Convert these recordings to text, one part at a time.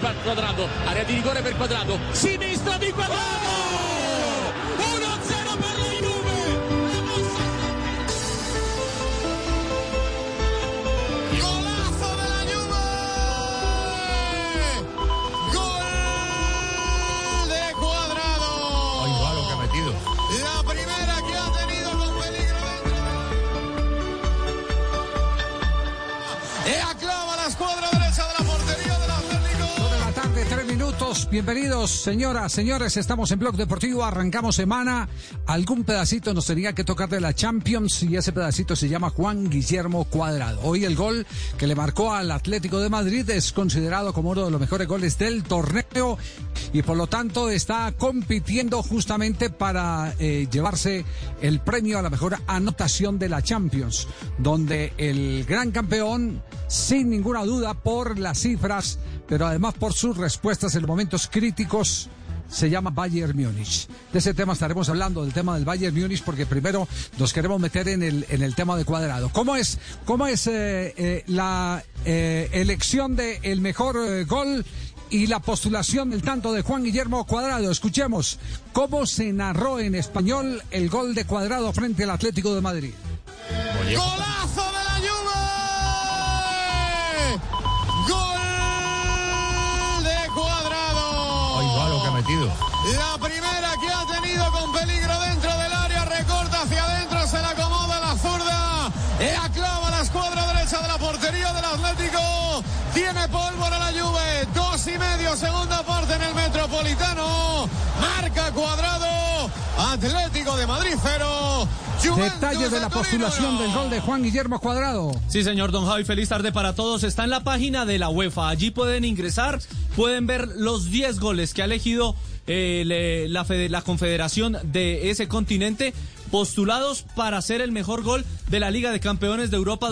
Per quadrato, area di rigore per quadrato, sinistra di quadrato! Bienvenidos, señoras, señores. Estamos en Blog Deportivo. Arrancamos semana. Algún pedacito nos tenía que tocar de la Champions y ese pedacito se llama Juan Guillermo Cuadrado. Hoy el gol que le marcó al Atlético de Madrid es considerado como uno de los mejores goles del torneo y por lo tanto está compitiendo justamente para eh, llevarse el premio a la mejor anotación de la Champions, donde el gran campeón, sin ninguna duda por las cifras, pero además por sus respuestas en momentos críticos, se llama Bayern Múnich. De ese tema estaremos hablando, del tema del Bayern Múnich, porque primero nos queremos meter en el, en el tema de cuadrado. ¿Cómo es, cómo es eh, eh, la eh, elección del el mejor gol y la postulación del tanto de Juan Guillermo Cuadrado? Escuchemos cómo se narró en español el gol de Cuadrado frente al Atlético de Madrid. Golazo de La primera que ha tenido con peligro dentro del área, recorta hacia adentro, se la acomoda la zurda, la clava la escuadra derecha de la portería del Atlético. Tiene pólvora la Juve, dos y medio, segunda parte en el Metropolitano. Marca cuadrado, Atlético de Madrid 0. Detalles de la postulación del gol de Juan Guillermo Cuadrado. Sí, señor Don Javi, feliz tarde para todos. Está en la página de la UEFA. Allí pueden ingresar, pueden ver los 10 goles que ha elegido eh, le- la, fede- la confederación de ese continente postulados para ser el mejor gol de la Liga de Campeones de Europa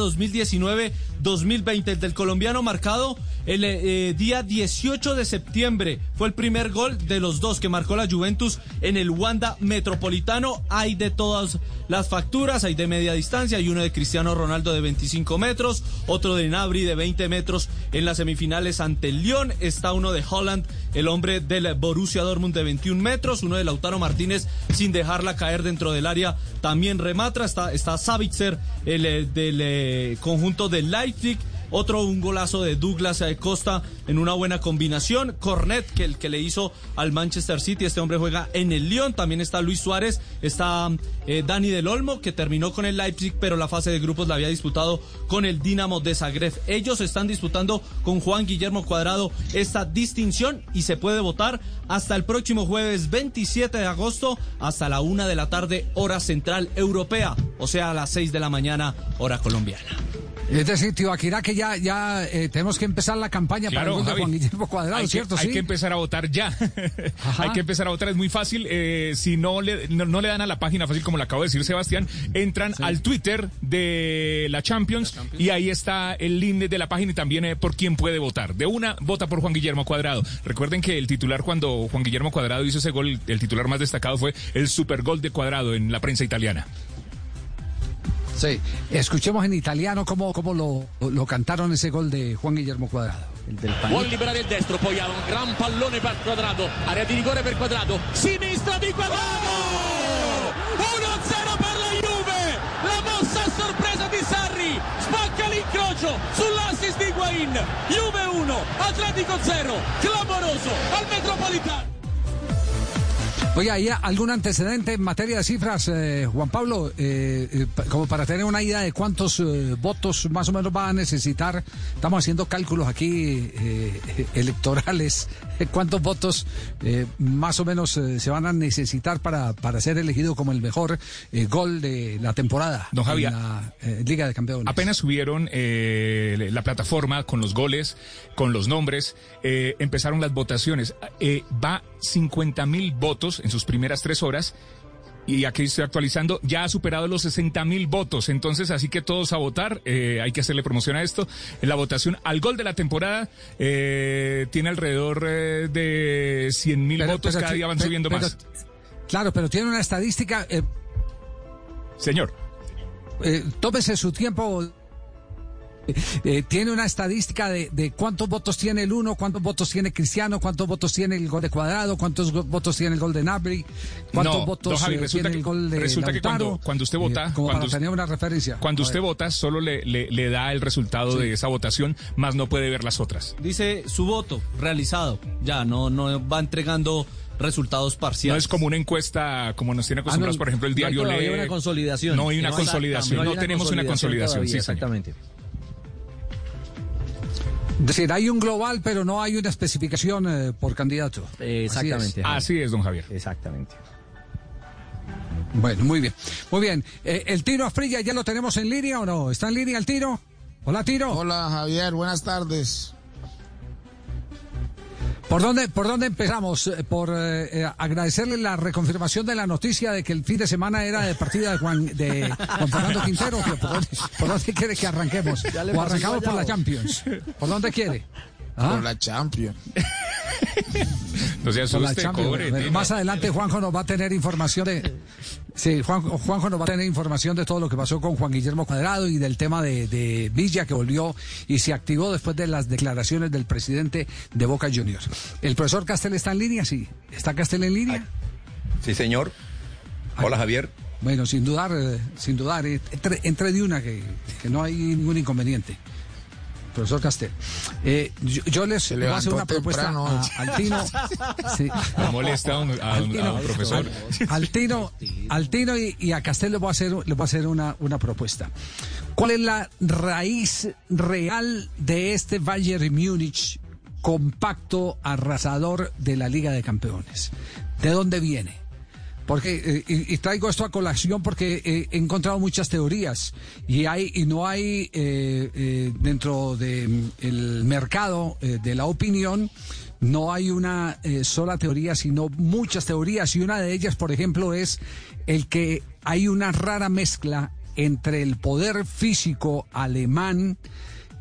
2019-2020. El del colombiano marcado el eh, día 18 de septiembre. Fue el primer gol de los dos que marcó la Juventus en el Wanda Metropolitano. Hay de todas las facturas, hay de media distancia, hay uno de Cristiano Ronaldo de 25 metros, otro de Nabri de 20 metros en las semifinales ante el Lyon. Está uno de Holland, el hombre del Borussia Dortmund de 21 metros, uno de Lautaro Martínez sin dejarla caer dentro del área. También rematra, está, está Savitzer, el eh, del eh, conjunto de Leipzig. Otro un golazo de Douglas Costa en una buena combinación. Cornet, que el que le hizo al Manchester City. Este hombre juega en el Lyon. También está Luis Suárez. Está eh, Dani del Olmo, que terminó con el Leipzig, pero la fase de grupos la había disputado con el Dinamo de Zagreb. Ellos están disputando con Juan Guillermo Cuadrado esta distinción y se puede votar hasta el próximo jueves 27 de agosto hasta la una de la tarde, hora central europea, o sea, a las 6 de la mañana, hora colombiana. Es decir, Tibaquirá, que ya, ya eh, tenemos que empezar la campaña para el de. Juan Guillermo Cuadrado, hay que, ¿cierto? hay sí. que empezar a votar ya. hay que empezar a votar, es muy fácil. eh, si no le, no, no le dan a la página fácil, como le acabo de decir Sebastián, entran al Twitter de la Champions, y ahí está el link de la página y también eh, por quién puede votar. De una, vota por Juan Guillermo Cuadrado. Recuerden que el titular, cuando Juan Guillermo Cuadrado hizo ese gol, el titular más destacado fue el super gol de Cuadrado en la prensa italiana. Sí. Escuchemos en italiano cómo, cómo lo, lo cantaron ese gol de Juan Guillermo Cuadrado. Vuol liberare il destro, poi ha un gran pallone per quadrato, area di rigore per quadrato, sinistra di quadrato! 1-0 per la Juve! La mossa a sorpresa di Sarri, spacca l'incrocio sull'assist di Higuain. Juve 1, Atletico 0, clamoroso al Metropolitano. Oye, ¿hay algún antecedente en materia de cifras, eh, Juan Pablo? Eh, eh, como para tener una idea de cuántos votos más o menos va a necesitar. Estamos haciendo cálculos aquí electorales. ¿Cuántos votos más o menos se van a necesitar para, para ser elegido como el mejor gol de la temporada Don Javier, en la Liga de Campeones? Apenas subieron la plataforma con los goles, con los nombres, empezaron las votaciones. va 50 mil votos en sus primeras tres horas y aquí estoy actualizando, ya ha superado los 60 mil votos. Entonces, así que todos a votar, eh, hay que hacerle promoción a esto. La votación al gol de la temporada eh, tiene alrededor eh, de 100 mil votos, cada día van subiendo más. Claro, pero tiene una estadística. Señor. tómese su tiempo eh, tiene una estadística de, cuántos votos tiene el uno, cuántos votos tiene Cristiano, cuántos votos tiene el gol de Cuadrado, cuántos votos tiene el gol de Nabri, cuántos votos eh, tiene el gol de Resulta que cuando, usted vota... Eh, cuando para una referencia. Cuando usted vota, solo le, le, da el resultado de esa votación, más no puede ver las otras. Dice su voto realizado. Ya, no, no va entregando resultados parciales. No es como una encuesta como nos tiene acostumbrados, ah, por ejemplo, el diario no hay una consolidación. No hay una consolidación, no, tenemos una consolidación. sí, exactamente. Es decir, hay un global, pero no hay una especificación eh, por candidato. exactamente. Así es. don Javier. Exactamente. Bueno, muy bien. Muy bien. Eh, ¿El tiro a Frilla ya lo tenemos en línea o no? ¿Está en línea el tiro? Hola, tiro. Hola, Javier. Buenas tardes. ¿Por dónde, ¿Por dónde empezamos? Eh, por eh, eh, agradecerle la reconfirmación de la noticia de que el fin de semana era de partida de Juan, de Juan Fernando Quintero. ¿Por dónde, quiere que arranquemos? ¿O arrancamos por la Champions? ¿Por dónde quiere? ¿Ah? Por la Champions. no se asuste, cobre. Más adelante Juanjo nos va a tener información de... Sí, Juanjo nos va a tener información de todo lo que pasó con Juan Guillermo Cuadrado y del tema de, Villa que volvió y se activó después de las declaraciones del presidente de Boca Juniors. ¿El profesor Castel está en línea? Sí. ¿Está Castel en línea? Sí, señor. Hola, Javier. Bueno, sin dudar, eh, sin dudar, eh, entre, de una que no hay ningún inconveniente profesor Castel. Eh, yo, les voy a hacer una propuesta al Tino. Sí. molesta a un, profesor. Al Tino, al Tino y, a Castel les voy a hacer, les voy a hacer una, una propuesta. ¿Cuál es la raíz real de este Bayern Múnich compacto arrasador de la Liga de Campeones? ¿De dónde viene? Porque, eh, y, traigo esto a colación porque he encontrado muchas teorías y hay y no hay eh, eh, dentro del el mercado de la opinión no hay una sola teoría, sino muchas teorías. Y una de ellas, por ejemplo, es el que hay una rara mezcla entre el poder físico alemán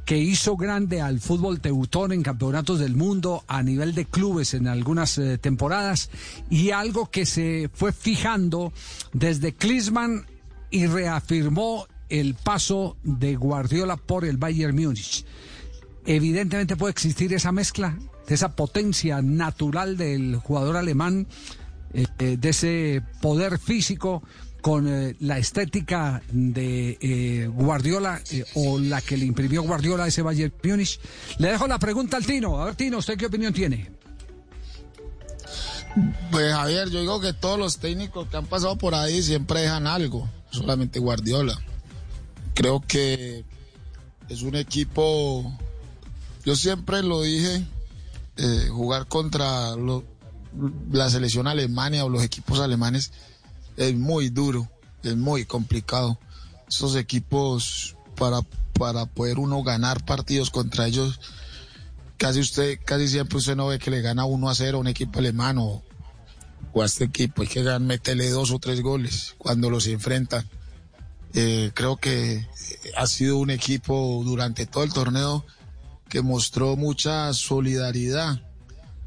que hizo grande al fútbol teutón en campeonatos del mundo a nivel de clubes en algunas eh, temporadas y algo que se fue fijando desde Klinsmann y reafirmó el paso de Guardiola por el Bayern Múnich. Evidentemente puede existir esa mezcla, esa potencia natural del jugador alemán, eh, eh, de ese poder físico con eh, la estética de eh, Guardiola eh, o la que le imprimió Guardiola a ese Bayern Múnich. Le dejo la pregunta al Tino. A ver, Tino, ¿usted qué opinión tiene? Pues Javier, yo digo que todos los técnicos que han pasado por ahí siempre dejan algo, solamente Guardiola. Creo que es un equipo, yo siempre lo dije, jugar contra la selección alemania o los equipos alemanes es muy duro, es muy complicado. Esos equipos para, para poder uno ganar partidos contra ellos, casi usted, casi siempre usted no ve que le gana uno a cero a un equipo alemán o, a este equipo, hay que meterle dos o tres goles cuando los enfrentan. Eh, creo que ha sido un equipo durante todo el torneo que mostró mucha solidaridad.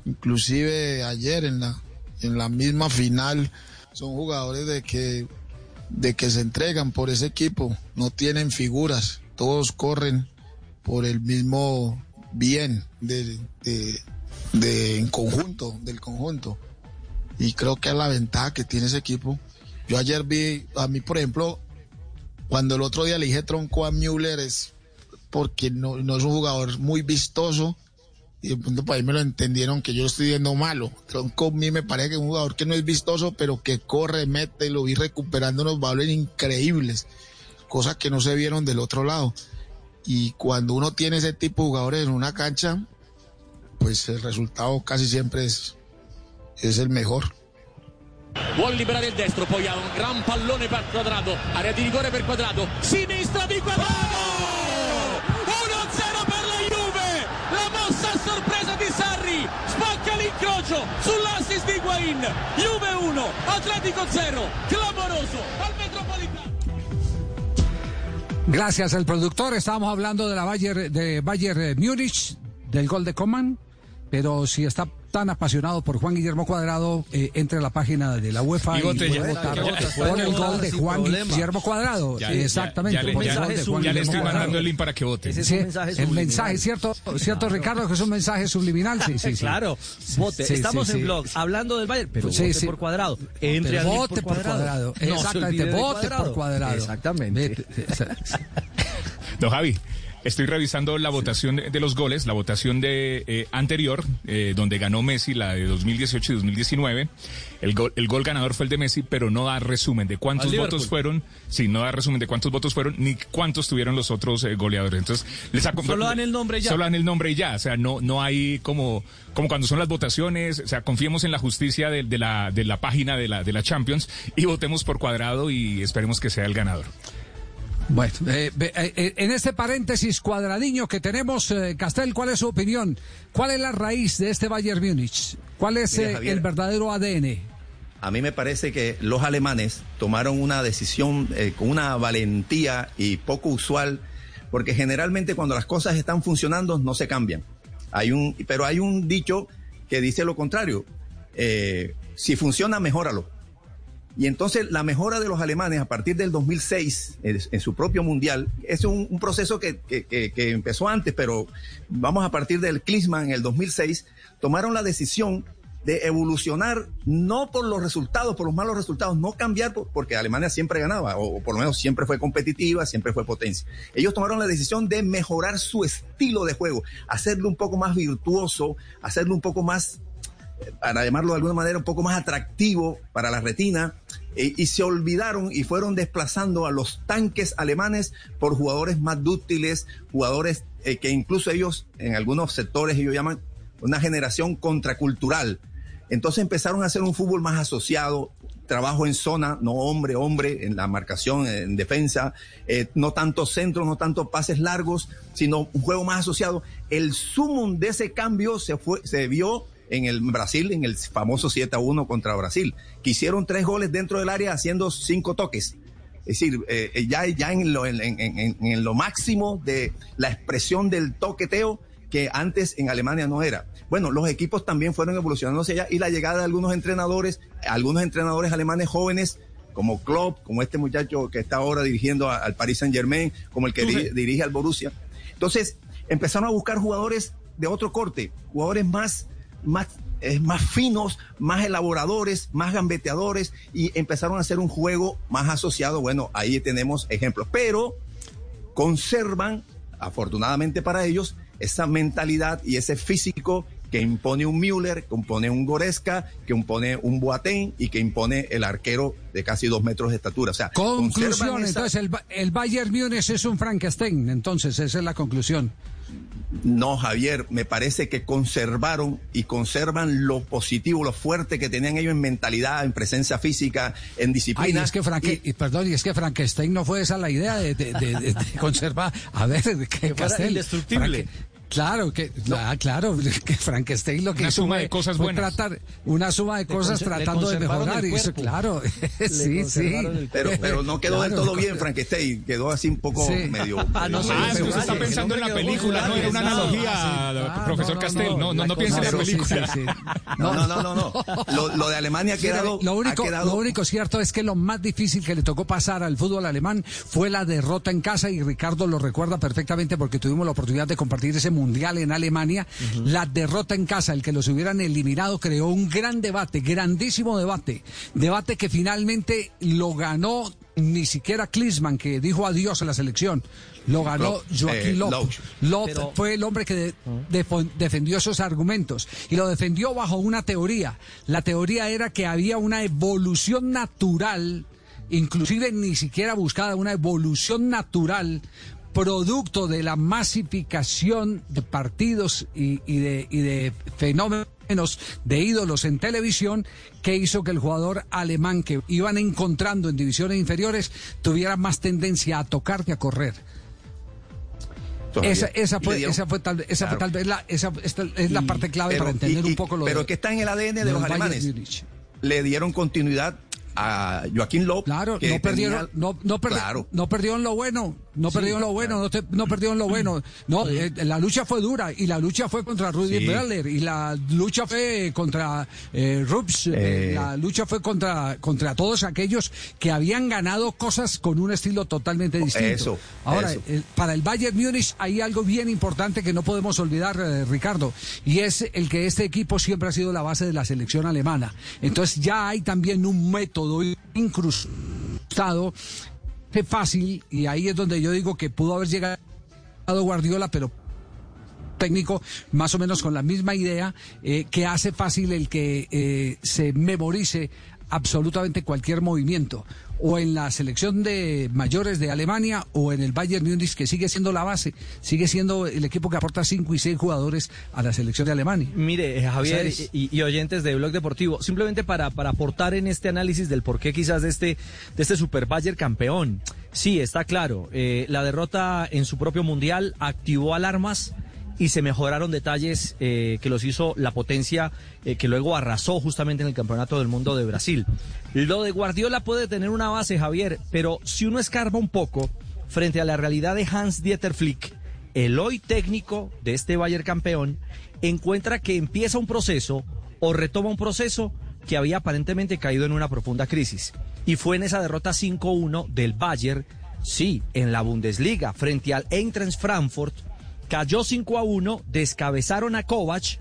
Inclusive ayer en la, en la misma final son jugadores de que, de que se entregan por ese equipo, no tienen figuras, todos corren por el mismo bien de, de, en conjunto, del conjunto. Y creo que es la ventaja que tiene ese equipo. Yo ayer vi, a mí por ejemplo, cuando el otro día le dije tronco a Müller es porque no, no es un jugador muy vistoso, y de pronto para ahí me lo entendieron que yo lo estoy viendo malo. Tronco mí me parece que es un jugador que no es vistoso, pero que corre, mete, lo vi recuperando unos valores increíbles, cosas que no se vieron del otro lado. Y cuando uno tiene ese tipo de jugadores en una cancha, pues el resultado casi siempre es, es el mejor. Vuol liberare il destro, poi un gran pallone per quadrato, area di rigore per quadrato, sinistra di! L'incrocio sull'assist di Higuain. Juve 1, Atletico 0, clamoroso al Metropolitano. Gracias al productor. Estábamos hablando de la Bayern, de Bayern Múnich, del gol de Coman, pero si está tan apasionado por Juan Guillermo Cuadrado, eh, entre a la página de la UEFA Y votar Ya, ya, por el gol de Juan problema. Guillermo Cuadrado. Ya, Exactamente. Ya, ya, por el ya, gol de ya, Juan ya le estoy Cuadrado. mandando el link para que vote. Sí, el mensaje, ¿cierto, cierto Ricardo, que es un mensaje subliminal? Sí, sí, sí. Claro, vote. Sí, Estamos sí, en sí. blog hablando del Bayern, pero Sí, vote sí. por cuadrado. Entre Pero vote por cuadrado. Exactamente, vote por cuadrado. Exactamente. No, Javi. Estoy revisando la votación de, de los goles, la votación de eh, anterior, eh, donde ganó Messi, la de 2018 y 2019. El gol, el gol ganador fue el de Messi, pero no da resumen de cuántos votos fueron. Sí, no da resumen de cuántos votos fueron, ni cuántos tuvieron los otros eh, goleadores. Entonces, les acom- Solo dan el nombre y ya. Solo dan el nombre y ya. O sea, no, no hay como, como cuando son las votaciones. O sea, confiemos en la justicia de, de la, de la página de la, de la Champions y votemos por cuadrado y esperemos que sea el ganador. Bueno, eh, eh, eh, en este paréntesis cuadradiño que tenemos, eh, Castel, ¿cuál es su opinión? ¿Cuál es la raíz de este Bayern Múnich? ¿Cuál es eh, Javier. el verdadero ADN? A mí me parece que los alemanes tomaron una decisión eh, con una valentía y poco usual, porque generalmente cuando las cosas están funcionando no se cambian. Hay un, pero hay un dicho que dice lo contrario. si funciona, mejóralo. Y entonces la mejora de los alemanes a partir del 2006 en, su propio mundial es un, proceso que, que- que- empezó antes, pero vamos a partir del Klinsmann en el 2006, tomaron la decisión de evolucionar no por los resultados, por los malos resultados, no cambiar por- porque Alemania siempre ganaba, o por lo menos siempre fue competitiva, siempre fue potencia. Ellos tomaron la decisión de mejorar su estilo de juego, hacerlo un poco más virtuoso, hacerlo un poco más para llamarlo de alguna manera, un poco más atractivo para la retina, eh, y se olvidaron y fueron desplazando a los tanques alemanes por jugadores más dúctiles, jugadores eh, que incluso ellos, en algunos sectores, ellos llaman una generación contracultural. Entonces empezaron a hacer un fútbol más asociado, trabajo en zona, no hombre, hombre, en la marcación, en defensa, eh, no tanto centro, no tanto pases largos, sino un juego más asociado. El sumum de ese cambio se, fue, se vio en el Brasil, en el famoso 7 a 1 contra Brasil, que hicieron tres goles dentro del área haciendo cinco toques. Es decir, eh, eh, ya, ya en, lo, en, en- en- en lo máximo de la expresión del toqueteo que antes en Alemania no era. Bueno, los equipos también fueron evolucionando hacia allá y la llegada de algunos entrenadores, algunos entrenadores alemanes jóvenes, como Klopp, como este muchacho que está ahora dirigiendo a- al Paris Saint Germain, como el que di- dirige al Borussia. Entonces, empezaron a buscar jugadores de otro corte, jugadores más, más, eh, más finos, más elaboradores, más gambeteadores, y empezaron a hacer un juego más asociado. Bueno, ahí tenemos ejemplos, pero conservan, afortunadamente para ellos, esa mentalidad y ese físico que impone un Müller, que impone un Goretzka, que impone un Boateng y que impone el arquero de casi dos metros de estatura. O sea, Conclusión, esa- entonces el, el Bayern Múnich es un Frankenstein, entonces esa es la conclusión. No, Javier, me parece que conservaron y conservan lo positivo, lo fuerte que tenían ellos en mentalidad, en presencia física, en Ay, disciplina. es que Franke- y, perdón, y es que Frankenstein no fue esa la idea de, de- de- de- de conservar. A ver, que fuera Castel, indestructible. Franke- Claro, que, ah, claro, que Frankenstein lo que Una hizo suma fue- de cosas fue buenas. tratar una suma de cosas tratando de mejorar. el Y eso, claro, Le sí, sí. Pero, pero no quedó del Claro, todo le bien, Frankenstein. Quedó así un poco Sí. medio. Ah, no, medio- sí, Ah, usted está pensando en la película, no era una analogía, Ah, profesor no, no, Castel. No, no, no, piense en la película. sí, sí. No, no, no, no. no. Lo, lo de Alemania ha quedado. lo, único, ha quedado- lo único cierto es que lo más difícil que le tocó pasar al fútbol alemán fue la derrota en casa y Ricardo lo recuerda perfectamente porque tuvimos la oportunidad de compartir ese mundial en Alemania. La derrota en casa, el que los hubieran eliminado, creó un gran debate, grandísimo debate. Debate que finalmente lo ganó ni siquiera Klinsmann, que dijo adiós a la selección. Lo ganó Joaquín eh, Pero- fue el hombre que de- defendió esos argumentos y lo defendió bajo una teoría. La teoría era que había una evolución natural, inclusive ni siquiera buscada, una evolución natural producto de la masificación de partidos y, y de, y de fenómenos de ídolos en televisión que hizo que el jugador alemán que iban encontrando en divisiones inferiores tuviera más tendencia a tocar que a correr. Esa, esa fue, esa fue tal, esa fue tal vez la, esa, esta es la parte clave Pero- para entender y- un poco lo Pero de- que está en el ADN de los Bayern alemanes. Le dieron continuidad a Joaquín López. Claro, no perdieron, no, no, perdi- Claro. no perdieron lo bueno, no perdieron lo bueno, no, te- no perdieron lo bueno. No, eh, la lucha fue dura y la lucha fue contra Rudy Sí. Y la lucha fue contra eh, Rups, eh, Eh. la lucha fue contra contra todos aquellos que habían ganado cosas con un estilo totalmente distinto. Eso, Ahora, eso. el- para el Bayern Múnich hay algo bien importante que no podemos olvidar, Ricardo, y es el que este equipo siempre ha sido la base de la selección alemana. Entonces ya hay también un método incrustado, que fácil, y ahí es donde yo digo que pudo haber llegado Guardiola, pero técnico más o menos con la misma idea eh, que hace fácil el que eh, se memorice absolutamente cualquier movimiento o en la selección de mayores de Alemania o en el Bayern Múnich que sigue siendo la base, sigue siendo el equipo que aporta cinco y seis jugadores a la selección de Alemania. Mire, eh, Javier Esa es- y, y oyentes de Blog Deportivo, simplemente para, para aportar en este análisis del porqué quizás de este, de este Super Bayern campeón. Sí, está claro, eh, la derrota en su propio mundial activó alarmas y se mejoraron detalles eh, que los hizo la potencia eh, que luego arrasó justamente en el Campeonato del Mundo de Brasil. Lo de Guardiola puede tener una base, Javier, pero si uno escarba un poco frente a la realidad de Hans Dieter Flick, el hoy técnico de este Bayern campeón, encuentra que empieza un proceso o retoma un proceso que había aparentemente caído en una profunda crisis. Y fue en esa derrota 5-1 del Bayern, sí, en la Bundesliga, frente al Eintracht Frankfurt, cayó 5 a 1, descabezaron a Kovac,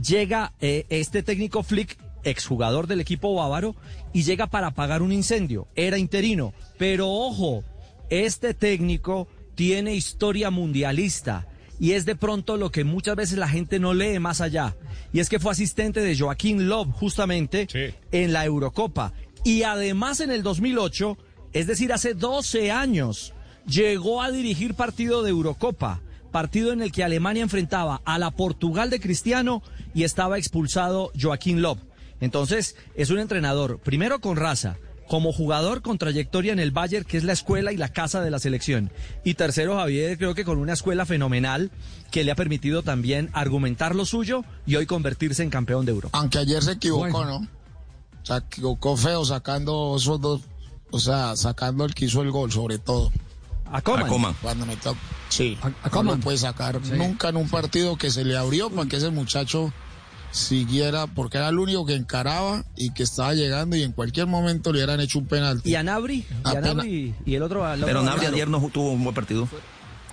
llega eh, este técnico Flick, exjugador del equipo bávaro, y llega para apagar un incendio. Era interino, pero ojo, este técnico tiene historia mundialista y es de pronto lo que muchas veces la gente no lee más allá. Y es que fue asistente de Joaquín Love justamente Sí. en la Eurocopa. Y además en el 2008, es decir, hace 12 años, llegó a dirigir partido de Eurocopa, partido en el que Alemania enfrentaba a la Portugal de Cristiano y estaba expulsado Joaquín Love. Entonces, es un entrenador, primero con raza, como jugador con trayectoria en el Bayern, que es la escuela y la casa de la selección. Y tercero, Javier, creo que con una escuela fenomenal que le ha permitido también argumentar lo suyo y hoy convertirse en campeón de Europa. Aunque ayer se equivocó, Bueno. ¿no? Se equivocó feo sacando esos dos, o sea, sacando el que hizo el gol, sobre todo. A Coman. A Coman. Cuando me toca. Sí, A- a no lo puede sacar nunca en un partido que se le abrió para que ese muchacho siguiera, porque era el único que encaraba y que estaba llegando y en cualquier momento le hubieran hecho un penalti. Y a Nabri, y, a Apenas- Nabri, y el otro... el Pero otro- Nabri ayer no tuvo un buen partido.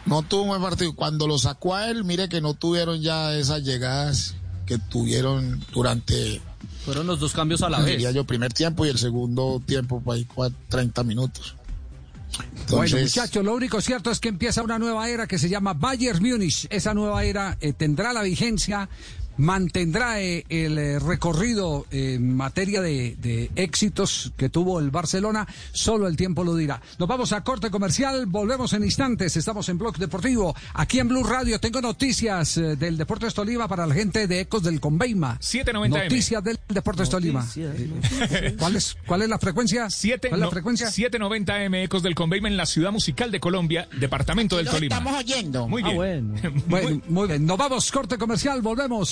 No tuvo un buen partido. Cuando lo sacó a él, mire que no tuvieron ya esas llegadas que tuvieron durante, Fueron los dos cambios a la diría vez. yo, primer tiempo y el segundo tiempo, por ahí cua- 30 minutos. Bueno, muchachos, lo único cierto es que empieza una nueva era que se llama Bayern Múnich. Esa nueva era eh, tendrá la vigencia, mantendrá eh, el eh, recorrido eh, en materia de, de éxitos que tuvo el Barcelona. Solo el tiempo lo dirá. Nos vamos a corte comercial, volvemos en instantes. Estamos en Blog Deportivo. Aquí en Blue Radio tengo noticias eh, del Deportes Tolima para la gente de Ecos del Conveima. 790M. Noticias del Deportes Tolima. Noticias, ¿Cuál es, ¿Cuál es la frecuencia? Siete, ¿Cuál es la no, frecuencia? 790M Ecos del Conveima en la ciudad musical de Colombia, departamento del Tolima. oyendo. Muy Ah, bien. bueno. Bueno, muy bien. Nos vamos, corte comercial, volvemos.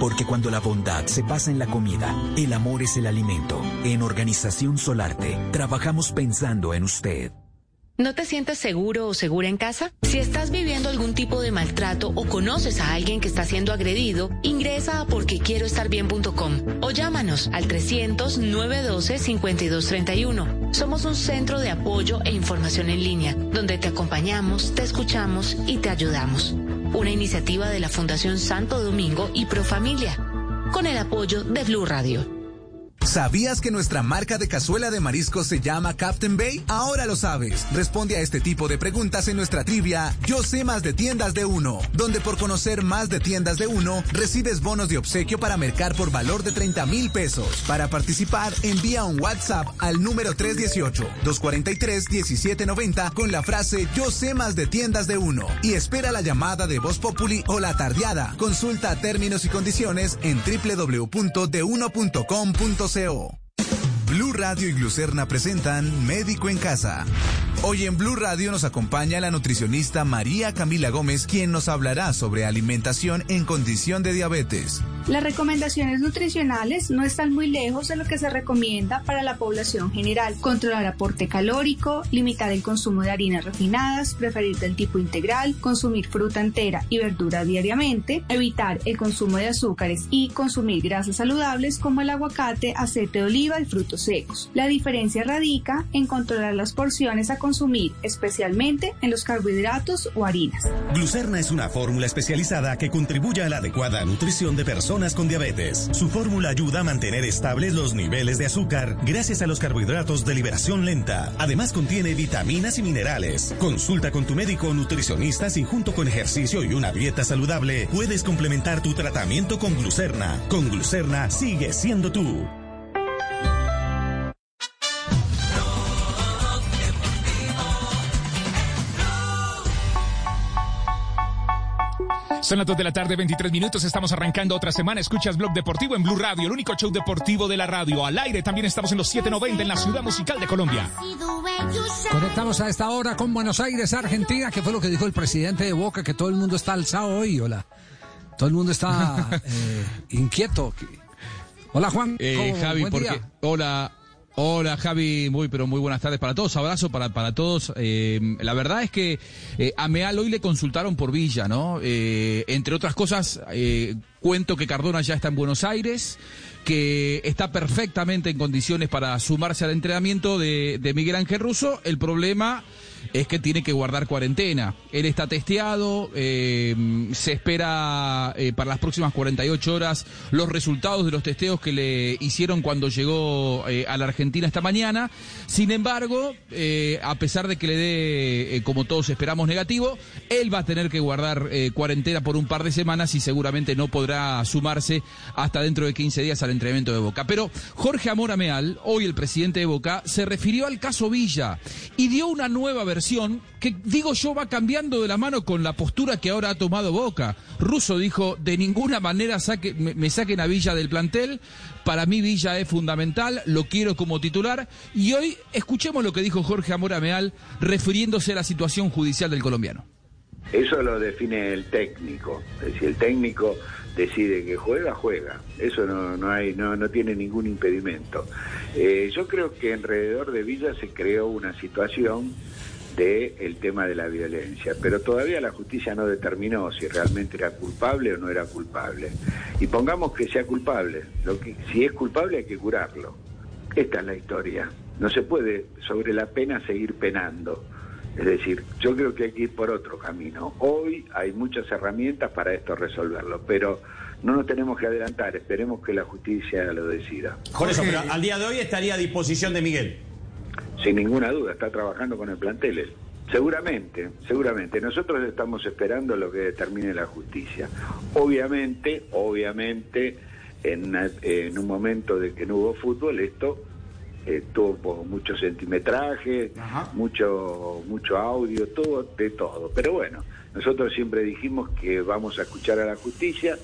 Porque cuando la bondad se pasa en la comida, el amor es el alimento. En Organización Solarte, trabajamos pensando en usted. ¿No te sientes seguro o segura en casa? Si estás viviendo algún tipo de maltrato o conoces a alguien que está siendo agredido, ingresa a porquequieroestarbien.com o llámanos al 300-912-5231. Somos un centro de apoyo e información en línea, donde te acompañamos, te escuchamos y te ayudamos. Una iniciativa de la Fundación Santo Domingo y Profamilia, con el apoyo de Blue Radio. ¿Sabías que nuestra marca de cazuela de mariscos se llama Captain Bay? Ahora lo sabes. Responde a este tipo de preguntas en nuestra trivia Yo sé más de tiendas de uno, donde por conocer más de tiendas de uno, recibes bonos de obsequio para mercar por valor de 30 mil pesos. Para participar, envía un WhatsApp al número 318-243-1790 con la frase Yo sé más de tiendas de uno y espera la llamada de Voz Populi o la tardeada. Consulta términos y condiciones en www.deuno.com.co Blue Radio y Glucerna presentan Médico en Casa. Hoy en Blue Radio nos acompaña la nutricionista María Camila Gómez, quien nos hablará sobre alimentación en condición de diabetes. Las recomendaciones nutricionales no están muy lejos de lo que se recomienda para la población general. Controlar aporte calórico, limitar el consumo de harinas refinadas, preferir del tipo integral, consumir fruta entera y verdura diariamente, evitar el consumo de azúcares y consumir grasas saludables como el aguacate, aceite de oliva y frutos secos. La diferencia radica en controlar las porciones a consumir, especialmente en los carbohidratos o harinas. Glucerna es una fórmula especializada que contribuye a la adecuada nutrición de personas con diabetes. Su fórmula ayuda a mantener estables los niveles de azúcar gracias a los carbohidratos de liberación lenta. Además contiene vitaminas y minerales. Consulta con tu médico o nutricionista si junto con ejercicio y una dieta saludable puedes complementar tu tratamiento con glucerna. Con glucerna sigue siendo tú. Son las 2 de la tarde, 23 minutos. Estamos arrancando otra semana. Escuchas Blog Deportivo en Blue Radio, el único show deportivo de la radio. Al aire también estamos en los 790 en la ciudad musical de Colombia. Conectamos a esta hora con Buenos Aires, Argentina, que fue lo que dijo el presidente de Boca, que todo el mundo está alzado hoy. Hola. Todo el mundo está eh, inquieto. Hola, Juan. Eh, Javi, porque. Hola. Hola Javi, muy pero muy buenas tardes para todos, abrazo para, para todos. Eh, la verdad es que eh, a Meal hoy le consultaron por Villa, ¿no? Eh, entre otras cosas, cuento que Cardona ya está en Buenos Aires, que está perfectamente en condiciones para sumarse al entrenamiento de, de Miguel Ángel Russo. El problema es que tiene que guardar cuarentena. Él está testeado, eh, se espera eh, para las próximas 48 horas los resultados de los testeos que le hicieron cuando llegó eh, a la Argentina esta mañana. Sin embargo, a pesar de que le dé, como todos esperamos, negativo, él va a tener que guardar cuarentena por un par de semanas y seguramente no podrá sumarse hasta dentro de 15 días al entrenamiento de Boca. Pero Jorge Amora Meal, hoy el presidente de Boca, se refirió al caso Villa y dio una nueva versión que, digo yo, va cambiando de la mano con la postura que ahora ha tomado Boca. Russo dijo, de ninguna manera saque- me, me saquen a Villa del plantel, para mí Villa es fundamental, lo quiero como titular. Y hoy escuchemos lo que dijo Jorge Amora Meal refiriéndose a la situación judicial del colombiano. Eso lo define el técnico. Decir, el técnico decide que juega, juega. Eso no, no hay, no, no tiene ningún impedimento. Eh, yo creo que alrededor de Villa se creó una situación de el tema de la violencia, pero todavía la justicia no determinó si realmente era culpable o no era culpable. Y pongamos que sea culpable. Lo que, si es culpable hay que curarlo. Esta es la historia. No se puede sobre la pena seguir penando. Es decir, yo creo que hay que ir por otro camino. Hoy hay muchas herramientas para esto resolverlo, pero no nos tenemos que adelantar, esperemos que la justicia lo decida. Por eso, pero al día de hoy estaría a disposición de Miguel. Sin ninguna duda, está trabajando con el plantel. Seguramente, seguramente. Nosotros estamos esperando lo que determine la justicia. Obviamente, obviamente, en, en un momento de que no hubo fútbol, esto eh, tuvo mucho centimetraje, mucho, mucho audio, todo, de todo. Pero bueno, nosotros siempre dijimos que vamos a escuchar a la justicia,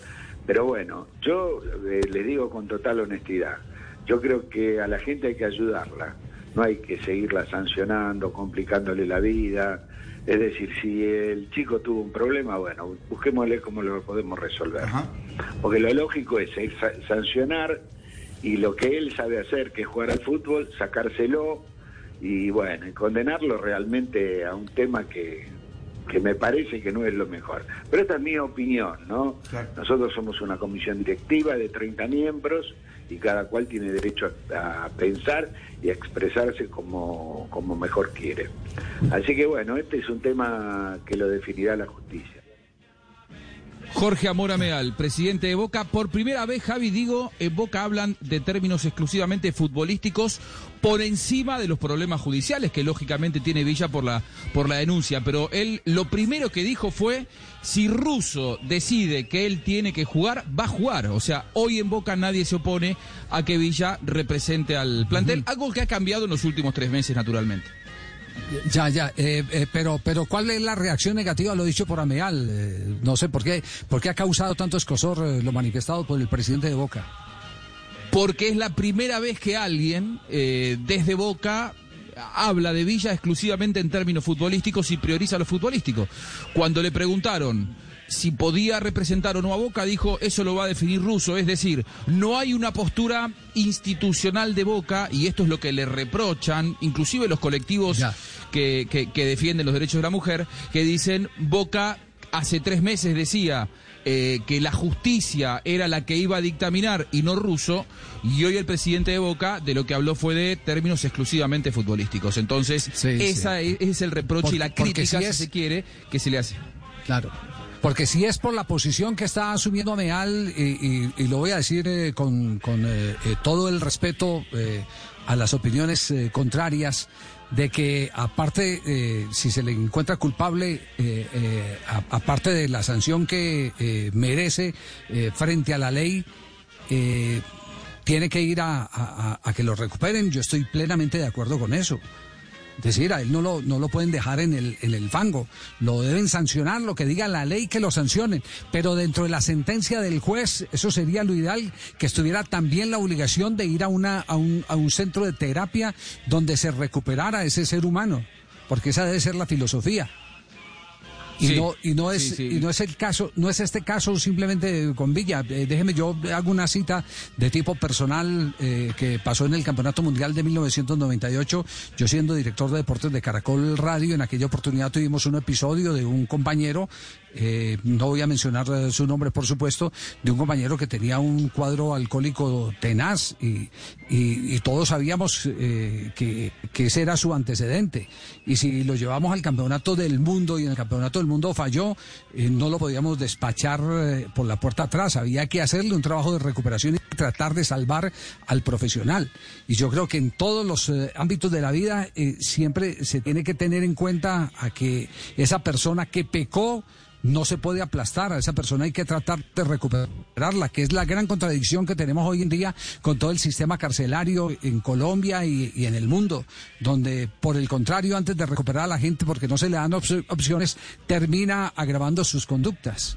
pero bueno, yo eh, les digo con total honestidad, yo creo que a la gente hay que ayudarla, no hay que seguirla sancionando, complicándole la vida. Es decir, si el chico tuvo un problema, bueno, busquémosle cómo lo podemos resolver. Porque lo lógico es, es sa- sancionar y lo que él sabe hacer, que es jugar al fútbol, sacárselo y bueno, y condenarlo realmente a un tema que, que me parece que no es lo mejor. Pero esta es mi opinión, ¿no? Nosotros somos una comisión directiva de 30 miembros y cada cual tiene derecho a, a pensar y a expresarse como, como mejor quiere. Así que bueno, este es un tema que lo definirá la justicia. Jorge Amora Meal, presidente de Boca. Por primera vez, Javi, digo, en Boca hablan de términos exclusivamente futbolísticos por encima de los problemas judiciales que lógicamente tiene Villa por la, por la denuncia. Pero él lo primero que dijo fue, si Russo decide que él tiene que jugar, va a jugar. O sea, hoy en Boca nadie se opone a que Villa represente al plantel, algo que ha cambiado en los últimos tres meses, naturalmente. Ya, ya, eh, eh, pero, pero ¿cuál es la reacción negativa a lo dicho por Ameal? Eh, no sé por qué, por qué ha causado tanto escosor lo manifestado por el presidente de Boca. Porque es la primera vez que alguien desde Boca habla de Villa exclusivamente en términos futbolísticos y prioriza lo futbolístico. Cuando le preguntaron si podía representar o no a Boca, dijo eso lo va a definir Russo, es decir, no hay una postura institucional de Boca y esto es lo que le reprochan, inclusive los colectivos que, que- que defienden los derechos de la mujer, que dicen Boca hace tres meses decía eh, que la justicia era la que iba a dictaminar y no ruso, y hoy el presidente de Boca de lo que habló fue de términos exclusivamente futbolísticos. Entonces, esa Es, es el reproche y la crítica, si se quiere, que se le hace. Claro. Porque si es por la posición que está asumiendo Ameal, y, lo voy a decir eh, con, eh, eh, todo el respeto a las opiniones contrarias, de que aparte, si se le encuentra culpable, aparte de la sanción que merece frente a la ley, tiene que ir a que lo recuperen. Yo estoy plenamente de acuerdo con eso. Decir, a él no lo, no lo pueden dejar en el, en el fango. Lo deben sancionar, lo que diga la ley que lo sancionen. Pero dentro de la sentencia del juez, eso sería lo ideal, que estuviera también la obligación de ir a, una, a, un, a un centro de terapia donde se recuperara ese ser humano. Porque esa debe ser la filosofía. Y, Sí, no, y no es sí, sí. y no es el caso no es este caso simplemente con Villa Eh, déjeme yo hago una cita de tipo personal eh, que pasó en el campeonato mundial de 1998 yo siendo director de deportes de Caracol Radio en aquella oportunidad tuvimos un episodio de un compañero eh, no voy a mencionar eh, su nombre por supuesto de un compañero que tenía un cuadro alcohólico tenaz y, y- todos sabíamos eh, que, que ese era su antecedente y si lo llevamos al campeonato del mundo y en el campeonato del mundo falló, eh, no lo podíamos despachar por la puerta atrás, había que hacerle un trabajo de recuperación y tratar de salvar al profesional. Y yo creo que en todos los ámbitos de la vida siempre se tiene que tener en cuenta a que esa persona que pecó no se puede aplastar, a esa persona hay que tratar de recuperarla, que es la gran contradicción que tenemos hoy en día con todo el sistema carcelario en Colombia y, en el mundo, donde por el contrario, antes de recuperar a la gente porque no se le dan op- opciones, termina agravando sus conductas.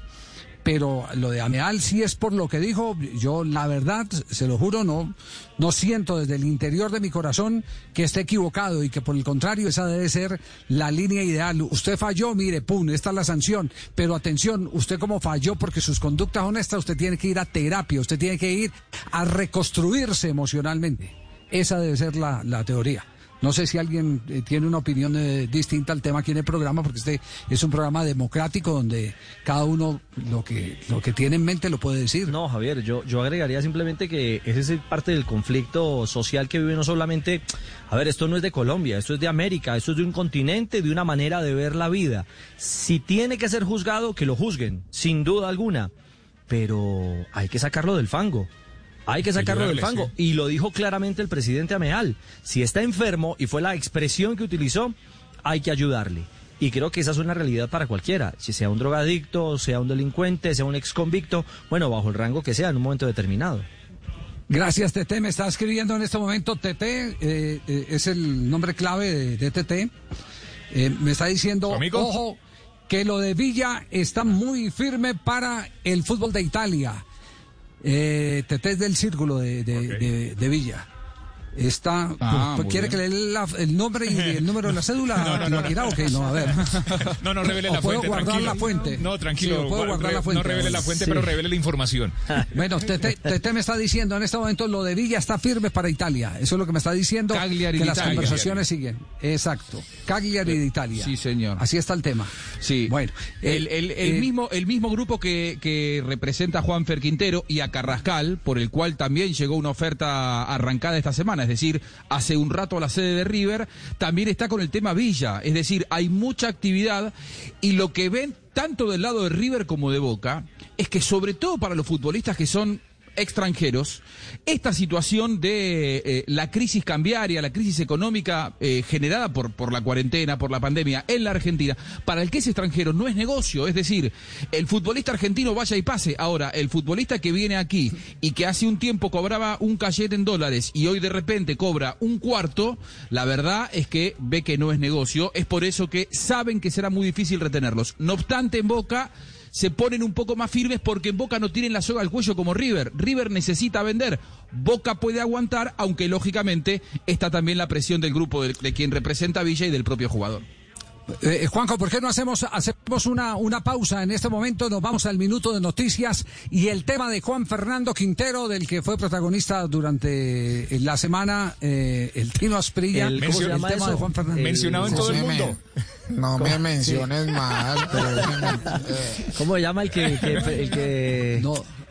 Pero lo de Ameal sí es por lo que dijo, yo la verdad, se lo juro, no, no siento desde el interior de mi corazón que esté equivocado y que por el contrario esa debe ser la línea ideal. Usted falló, mire, pum, esta es la sanción. Pero atención, usted como falló porque sus conductas honestas, usted tiene que ir a terapia, usted tiene que ir a reconstruirse emocionalmente. Esa debe ser la, la teoría. No sé si alguien eh, tiene una opinión eh, distinta al tema aquí en el programa, porque este es un programa democrático donde cada uno lo que, lo que tiene en mente lo puede decir. No, Javier, yo, yo agregaría simplemente que ese es parte del conflicto social que vive no solamente, a ver, esto no es de Colombia, esto es de América, esto es de un continente, de una manera de ver la vida. Si tiene que ser juzgado, que lo juzguen, sin duda alguna, pero hay que sacarlo del fango. Hay que sacarlo del fango. Y lo dijo claramente el presidente Ameal. Si está enfermo, y fue la expresión que utilizó, hay que ayudarle. Y creo que esa es una realidad para cualquiera, si sea un drogadicto, sea un delincuente, sea un exconvicto, bueno, bajo el rango que sea en un momento determinado. Gracias, Tete. Me está escribiendo en este momento. Tete eh, eh, es el nombre clave de, de Tete. Eh, me está diciendo, ojo, que lo de Villa está muy firme para el fútbol de Italia. Eh, Tete es del círculo de, de- de- de Villa. Está, Ah, pues, muy ¿Quiere bien. que le dé la- el nombre y el número de la cédula? No, no, no, Tibaquirá, no. a ver. No, no revele la puedo fuente, guardar tranquilo. la fuente. No, tranquilo. Sí, puedo gua- guardar la fuente. No revele la fuente, Sí. pero revele la información. Bueno, Tete, Tete me está diciendo en este momento lo de Villa está firme para Italia. Eso es lo que me está diciendo. Cagliari que las Italia. conversaciones siguen. Exacto. Cagliari de Italia. Sí, señor. Así está el tema. Sí. Bueno, el, eh, el- el eh, mismo, el mismo grupo que, que representa a Juan Fer Quintero y a Carrascal, por el cual también llegó una oferta arrancada esta semana, es decir, hace un rato a la sede de River, también está con el tema Villa, es decir, hay mucha actividad y lo que ven tanto del lado de River como de Boca es que sobre todo para los futbolistas que son extranjeros, esta situación de eh, la crisis cambiaria, la crisis económica eh, generada por, por la cuarentena, por la pandemia en la Argentina, para el que es extranjero no es negocio, es decir, el futbolista argentino vaya y pase. Ahora, el futbolista que viene aquí y que hace un tiempo cobraba un cachet en dólares y hoy de repente cobra un cuarto, la verdad es que ve que no es negocio, es por eso que saben que será muy difícil retenerlos. No obstante, en Boca se ponen un poco más firmes porque en Boca no tienen la soga al cuello como River. River necesita vender. Boca puede aguantar, aunque lógicamente está también la presión del grupo de, de quien representa a Villa y del propio jugador. Eh, Juanjo, ¿por qué no hacemos, hacemos una, una pausa en este momento? Nos vamos al minuto de noticias y el tema de Juan Fernando Quintero, del que fue protagonista durante la semana, eh, el Tino Asprilla. El- ¿cómo se llama tema eso? de Juan Fernando. El- Mencionado en todo el Sí, mundo. No me menciones más. pero- ¿Cómo se llama el que, que- el que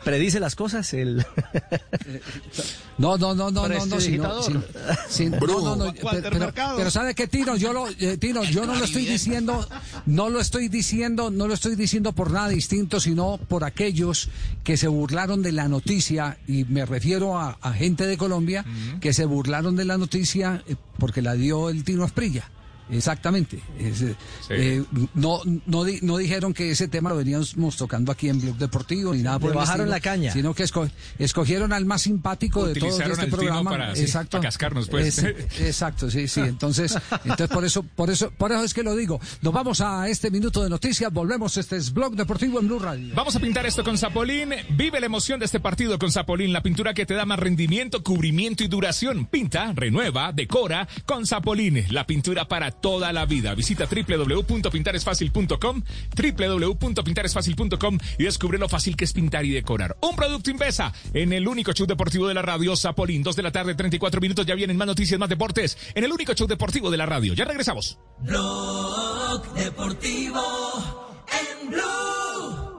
predice las cosas? El... No, no, no, no, no, no, sino- Prestidigitador. sin- sin- no, no, no, pero, pero, pero ¿sabe qué, Tino? Yo lo, eh, Tino, yo no lo estoy diciendo, no lo estoy diciendo, no lo estoy diciendo por nada distinto, sino por aquellos que se burlaron de la noticia, y me refiero a, a gente de Colombia, que se burlaron de la noticia eh, porque la dio el Tino Asprilla. Exactamente. Es, eh, eh, no, no, di- no dijeron que ese tema lo veníamos tocando aquí en Blog Deportivo ni nada por Le el bajaron estilo, la caña. Sino que esco- escogieron al más simpático de Utilizaron este Tino programa. para, sí, exacto. para cascarnos, pues. Es- exacto, sí, sí. Entonces, entonces por eso, por eso, por eso es que lo digo. Nos vamos a este minuto de noticias. Volvemos. Este es Blog Deportivo en Blue Radio. Vamos a pintar esto con Zapolín. Vive la emoción de este partido con Zapolín, la pintura que te da más rendimiento, cubrimiento y duración. Pinta, renueva, decora con Zapolín, la pintura para toda la vida. Visita www.pintaresfacil.com, www.pintaresfacil.com y descubre lo fácil que es pintar y decorar. Un producto Invesa en el único show deportivo de la radio, Zapolín. Dos de la tarde, 34 minutos. Ya vienen más noticias, más deportes en el único show deportivo de la radio. Ya regresamos. Blog Deportivo en Blue.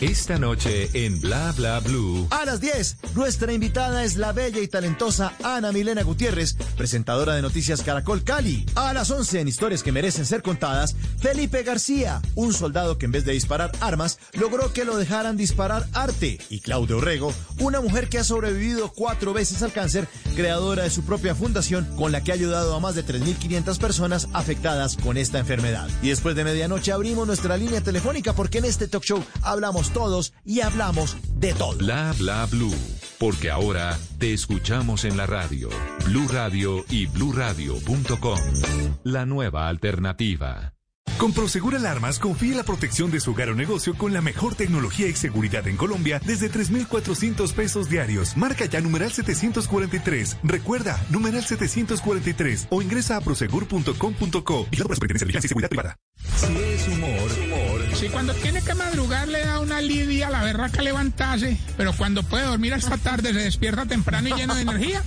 Esta noche en Bla Bla Blue. A las 10, nuestra invitada es la bella y talentosa Ana Milena Gutiérrez, presentadora de Noticias Caracol Cali. A las 11, en Historias que merecen ser contadas, Felipe García, un soldado que en vez de disparar armas, logró que lo dejaran disparar arte. Y Claudia Orrego, una mujer que ha sobrevivido cuatro veces al cáncer, creadora de su propia fundación, con la que ha ayudado a más de 3.500 personas afectadas con esta enfermedad. Y después de medianoche abrimos nuestra línea telefónica porque en este talk show hablamos todos y hablamos de todo. Bla Bla Blue. Porque ahora te escuchamos en la radio. Blue Radio y bluradio.com. La nueva alternativa. Con Prosegur Alarmas confíe la protección de su hogar o negocio con la mejor tecnología y seguridad en Colombia desde 3,400 pesos diarios. Marca ya numeral 743. Recuerda, numeral 743 o ingresa a prosegur.com.co. Y la Superintendencia de Vigilancia y Seguridad Privada. Si es humor. Si cuando tiene que madrugar le da una lidia la berraca levantarse, pero cuando puede dormir hasta tarde se despierta temprano y lleno de energía.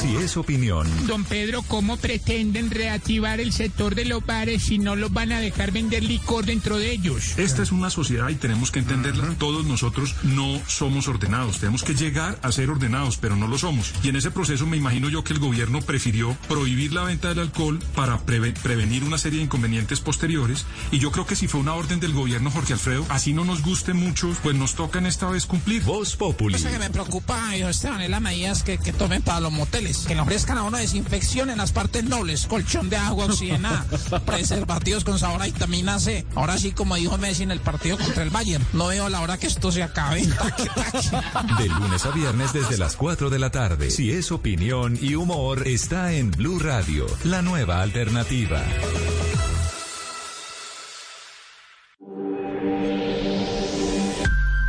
Si es opinión. Don Pedro, ¿cómo pretenden reactivar el sector de los bares si no los van a dejar vender licor dentro de ellos? Esta es una sociedad y tenemos que entenderla. Todos nosotros no somos ordenados. Tenemos que llegar a ser ordenados, pero no lo somos. Y en ese proceso me imagino yo que el gobierno prefirió prohibir la venta del alcohol para preve- prevenir una serie de inconvenientes posteriores. Y yo creo que si fue una orden del gobierno, Jorge Alfredo, así no nos guste mucho, pues nos toca en esta vez cumplir. Voz Populi. Cosa que me preocupa, hijo Esteban, es las medidas que, que tomen para los moteles. Que le ofrezcan a uno desinfección en las partes nobles, colchón de agua oxigenada, preservativos con sabor a vitamina C. Ahora sí, como dijo Messi en el partido contra el Bayern, no veo la hora que esto se acabe. De lunes a viernes desde las 4 de la tarde. Si es opinión y humor, está en Blue Radio, la nueva alternativa.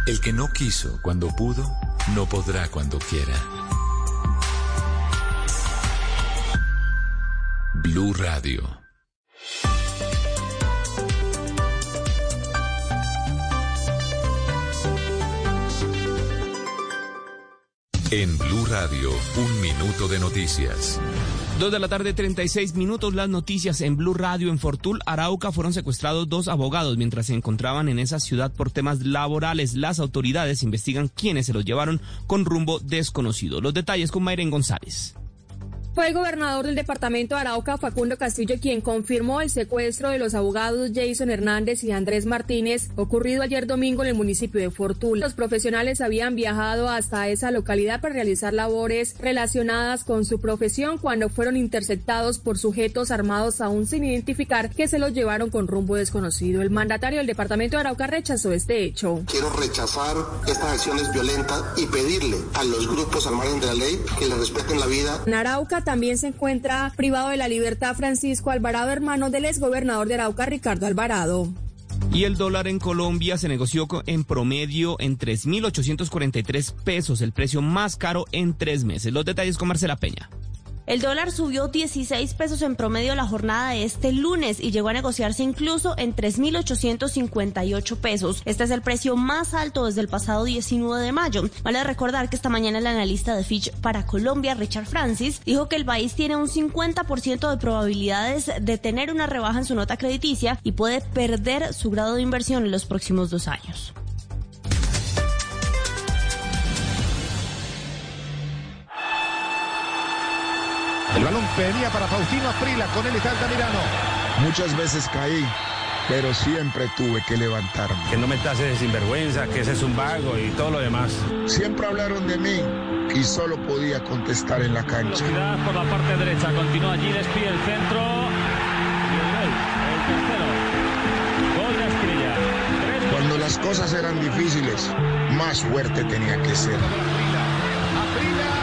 El que no quiso cuando pudo, no podrá cuando quiera. Blue Radio. En Blue Radio, un minuto de noticias. Dos de la tarde, 36 minutos. Las noticias en Blue Radio. En Fortul, Arauca, fueron secuestrados dos abogados mientras se encontraban en esa ciudad por temas laborales. Las autoridades investigan quiénes se los llevaron con rumbo desconocido. Los detalles con Mayren González. Fue el gobernador del departamento de Arauca, Facundo Castillo, quien confirmó el secuestro de los abogados Jason Hernández y Andrés Martínez, ocurrido ayer domingo en el municipio de Fortul. Los profesionales habían viajado hasta esa localidad para realizar labores relacionadas con su profesión cuando fueron interceptados por sujetos armados aún sin identificar que se los llevaron con rumbo desconocido. El mandatario del departamento de Arauca rechazó este hecho. Quiero rechazar estas acciones violentas y pedirle a los grupos al margen de la ley que le respeten la vida. En Arauca también se encuentra privado de la libertad Francisco Alvarado, hermano del exgobernador de Arauca, Ricardo Alvarado. Y el dólar en Colombia se negoció en promedio en 3.843 pesos, el precio más caro en tres meses. Los detalles con Marcela Peña. El dólar subió 16 pesos en promedio la jornada de este lunes y llegó a negociarse incluso en 3.858 pesos. Este es el precio más alto desde el pasado 19 de mayo. Vale recordar que esta mañana el analista de Fitch para Colombia, Richard Francis, dijo que el país tiene un 50% de probabilidades de tener una rebaja en su nota crediticia y puede perder su grado de inversión en los próximos dos años. El balón venía para Faustino Aprila, con él está Altamirano. Muchas veces caí, pero siempre tuve que levantarme. Que no me tases de sinvergüenza, que ese es un vago y todo lo demás. Siempre hablaron de mí y solo podía contestar en la cancha. Velocidad por la parte derecha, continúa allí, despide el centro. Y el gol, el tercero. Gol de Asprilla. Cuando las cosas eran difíciles, más fuerte tenía que ser. Señoras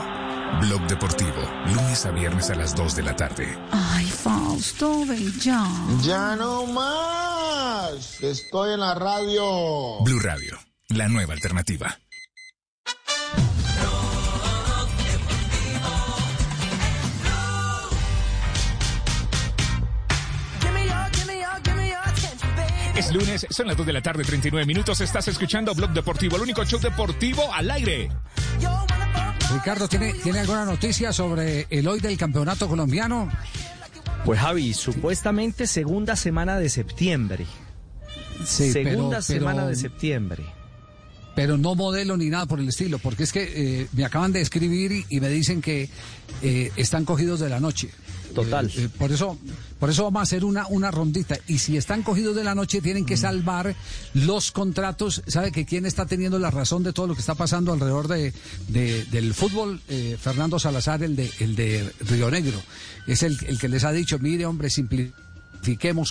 Blog Deportivo, lunes a viernes a las 2 de la tarde. Ay, Fausto, ven ya. Ya no más. Estoy en la radio. Blue Radio, la nueva alternativa. Es lunes, son las 2 de la tarde, 39 minutos. Estás escuchando Blog Deportivo, el único show deportivo al aire. Ricardo, ¿tiene, ¿tiene alguna noticia sobre el hoy del campeonato colombiano? Pues Javi, supuestamente segunda semana de septiembre. Sí, segunda pero- semana pero- de septiembre. Pero no modelo ni nada por el estilo, porque es que eh, me acaban de escribir y, y me dicen que eh, están cogidos de la noche. Total. Eh, eh, por eso, por eso vamos a hacer una, una rondita. Y si están cogidos de la noche, tienen Mm. que salvar los contratos. ¿Sabe que quién está teniendo la razón de todo lo que está pasando alrededor de, de- del fútbol? Eh, Fernando Salazar, el de, el de Río Negro. Es el, el que les ha dicho, mire, hombre,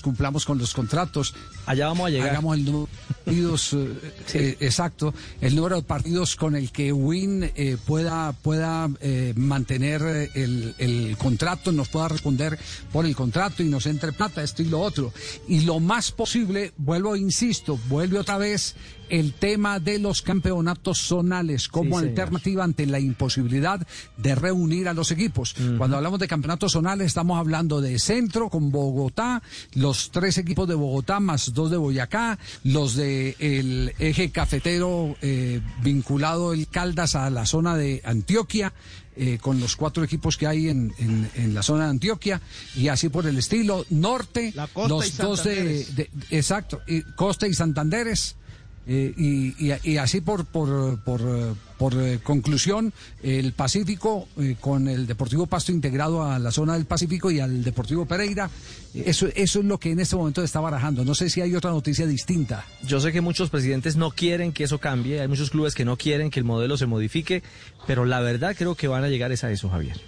cumplamos con los contratos. Allá vamos a llegar. Hagamos el número de partidos, eh, eh, exacto, el número de partidos con el que Win eh, pueda, pueda eh, mantener el, el contrato, nos pueda responder por el contrato y nos entre plata, esto y lo otro. Y lo más posible, vuelvo, insisto, vuelve otra vez el tema de los campeonatos zonales como Sí, señor. alternativa ante la imposibilidad de reunir a los equipos. Cuando hablamos de campeonatos zonales estamos hablando de centro con Bogotá, los tres equipos de Bogotá más dos de Boyacá, los de el eje cafetero eh, vinculado el Caldas a la zona de Antioquia. eh, con los cuatro equipos que hay en, en- en la zona de Antioquia y así por el estilo norte costa los y dos de- exacto y Costa y Santanderes Eh, y, y- y así por, por, por, por, eh, conclusión, el Pacífico eh, con el Deportivo Pasto integrado a la zona del Pacífico y al Deportivo Pereira, eso, eso es lo que en este momento está barajando. No sé si hay otra noticia distinta. Yo sé que muchos presidentes no quieren que eso cambie, hay muchos clubes que no quieren que el modelo se modifique, pero la verdad creo que van a llegar es a eso, Javier.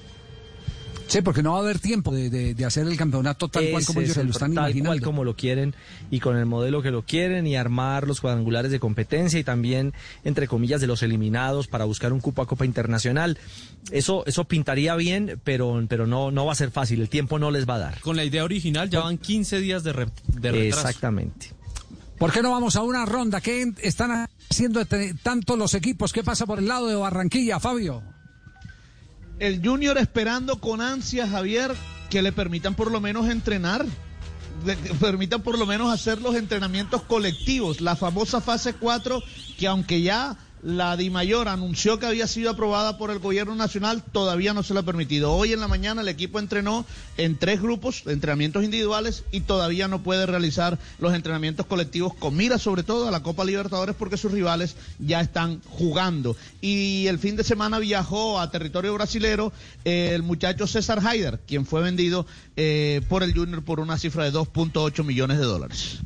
Sí, porque no va a haber tiempo de, de- de hacer el campeonato tal cual como ellos es se el- lo están tal imaginando. cual como lo quieren y con el modelo que lo quieren y armar los cuadrangulares de competencia y también entre comillas de los eliminados para buscar un cupo a Copa Internacional. Eso eso pintaría bien, pero pero no no va a ser fácil, el tiempo no les va a dar. Con la idea original ya van 15 días de, re- de retraso. Exactamente. ¿Por qué no vamos a una ronda? ¿Qué están haciendo tanto los equipos? ¿Qué pasa por el lado de Barranquilla, Fabio? El Junior esperando con ansia, Javier, que le permitan por lo menos entrenar, que permitan por lo menos hacer los entrenamientos colectivos, la famosa fase 4, que aunque ya la DIMAYOR anunció que había sido aprobada por el gobierno nacional, todavía no se le ha permitido. Hoy en la mañana el equipo entrenó en tres grupos, entrenamientos individuales, y todavía no puede realizar los entrenamientos colectivos con mira sobre todo a la Copa Libertadores porque sus rivales ya están jugando. Y el fin de semana viajó a territorio brasilero eh, el muchacho César Haider, quien fue vendido eh, por el Junior por una cifra de 2.8 millones de dólares.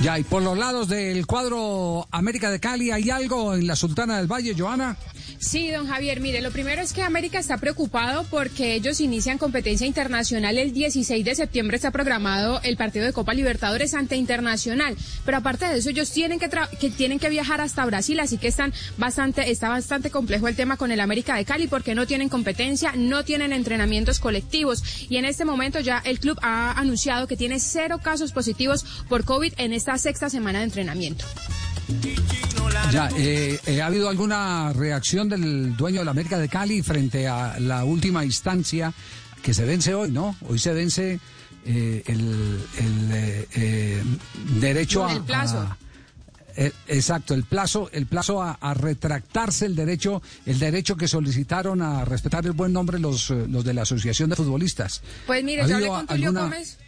Ya, y por los lados del cuadro América de Cali, ¿hay algo en la Sultana del Valle, Joana? Sí, don Javier, mire, lo primero es que América está preocupado porque ellos inician competencia internacional el 16 de septiembre, está programado el partido de Copa Libertadores ante Internacional, pero aparte de eso ellos tienen que, tra- que tienen que viajar hasta Brasil, así que están bastante está bastante complejo el tema con el América de Cali porque no tienen competencia, no tienen entrenamientos colectivos. Y en este momento ya el club ha anunciado que tiene cero casos positivos por COVID en esta sexta semana de entrenamiento. Ya, eh, eh, ¿ha habido alguna reacción del dueño de la América de Cali frente a la última instancia que se vence hoy, no? Hoy se vence eh, el, el, eh, derecho a... El plazo. a- exacto, el plazo, el plazo a, a retractarse el derecho, el derecho que solicitaron a respetar el buen nombre los, los de la Asociación de Futbolistas. Pues mire, ¿Ha yo hablé con Tulio alguna- Gómez.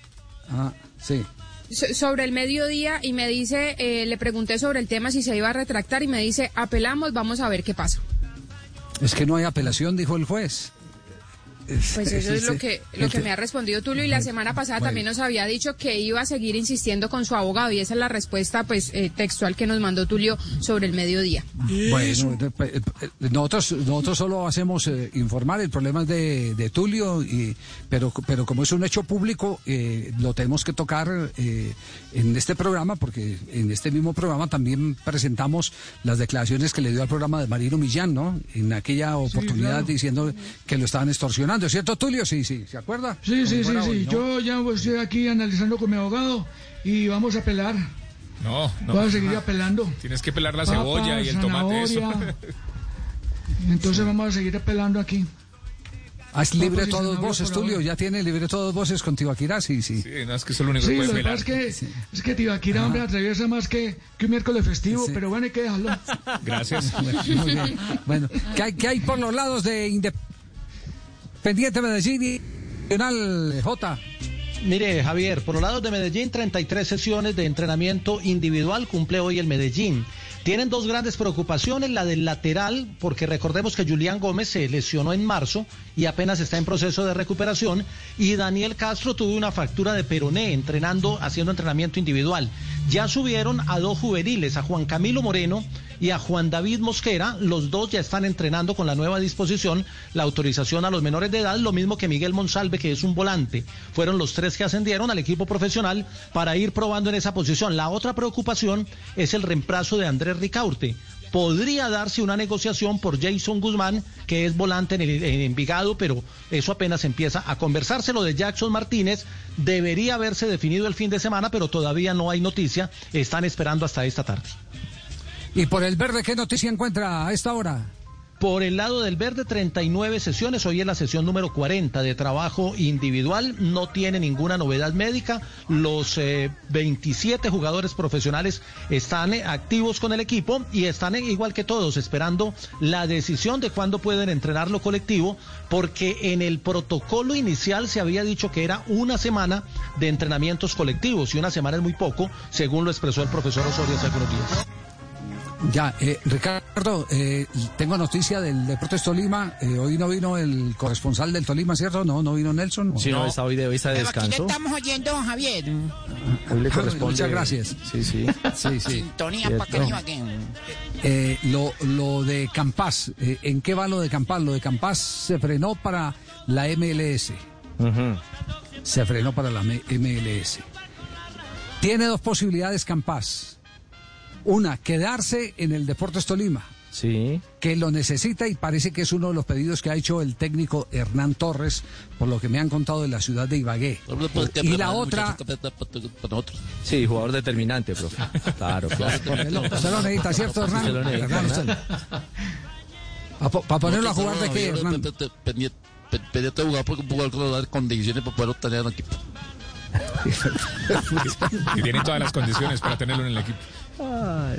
Ah, sí. So- sobre el mediodía y me dice, eh, le pregunté sobre el tema si se iba a retractar y me dice, apelamos, vamos a ver qué pasa. Es que no hay apelación, dijo el juez. Pues eso es lo que, lo que me ha respondido Tulio y la semana pasada también nos había dicho que iba a seguir insistiendo con su abogado y esa es la respuesta pues eh, textual que nos mandó Tulio sobre el mediodía. Bueno, eh, eh, eh, nosotros, nosotros solo hacemos eh, informar, el problema es de, de Tulio, y, pero, pero como es un hecho público, eh, lo tenemos que tocar eh, en este programa, porque en este mismo programa también presentamos las declaraciones que le dio al programa de Marino Millán, ¿no? En aquella oportunidad claro. diciendo que lo estaban extorsionando, ¿cierto, Tulio? Sí, sí, ¿se acuerda? Sí, sí, sí, sí. hoy, ¿no? Yo ya estoy aquí analizando con mi abogado y vamos a apelar. No, no. Vamos a seguir apelando. Tienes que pelar la Papa, cebolla y el tomate. Eso. Entonces vamos a seguir apelando aquí. Haz libre todos voces, Tulio, ya tiene libre todos voces con Tibaquirá, sí, sí. Sí, no, es que eso es lo único Sí, que lo puedes que pelar. pasa es que, es que Tibaquira, hombre, atraviesa más que, que un miércoles festivo, pero bueno, hay que dejarlo. Gracias. Muy bien. Bueno, ¿qué hay, qué hay por los lados de Independiente Medellín y Nacional J? Mire, Javier, por los lados de Medellín, 33 sesiones de entrenamiento individual cumple hoy el Medellín. Tienen dos grandes preocupaciones, la del lateral, porque recordemos que Julián Gómez se lesionó en marzo y apenas está en proceso de recuperación, y Daniel Castro tuvo una fractura de peroné entrenando, haciendo entrenamiento individual. Ya subieron a dos juveniles, a Juan Camilo Moreno y a Juan David Mosquera, los dos ya están entrenando con la nueva disposición, la autorización a los menores de edad, lo mismo que Miguel Monsalve, que es un volante. Fueron los tres que ascendieron al equipo profesional para ir probando en esa posición. La otra preocupación es el reemplazo de Andrés Ricaurte. Podría darse una negociación por Jason Guzmán, que es volante en, el, en Envigado, pero eso apenas empieza a conversarse. Lo de Jackson Martínez debería haberse definido el fin de semana, pero todavía no hay noticia. Están esperando hasta esta tarde. ¿Y por el verde qué noticia encuentra a esta hora? Por el lado del verde, 39 sesiones. Hoy es la sesión número 40 de trabajo individual. No tiene ninguna novedad médica. Los eh, 27 jugadores profesionales están eh, activos con el equipo y están eh, igual que todos esperando la decisión de cuándo pueden entrenar lo colectivo, porque en el protocolo inicial se había dicho que era una semana de entrenamientos colectivos y una semana es muy poco, según lo expresó el profesor Osorio hace algunos días. Ya, eh, Ricardo, eh, tengo noticia del Deportes Tolima. Eh, hoy no vino el corresponsal del Tolima, ¿cierto? No, no vino Nelson. Sí, no, está hoy de, hoy está de Pero aquí le descanso. estamos oyendo, Javier. Hoy le corresponde. Muchas gracias. Sí, sí. Sí, sí. Sintonía para que que... Eh, lo, lo de Campas, eh, ¿en qué va lo de Campas? Lo de Campas se frenó para la MLS. Se frenó para la MLS. Tiene dos posibilidades Campas. Una, quedarse en el Deportes Tolima. Sí. Que lo necesita y parece que es uno de los pedidos que ha hecho el técnico Hernán Torres, por lo que me han contado de la ciudad de Ibagué. Y la otra, Sí, jugador determinante, profe. Claro, claro. Usted lo- necesita, ¿cierto, Hernán? ¿Para ponerlo a jugar de qué, Hernán? Pendiente de jugar porque un jugador que nos da condiciones para poder obtener un equipo. Y tiene todas las condiciones para tenerlo en el equipo.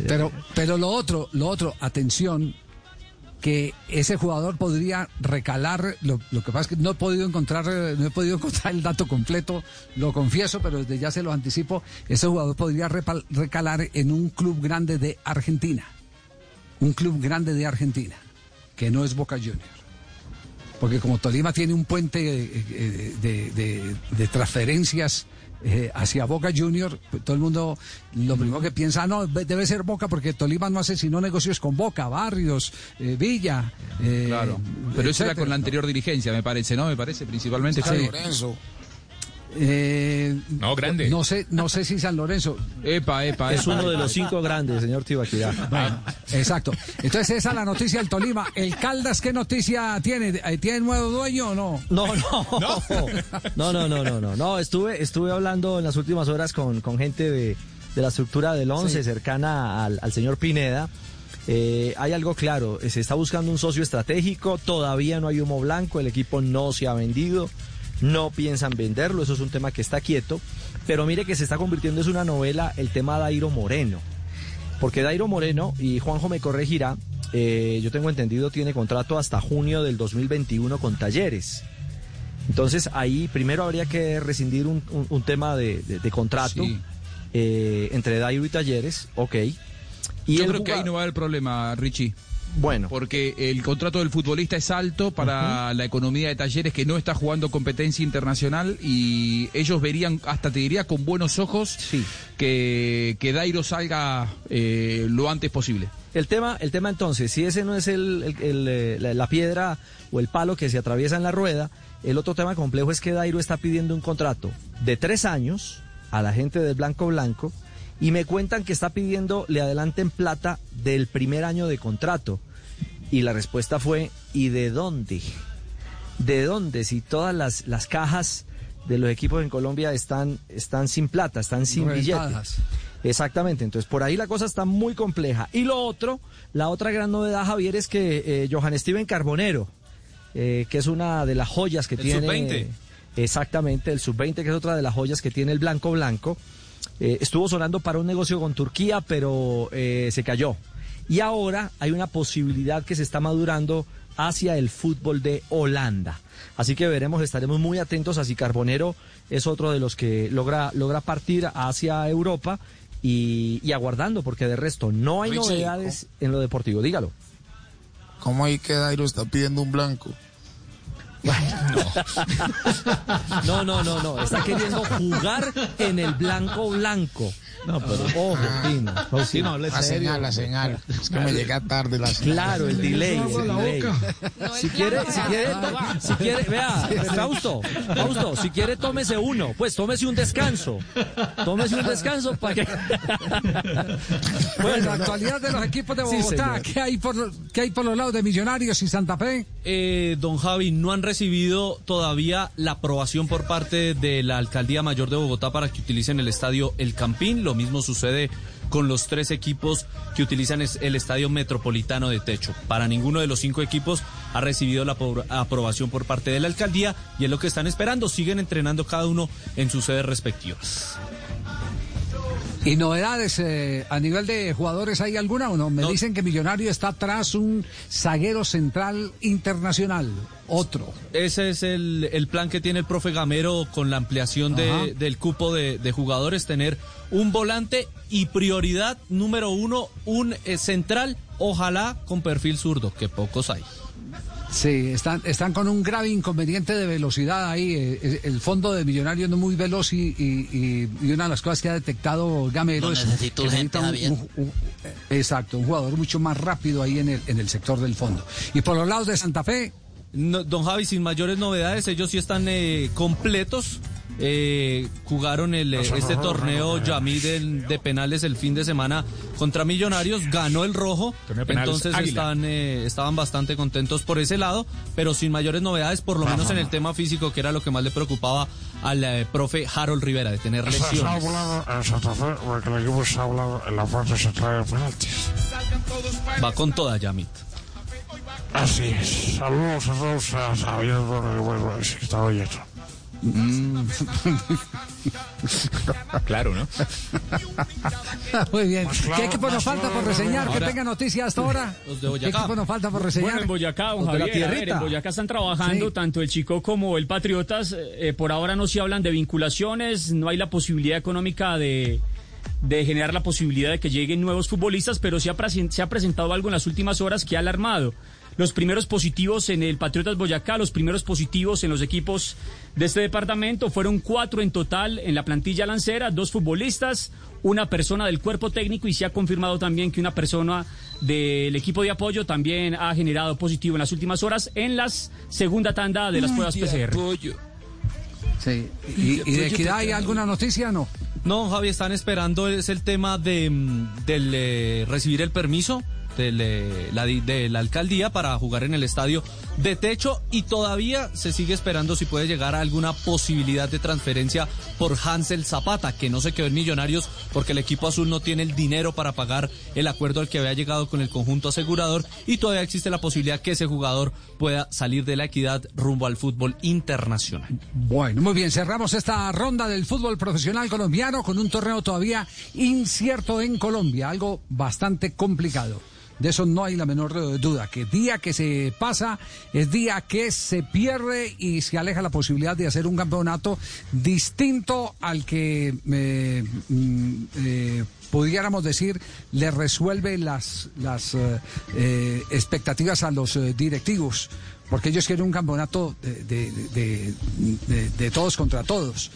Pero, pero lo otro, lo otro, atención, que ese jugador podría recalar, lo, lo que pasa es que no he podido encontrar, eh, no he podido encontrar el dato completo, lo confieso, pero desde ya se lo anticipo, ese jugador podría repal- recalar en un club grande de Argentina. Un club grande de Argentina, que no es Boca Juniors. Porque como Tolima tiene un puente eh, eh, de, de- de transferencias eh, hacia Boca Junior, todo el mundo lo primero que piensa, "Ah, no, be- debe ser Boca porque Tolima no hace sino negocios con Boca, Barrios, eh, Villa. eh, Claro, pero eso era con la anterior dirigencia, me parece, ¿no? Me parece principalmente. Sí. Javi. Eh, no, grande. No sé, no sé si San Lorenzo. Epa, epa, Es uno de los cinco grandes, señor Tibaquirá. Bueno, exacto. Entonces esa es la noticia del Tolima. ¿El Caldas qué noticia tiene? Eh, ¿Tiene nuevo dueño o no? No, no. No, no, no, no, no. No, estuve, estuve hablando en las últimas horas con, con gente de, de la estructura del 11 Sí. cercana al, al señor Pineda. Eh, hay algo claro, se está buscando un socio estratégico, todavía no hay humo blanco, el equipo no se ha vendido, no piensan venderlo, eso es un tema que está quieto, pero mire que se está convirtiendo en una novela el tema Dairo Moreno, porque Dairo Moreno, y Juanjo me corregirá, eh, yo tengo entendido tiene contrato hasta junio del 2021 con Talleres. Entonces ahí primero habría que rescindir un, un- un tema de, de- de contrato Sí. eh, entre Dairo y Talleres, ok. Y Yo el creo que ahí no va a haber problema, Richie. Bueno. Porque el contrato del futbolista es alto para la economía de talleres que no está jugando competencia internacional y ellos verían, hasta te diría, con buenos ojos que, que Dairo salga eh, lo antes posible. El tema, el tema entonces, si ese no es el, el- el, eh, la, la piedra o el palo que se atraviesa en la rueda, el otro tema complejo es que Dairo está pidiendo un contrato de tres años a la gente del Blanco Blanco y me cuentan que está pidiendo le adelanten plata del primer año de contrato. Y la respuesta fue, ¿y de dónde? ¿De dónde? Si todas las, las cajas de los equipos en Colombia están, están sin plata, están sin billete. Reventadas. Exactamente, entonces por ahí la cosa está muy compleja. Y lo otro, la otra gran novedad, Javier, es que eh, Johan Steven Carbonero, eh, que es una de las joyas que El tiene... sub-20. Exactamente, el sub-20, que es otra de las joyas que tiene el Blanco Blanco, eh, estuvo sonando para un negocio con Turquía, pero eh, se cayó. Y ahora hay una posibilidad que se está madurando hacia el fútbol de Holanda. Así que veremos, estaremos muy atentos a si Carbonero es otro de los que logra, logra partir hacia Europa y, y aguardando, porque de resto no hay Richie, novedades en lo deportivo. Dígalo. ¿Cómo ahí que Dairo está pidiendo un blanco? No, no, no, no. Está queriendo jugar en el blanco blanco. No, pero ojo, Pino. Sí, no, hable La serio. señal, la señal. Es que me llega tarde la señal. Claro, el delay, el la delay. boca. Si quiere, si quiere, si quiere, vea, Fausto, Fausto, si quiere tómese uno, pues tómese un descanso. Tómese un descanso para que... Bueno, la actualidad de los equipos de Bogotá. ¿qué, hay por, ¿qué hay por los lados de Millonarios y Santa Fe? Eh, don Javi, no han recibido todavía la aprobación por parte de la Alcaldía Mayor de Bogotá para que utilicen el estadio El Campín. Lo mismo sucede con los tres equipos que utilizan el estadio Metropolitano de Techo. Para ninguno de los cinco equipos ha recibido la apro- aprobación por parte de la Alcaldía y es lo que están esperando. Siguen entrenando cada uno en sus sedes respectivas. ¿Y novedades eh, a nivel de jugadores hay alguna o no? Me dicen que Millonario está tras un zaguero central internacional, otro. Ese es el, el plan que tiene el profe Gamero con la ampliación de, del cupo de, de jugadores, tener un volante y prioridad número uno, un eh, central, ojalá con perfil zurdo, que pocos hay. Sí, están, están con un grave inconveniente de velocidad ahí. eh, eh, El fondo de Millonario no es muy veloz y, y- y- y una de las cosas que ha detectado Gamero es necesita que necesita un- un- un- eh, exacto, un jugador mucho más rápido ahí en el, en el sector del fondo. Y por los lados de Santa Fe, No, don Javi, sin mayores novedades, ellos sí están eh, completos. Eh, jugaron el, eh, este torneo Yamí de penales el fin de semana contra Millonarios, ganó el rojo, entonces están, eh, estaban bastante contentos por ese lado, pero sin mayores novedades, por lo menos en el tema físico, que era lo que más le preocupaba al eh, profe Harold Rivera, de tener Se ha lesiones. hablado en Santa Fe porque el equipo se ha hablado en la parte central de penaltis. Va con toda Yamit. Así es. Saludos a todos a Javier bueno, si oyendo. claro, ¿no? muy bien. Claro, ¿Qué equipo nos falta por reseñar? Que tenga noticias hasta ahora. Los de ¿Qué Boyacá. equipo nos falta por reseñar? Bueno, en Boyacá, don Javier, a ver, en Boyacá están trabajando, Sí. tanto el Chico como el Patriotas. eh, por ahora no se hablan de vinculaciones, no hay la posibilidad económica de, de generar la posibilidad de que lleguen nuevos futbolistas, pero sí ha, se ha presentado algo en las últimas horas que ha alarmado. Los primeros positivos en el Patriotas Boyacá, los primeros positivos en los equipos de este departamento, fueron cuatro en total en la plantilla lancera, dos futbolistas, una persona del cuerpo técnico y se ha confirmado también que una persona del equipo de apoyo también ha generado positivo en las últimas horas en la segunda tanda de las pruebas de PCR. Sí. ¿Y, y de equidad hay alguna noticia? No. No, Javi, están esperando, es el tema de, mm, del eh, recibir el permiso eh, de la alcaldía para jugar en el estadio de techo y todavía se sigue esperando si puede llegar a alguna posibilidad de transferencia por Hansel Zapata, que no se quedó en Millonarios porque el equipo azul no tiene el dinero para pagar el acuerdo al que había llegado con el conjunto asegurador y todavía existe la posibilidad que ese jugador pueda salir de la equidad rumbo al fútbol internacional. Bueno, muy bien, cerramos esta ronda del fútbol profesional colombiano con un torneo todavía incierto en Colombia, algo bastante complicado. De eso no hay la menor duda, que día que se pasa es día que se pierde y se aleja la posibilidad de hacer un campeonato distinto al que eh, mm, eh, pudiéramos decir le resuelve las, las eh, expectativas a los directivos porque ellos quieren un campeonato de, de- de- todos contra todos.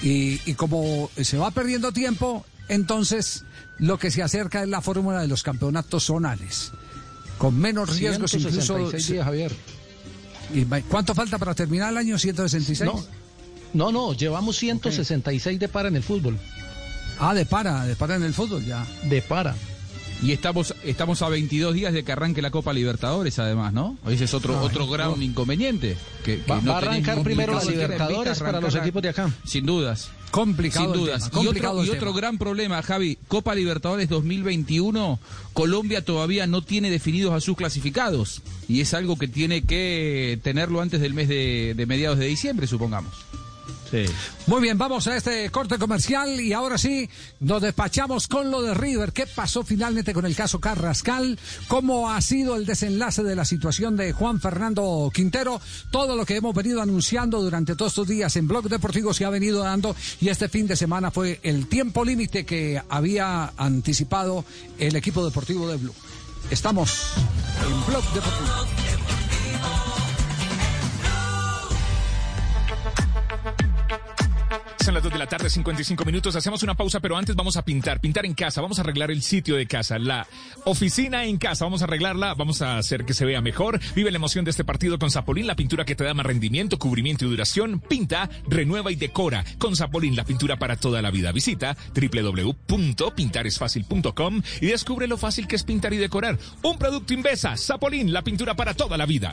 Y como se va perdiendo tiempo, entonces lo que se acerca es la fórmula de los campeonatos zonales, con menos riesgos incluso. 166 días, Javier. ¿Y va- ¿Cuánto falta para terminar el año 166? No, no, no, llevamos 166 de para en el fútbol. Ah, de para, de para en el fútbol ya. De para. Y estamos, estamos a 22 días de que arranque la Copa Libertadores, además, ¿no? Ese es otro, Ay, otro gran no. inconveniente. Que, que Va- no va a arrancar primero la Libertadores para los equipos de acá. Sin dudas. Complicado Sin dudas. tema, y otro, y otro gran problema, Javi, Copa Libertadores 2021, Colombia todavía no tiene definidos a sus clasificados. Y es algo que tiene que tenerlo antes del mes de, de mediados de diciembre, supongamos. Muy bien, vamos a este corte comercial y ahora sí nos despachamos con lo de River. ¿Qué pasó finalmente con el caso Carrascal? ¿Cómo ha sido el desenlace de la situación de Juan Fernando Quintero? Todo lo que hemos venido anunciando durante todos estos días en Blog Deportivo se ha venido dando y este fin de semana fue el tiempo límite que había anticipado el equipo deportivo de Blue. Estamos en Blog Deportivo. Son las 2 de la tarde, 55 minutos. Hacemos una pausa, pero antes vamos a pintar. Pintar en casa. Vamos a arreglar el sitio de casa. La oficina en casa. Vamos a arreglarla. Vamos a hacer que se vea mejor. Vive la emoción de este partido con Zapolín, la pintura que te da más rendimiento, cubrimiento y duración. Pinta, renueva y decora. Con Zapolín, la pintura para toda la vida. Visita www.pintaresfacil.com y descubre lo fácil que es pintar y decorar. Un producto Invesa. Zapolín, la pintura para toda la vida.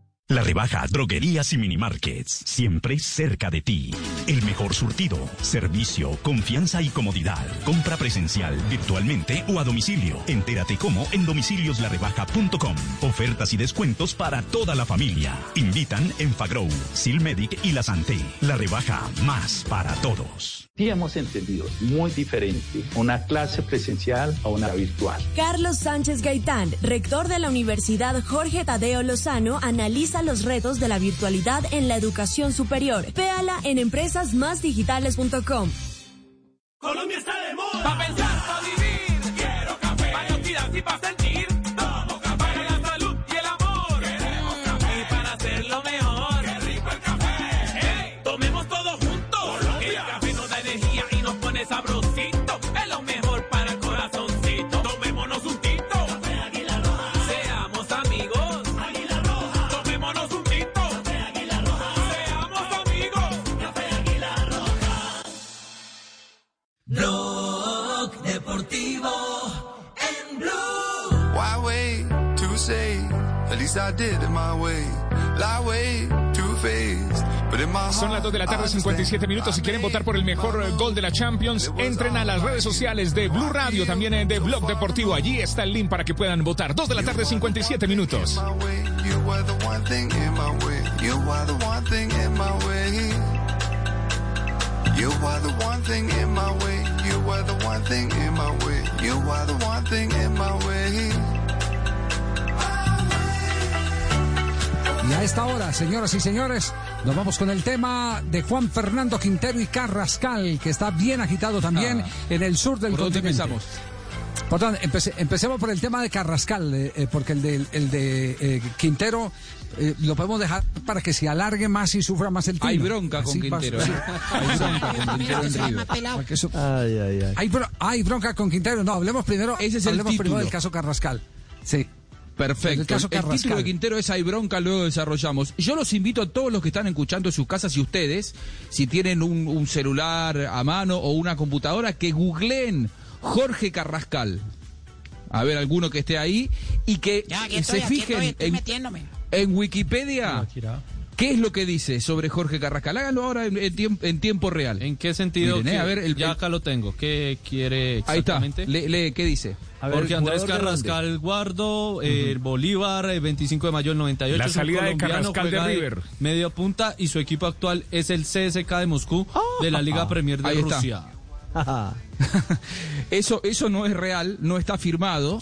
La rebaja Droguerías y Minimarkets, siempre cerca de ti. El mejor surtido, servicio, confianza y comodidad. Compra presencial, virtualmente o a domicilio. Entérate cómo en domicilioslarebaja.com. Ofertas y descuentos para toda la familia. Invitan en Fagrow, Silmedic y La Santé. La rebaja más para todos. Sí hemos entendido muy diferente una clase presencial a una virtual. Carlos Sánchez Gaitán, rector de la Universidad Jorge Tadeo Lozano, analiza los retos de la virtualidad en la educación superior. Véala en empresasmásdigitales.com. Colombia está de moda. Pa' pensar, la tarde, 57 minutos. Si quieren votar por el mejor eh, gol de la Champions, entren a las redes sociales de Blue Radio, también eh, de Blog Deportivo. Allí está el link para que puedan votar. 2 de la tarde, 57 minutos. You were the one thing in my way. You were the one thing in my way. You were the one thing in my way. You were the one thing in my way. You were the one thing in my way. Y a esta hora, señoras y señores, nos vamos con el tema de Juan Fernando Quintero y Carrascal, que está bien agitado también en el sur del ¿Por dónde continente. tanto, empece- empecemos por el tema de Carrascal, eh, eh, porque el de, el de eh, Quintero eh, lo podemos dejar para que se alargue más y sufra más el tema. Hay bronca con Así Quintero, sí. ¿eh? Hay bronca con Quintero en eso- Ay, ay, ay. hay, bro- hay bronca con Quintero. No, hablemos primero, Ese es el hablemos primero título. del caso Carrascal. Sí. Perfecto. El caso El, título de Quintero es Hay bronca, luego desarrollamos. Yo los invito a todos los que están escuchando en sus casas y ustedes, si tienen un, un celular a mano o una computadora, que googleen Jorge Carrascal. A ver, alguno que esté ahí y que Ya, se fijen estoy, estoy en, metiéndome. en Wikipedia. ¿Qué es lo que dice sobre Jorge Carrascal? Háganlo ahora en, en tiemp- en tiempo real. ¿En qué sentido? Miren, eh, a ver, el- ya el- acá lo tengo. ¿Qué quiere Ahí está. exactamente? Lee, lee, ¿qué dice? Jorge Andrés Carrascal Guardo, eh, Bolívar, eh, 25 de mayo del 98. La salida de Carrascal de River. Medio punta y su equipo actual es el CSK de Moscú de la Liga Premier de Ahí está. Rusia. Eso, eso no es real, no está firmado.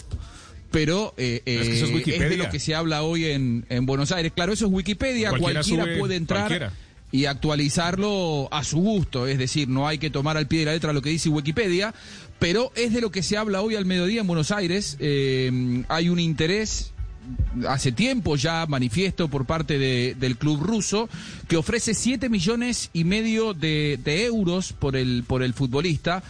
Pero eh, Pero es que eso es eh, Wikipedia. de lo que se habla hoy en, en Buenos Aires. Claro, eso es Wikipedia, Cualquiera cualquiera, sube, puede entrar cualquiera. y actualizarlo a su gusto. Es decir, no hay que tomar al pie de la letra lo que dice Wikipedia, pero es de lo que se habla hoy al mediodía en Buenos Aires. Eh, hay un interés hace tiempo ya manifiesto por parte de- del club ruso que ofrece 7 millones y medio de, de euros por el, por el futbolista.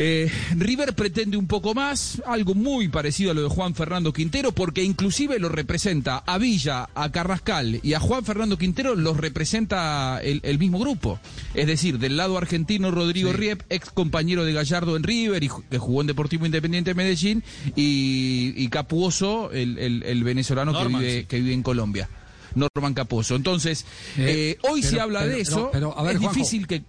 Eh, River pretende un poco más, algo muy parecido a lo de Juan Fernando Quintero, porque inclusive lo representa a Villa, a Carrascal y a Juan Fernando Quintero los representa el, el mismo grupo. Es decir, del lado argentino Rodrigo Riep, ex compañero de Gallardo en River y que jugó en Deportivo Independiente de Medellín, y, y Capuoso, el, el- el venezolano que vive, sí. que vive en Colombia. Norman Caposo. Entonces, Eh, eh, hoy se habla pero- de eso. pero, a ver, es Juanjo, difícil que.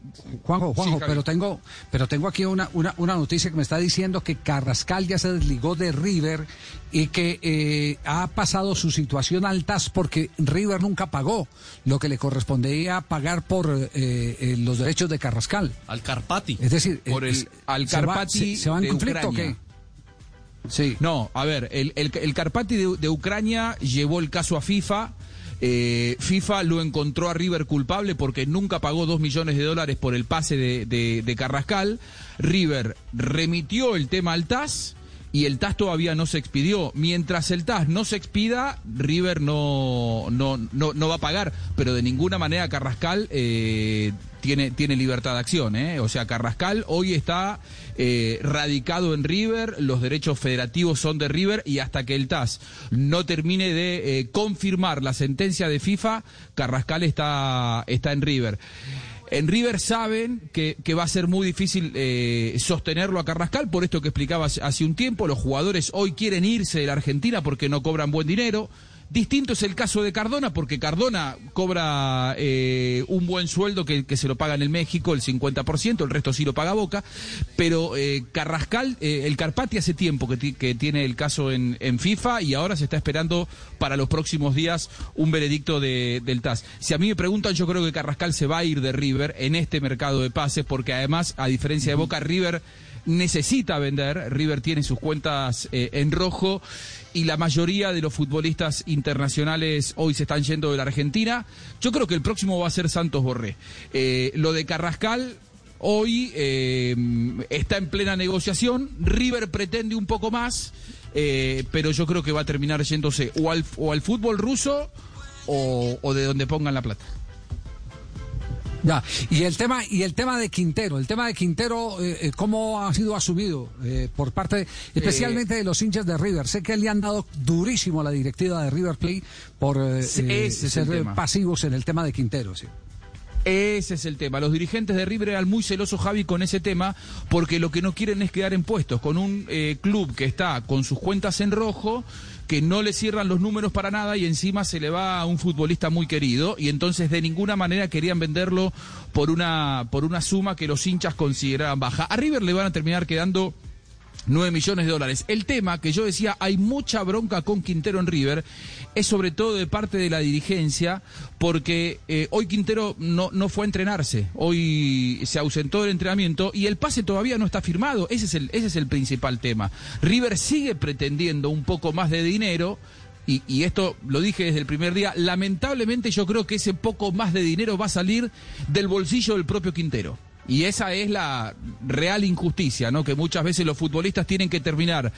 Juanjo, Juanjo, Sí, pero tengo, pero tengo aquí una, una, una noticia que me está diciendo que Carrascal ya se desligó de River y que eh, ha pasado su situación al TAS porque River nunca pagó lo que le correspondía pagar por eh, eh, los derechos de Carrascal. Al Carpati. Es decir, Por el ¿se va- Alcarpati se, se va en de conflicto o qué? Sí. No, a ver, el, el, el Carpati de, de Ucrania llevó el caso a FIFA. Eh, FIFA lo encontró a River culpable porque nunca pagó dos millones de dólares por el pase de Carrascal. River remitió el tema al TAS y el TAS todavía no se expidió. Mientras el TAS no se expida, River no, no, no, no va a pagar, pero de ninguna manera Carrascal eh, tiene, tiene libertad de acción. ¿eh? O sea, Carrascal hoy está eh, radicado en River, los derechos federativos son de River y hasta que el TAS no termine de eh, confirmar la sentencia de FIFA, Carrascal está, está en River. En River saben que, que va a ser muy difícil eh, sostenerlo a Carrascal, por esto que explicaba hace- hace un tiempo, los jugadores hoy quieren irse de la Argentina porque no cobran buen dinero. Distinto es el caso de Cardona, porque Cardona cobra eh, un buen sueldo que, que se lo pagan en México, el 50%, el resto sí lo paga Boca, pero eh, Carrascal, eh, el Carpati hace tiempo que, que tiene el caso en, en FIFA y ahora se está esperando para los próximos días un veredicto de- del TAS. Si a mí me preguntan, yo creo que Carrascal se va a ir de River en este mercado de pases, porque además, a diferencia de Boca, River necesita vender, River tiene sus cuentas eh, en rojo y la mayoría de los futbolistas internacionales hoy se están yendo de la Argentina. Yo creo que el próximo va a ser Santos Borré. Eh, lo de Carrascal hoy eh, está en plena negociación, River pretende un poco más, eh, pero yo creo que va a terminar yéndose o al, o al fútbol ruso o, o de donde pongan la plata. Ya, y el tema y el tema de Quintero, el tema de Quintero, eh, eh, ¿cómo ha sido asumido eh, por parte, especialmente de los hinchas de River? Sé que le han dado durísimo a la directiva de River Plate por eh, eh, ser pasivos en el tema de Quintero. Sí. Ese es el tema. Los dirigentes de River eran muy celosos, Javi, con ese tema, porque lo que no quieren es quedar en puestos con un eh, club que está con sus cuentas en rojo, que no le cierran los números para nada y encima se le va a un futbolista muy querido y entonces de ninguna manera querían venderlo por una, por una suma que los hinchas consideraban baja. A River le van a terminar quedando 9 millones de dólares. El tema que yo decía, hay mucha bronca con Quintero en River, es sobre todo de parte de la dirigencia, porque eh, hoy Quintero no, no fue a entrenarse, hoy se ausentó del entrenamiento y el pase todavía no está firmado. Ese es el, ese es el principal tema. River sigue pretendiendo un poco más de dinero. Y, y esto lo dije desde el primer día, lamentablemente yo creo que ese poco más de dinero va a salir del bolsillo del propio Quintero. Y esa es la real injusticia, ¿no? Que muchas veces los futbolistas tienen que terminar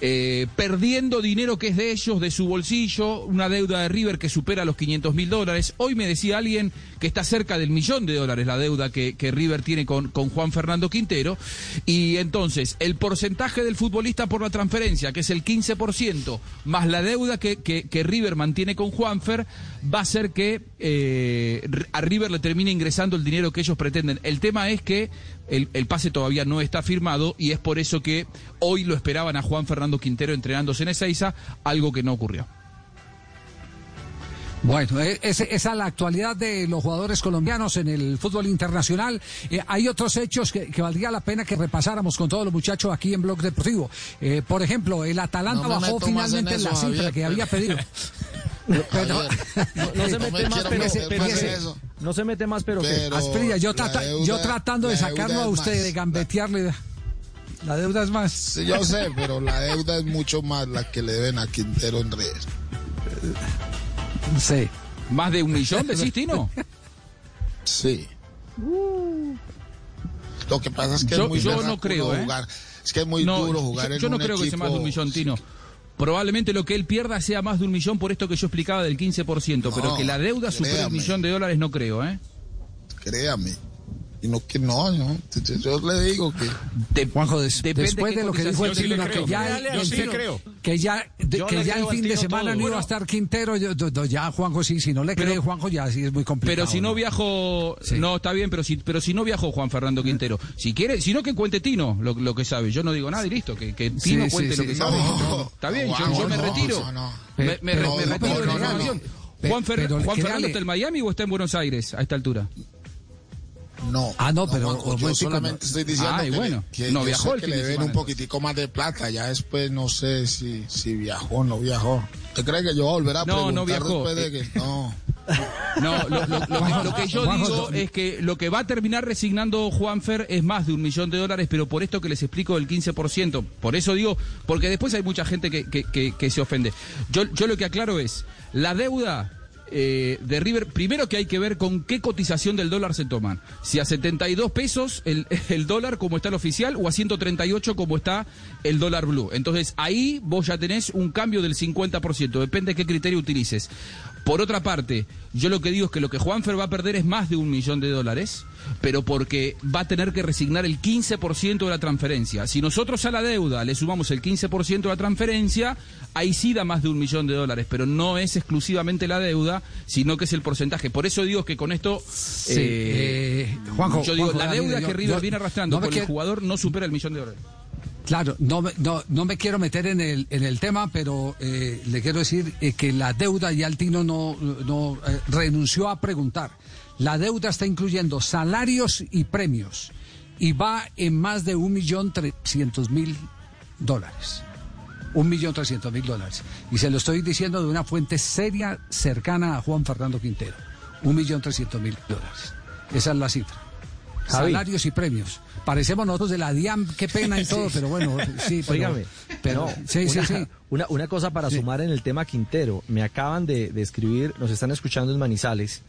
eh, perdiendo dinero que es de ellos, de su bolsillo, una deuda de River que supera los 500 mil dólares. Hoy me decía alguien que está cerca del millón de dólares la deuda que, que River tiene con, con Juan Fernando Quintero. Y entonces, el porcentaje del futbolista por la transferencia, que es el 15%, más la deuda que, que, River mantiene con Juanfer, va a hacer que eh, a River le termine ingresando el dinero que ellos pretenden. El tema es que el, el pase todavía no está firmado y es por eso que hoy lo esperaban a Juan Fernando Quintero entrenándose en Ezeiza, algo que no ocurrió. Bueno, ese- esa es la actualidad de los jugadores colombianos en el fútbol internacional. Eh, hay otros hechos que, que valdría la pena que repasáramos con todos los muchachos aquí en Blog Deportivo. Eh, por ejemplo, el Atalanta No bajó finalmente eso, la cifra Javier, que había pedido. Pero- No, no se mete me más, pero, eso. no se mete más, pero, ¿qué? Pero- Asprilla, yo, la trata- deuda- yo tratando de sacarlo a usted, más. de gambetearle. La deuda es más. Sí, yo sé, pero la deuda es mucho más la que le deben a Quintero River. Sí. ¿Más de un millón, decís, Tino? Sí. Lo que pasa es que Yo- es muy yo no creo, ¿eh? jugar. Es que es muy No, duro jugar yo, en yo no un creo que sea más de un millón, Tino. Probablemente lo que él pierda sea más de un millón por esto que yo explicaba del 15%, pero No, que la deuda supere créame. millón de dólares no creo, ¿eh? Créame. Y no que no, no. Yo, yo le digo que. Juanjo, des- después de lo que dijo el sí le Tribunal, creo, que ya, dale, el- sí creo. que ya, de- que ya el fin de semana todo. no iba a estar Quintero, yo- yo- yo- ya Juanjo sí, si no le cree Juanjo ya sí es muy complicado. Pero si no viajó, no está bien, pero si, pero si no viajó Juan Fernando Quintero, si quiere, si no que cuente Tino lo, lo que sabe. Yo no digo nada y listo, que, Tino sí, cuente sí. lo que sabe. No. está bien, yo, me retiro. Me, Pero- retiro de la Juan, Fer- pero Juan créale- Fernando está en Miami o está en Buenos Aires a esta altura. No. Ah, no, pero- Juanjo, un yo solamente no. estoy diciendo Ay, que, bueno, que no viajó el que le de ven semana, un poquitico más de plata. Ya después no sé si, si viajó o no viajó. ¿Usted cree que yo voy a volver a No, preguntar no viajó. después de que no? No, lo, lo- lo que, lo que yo Juanjo, digo no. es que lo que va a terminar resignando Juanfer es más de un millón de dólares, pero por esto que les explico del 15%. Por eso digo, porque después hay mucha gente que, que- que- que se ofende. Yo, yo lo que aclaro es, la deuda eh, de River, primero que hay que ver con qué cotización del dólar se toman. Si a 72 pesos el, el dólar como está el oficial o a 138 como está el dólar blue. Entonces ahí vos ya tenés un cambio del 50%, depende de qué criterio utilices. Por otra parte, yo lo que digo es que lo que Juanfer va a perder es más de un millón de dólares, pero porque va a tener que resignar el 15% de la transferencia. Si nosotros a la deuda le sumamos el 15% de la transferencia, ahí sí da más de un millón de dólares, pero no es exclusivamente la deuda, sino que es el porcentaje. Por eso digo que con esto, Sí, eh, eh, Juanjo, yo digo, Juanjo, la deuda yo- que River yo- viene arrastrando no con el jugador no supera el millón de dólares. Claro, no, me- no, no me quiero meter en el, en el tema, pero eh, le quiero decir eh, que la deuda, ya el Tino no, no eh, renunció a preguntar. La deuda está incluyendo salarios y premios y va en más de un millón trescientos mil dólares. Un millón trescientos mil dólares. Y se lo estoy diciendo de una fuente seria cercana a Juan Fernando Quintero. Un millón trescientos mil dólares. Esa es la cifra. Javi. Salarios y premios. Parecemos nosotros de la DIAM, qué pena y todo, pero bueno, sí, pero, Óigame, pero no, sí, sí, una, sí. Una, una cosa para sumar en el tema Quintero. Me acaban de, de escribir, nos están escuchando en Manizales,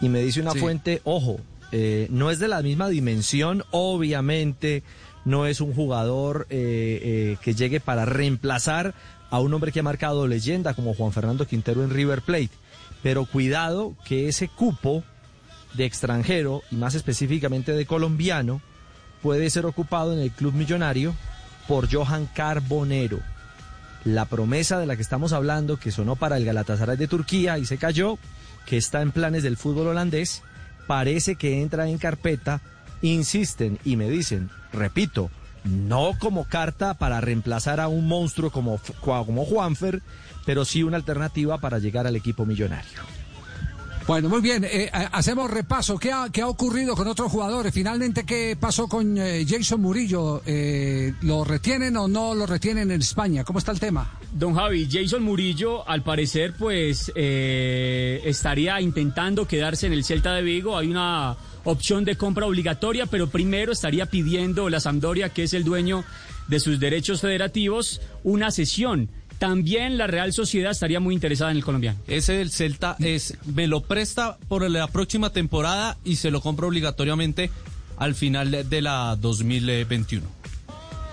y me dice una Sí. fuente, ojo, eh, no es de la misma dimensión, obviamente, no es un jugador eh, eh, que llegue para reemplazar a un hombre que ha marcado leyenda como Juan Fernando Quintero en River Plate. Pero cuidado que ese cupo de extranjero, y más específicamente de colombiano, puede ser ocupado en el club millonario por Johan Carbonero. La promesa de la que estamos hablando, que sonó para el Galatasaray de Turquía y se cayó, que está en planes del fútbol holandés, parece que entra en carpeta, insisten y me dicen, repito, no como carta para reemplazar a un monstruo como, como Juanfer, pero sí una alternativa para llegar al equipo millonario. Bueno, muy bien, eh, hacemos repaso. ¿Qué ha, qué ha ocurrido con otros jugadores? Finalmente, ¿qué pasó con eh, Jason Murillo? Eh, ¿Lo retienen o no lo retienen en España? ¿Cómo está el tema? Don Javi, Jason Murillo, al parecer, pues eh, estaría intentando quedarse en el Celta de Vigo. Hay una opción de compra obligatoria, pero primero estaría pidiendo la Sampdoria, que es el dueño de sus derechos federativos, una cesión. También la Real Sociedad estaría muy interesada en el colombiano. Ese del Celta es, me lo presta por la próxima temporada y se lo compra obligatoriamente al final de la 2021.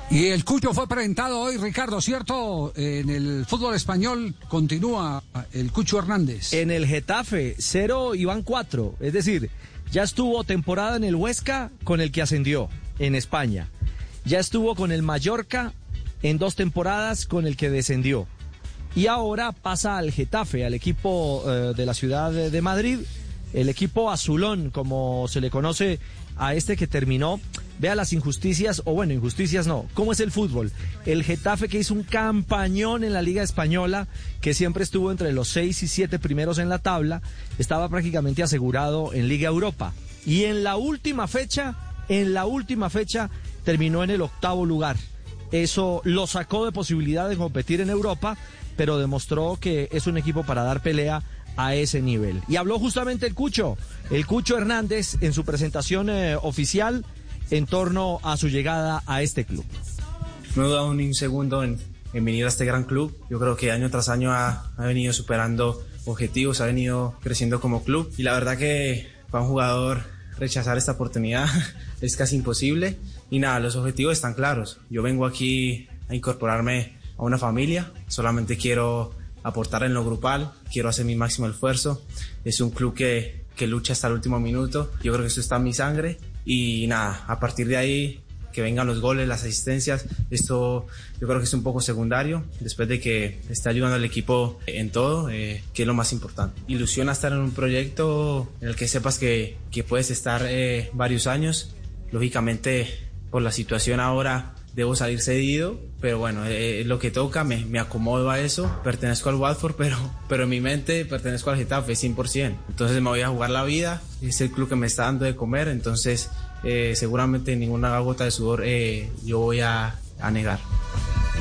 Y el Cucho fue presentado hoy, Ricardo, ¿cierto? En el fútbol español continúa el Cucho Hernández. En el Getafe, 0 y van 4. Es decir, ya estuvo temporada en el Huesca con el que ascendió en España. Ya estuvo con el Mallorca en dos temporadas con el que descendió. Y ahora pasa al Getafe, al equipo eh, de la ciudad de, de Madrid, el equipo azulón, como se le conoce a este que terminó. Vea las injusticias, o bueno, injusticias no. ¿Cómo es el fútbol? El Getafe que hizo un campañón en la Liga Española, que siempre estuvo entre los seis y siete primeros en la tabla, estaba prácticamente asegurado en Liga Europa. Y en la última fecha, en la última fecha, terminó en el octavo lugar. Eso lo sacó de posibilidad de competir en Europa, pero demostró que es un equipo para dar pelea a ese nivel. Y habló justamente el Cucho, el Cucho Hernández, en su presentación eh, oficial en torno a su llegada a este club. No he dudado ni un segundo en, en venir a este gran club. Yo creo que año tras año ha, ha venido superando objetivos, ha venido creciendo como club. Y la verdad que para un jugador rechazar esta oportunidad es casi imposible. Y nada, los objetivos están claros. Yo vengo aquí a incorporarme a una familia. Solamente quiero aportar en lo grupal, quiero hacer mi máximo esfuerzo. Es un club que, que lucha hasta el último minuto. Yo creo que eso está en mi sangre. Y nada, a partir de ahí que vengan los goles, las asistencias, esto yo creo que es un poco secundario, después de que está ayudando al equipo en todo, eh, que es lo más importante. Ilusiona estar en un proyecto en el que sepas que, que puedes estar eh, varios años, lógicamente por la situación ahora debo salir cedido, pero bueno, eh, es lo que toca, me, me acomodo a eso, pertenezco al Watford, pero, pero en mi mente pertenezco al Getafe 100%, entonces me voy a jugar la vida, es el club que me está dando de comer, entonces eh, seguramente ninguna gota de sudor eh, yo voy a, a negar.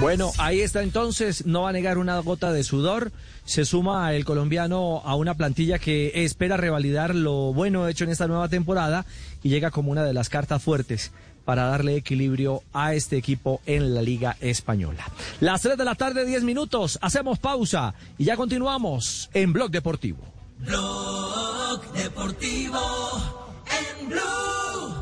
Bueno, ahí está entonces, no va a negar una gota de sudor. Se suma el colombiano a una plantilla que espera revalidar lo bueno hecho en esta nueva temporada y llega como una de las cartas fuertes para darle equilibrio a este equipo en la Liga Española. Las 3 de la tarde, 10 minutos, hacemos pausa y ya continuamos en Blog Deportivo. Blog Deportivo en Blue.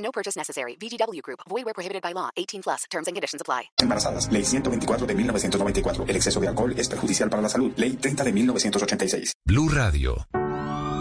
No purchase necessary. VGW Group. Void where prohibited by law. 18 plus. Terms and conditions apply. Embarazadas. Ley 124 de 1994. El exceso de alcohol es perjudicial para la salud. Ley 30 de 1986. Blue Radio.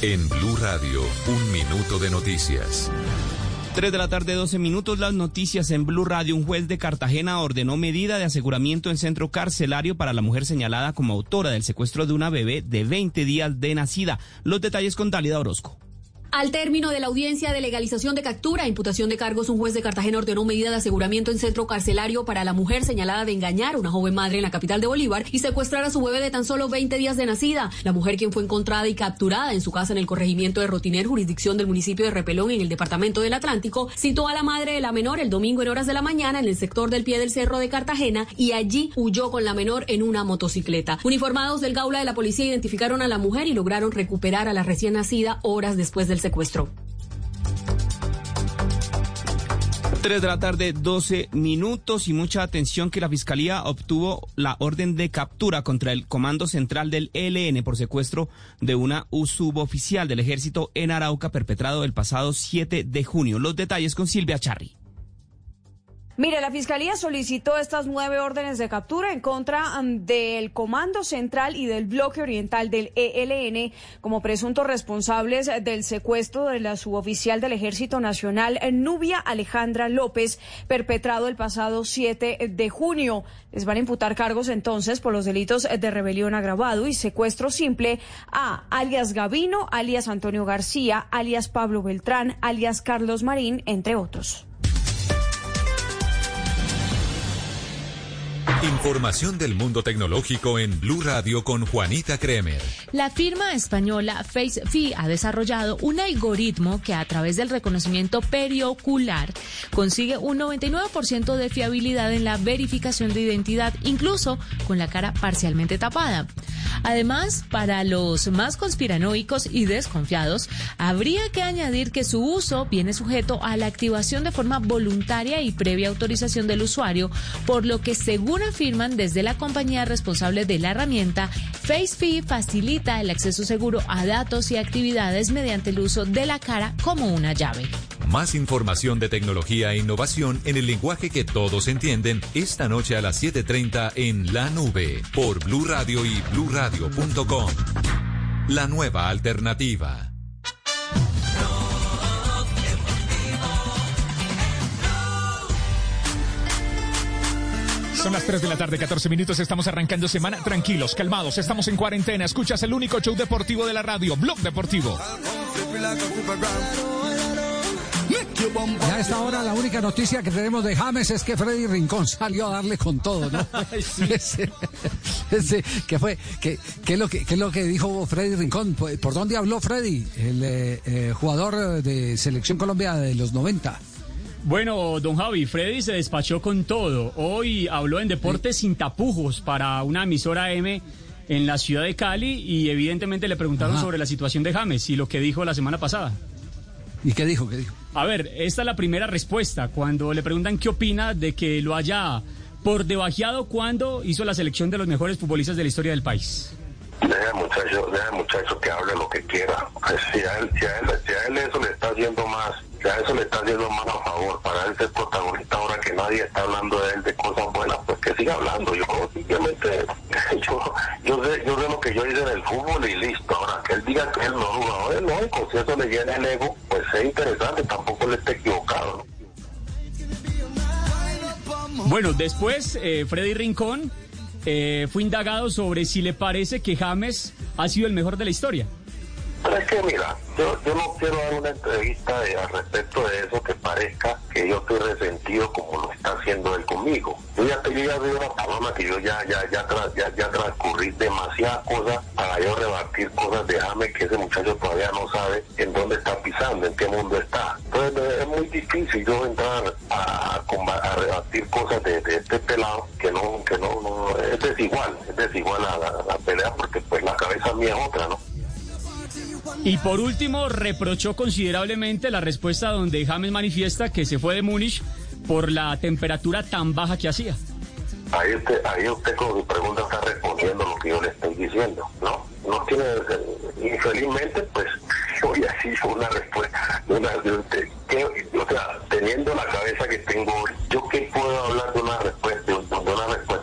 En Blue Radio, un minuto de noticias. 3 de la tarde, 12 minutos, las noticias en Blue Radio. Un juez de Cartagena ordenó medida de aseguramiento en centro carcelario para la mujer señalada como autora del secuestro de una bebé de 20 días de nacida. Los detalles con Dalida Orozco. Al término de la audiencia de legalización de captura e imputación de cargos, un juez de Cartagena ordenó medida de aseguramiento en centro carcelario para la mujer señalada de engañar a una joven madre en la capital de Bolívar y secuestrar a su bebé de tan solo 20 días de nacida. La mujer quien fue encontrada y capturada en su casa en el corregimiento de Rotiner, jurisdicción del municipio de Repelón en el departamento del Atlántico, citó a la madre de la menor el domingo en horas de la mañana en el sector del pie del cerro de Cartagena y allí huyó con la menor en una motocicleta. Uniformados del Gaula de la policía identificaron a la mujer y lograron recuperar a la recién nacida horas después del secuestro. 3 de la tarde, 12 minutos y mucha atención que la Fiscalía obtuvo la orden de captura contra el Comando Central del ELN por secuestro de una suboficial del ejército en Arauca perpetrado el pasado 7 de junio. Los detalles con Silvia Charri. Mire, la Fiscalía solicitó estas nueve órdenes de captura en contra um, del Comando Central y del Bloque Oriental del ELN como presuntos responsables del secuestro de la suboficial del Ejército Nacional, Nubia Alejandra López, perpetrado el pasado 7 de junio. Les van a imputar cargos entonces por los delitos de rebelión agravado y secuestro simple a alias Gavino, alias Antonio García, alias Pablo Beltrán, alias Carlos Marín, entre otros. Información del mundo tecnológico en Blue Radio con Juanita Kremer. La firma española FaceFi ha desarrollado un algoritmo que a través del reconocimiento periocular consigue un 99% de fiabilidad en la verificación de identidad, incluso con la cara parcialmente tapada. Además, para los más conspiranoicos y desconfiados, habría que añadir que su uso viene sujeto a la activación de forma voluntaria y previa autorización del usuario, por lo que según afirman desde la compañía responsable de la herramienta, FaceFi facilita el acceso seguro a datos y actividades mediante el uso de la cara como una llave. Más información de tecnología e innovación en el lenguaje que todos entienden esta noche a las 7:30 en La Nube por Blue Radio y bluradio.com. La nueva alternativa. Son las 3 de la tarde, 14 minutos. Estamos arrancando semana. Tranquilos, calmados. Estamos en cuarentena. Escuchas el único show deportivo de la radio, Blog Deportivo. Ya a esta hora la única noticia que tenemos de James es que Freddy Rincón salió a darle con todo, ¿no? Ese- ese- ¿Qué fue? ¿Qué, qué es lo que, qué es lo que dijo Freddy Rincón? ¿Por por dónde habló Freddy, el eh, eh, jugador de Selección Colombia de los 90? Bueno, don Javi, Freddy se despachó con todo. Hoy habló en Deportes sin tapujos para una emisora M en la ciudad de Cali y evidentemente le preguntaron Ajá. sobre la situación de James y lo que dijo la semana pasada. ¿Y qué dijo? ¿Qué dijo? A ver, esta es la primera respuesta. Cuando le preguntan qué opina de que lo haya por debajeado cuando hizo la selección de los mejores futbolistas de la historia del país. Deja muchacho, deja muchacho que hable lo que quiera. Pues si a él, si a él, si a él eso le está haciendo más, si a eso le está haciendo más a favor para él ser protagonista ahora que nadie está hablando de él de cosas buenas, pues que siga hablando. Yo simplemente, yo, yo sé, yo sé lo que yo hice en el fútbol y listo. Ahora que él diga que él no jugador, es lógico, si eso le llena el ego, pues es interesante, tampoco le esté equivocado. ¿no? Bueno, después eh, Freddy Rincón eh, fue indagado sobre si le parece que James ha sido el mejor de la historia. Pero es que mira, yo, yo no quiero dar una entrevista al respecto de eso que parezca que yo estoy resentido como lo está haciendo él conmigo. Yo ya, yo ya una paloma que yo ya, ya, ya, ya, transcurrí demasiadas cosas para yo rebatir cosas de James que ese muchacho todavía no sabe en dónde está pisando, en qué mundo está. Entonces es muy difícil yo entrar a, a rebatir cosas de, de este pelado que no, que no, no, es desigual, es desigual a la, la pelea porque pues la cabeza mía es otra, ¿no? Y por último, reprochó considerablemente la respuesta donde James manifiesta que se fue de Múnich por la temperatura tan baja que hacía. Ahí usted, ahí usted con su pregunta está respondiendo lo que yo le estoy diciendo, ¿no? No tiene, infelizmente, pues yo ya hice una respuesta, una, de- o sea, teniendo la cabeza que tengo hoy, ¿yo qué puedo hablar de una respuesta, de una respuesta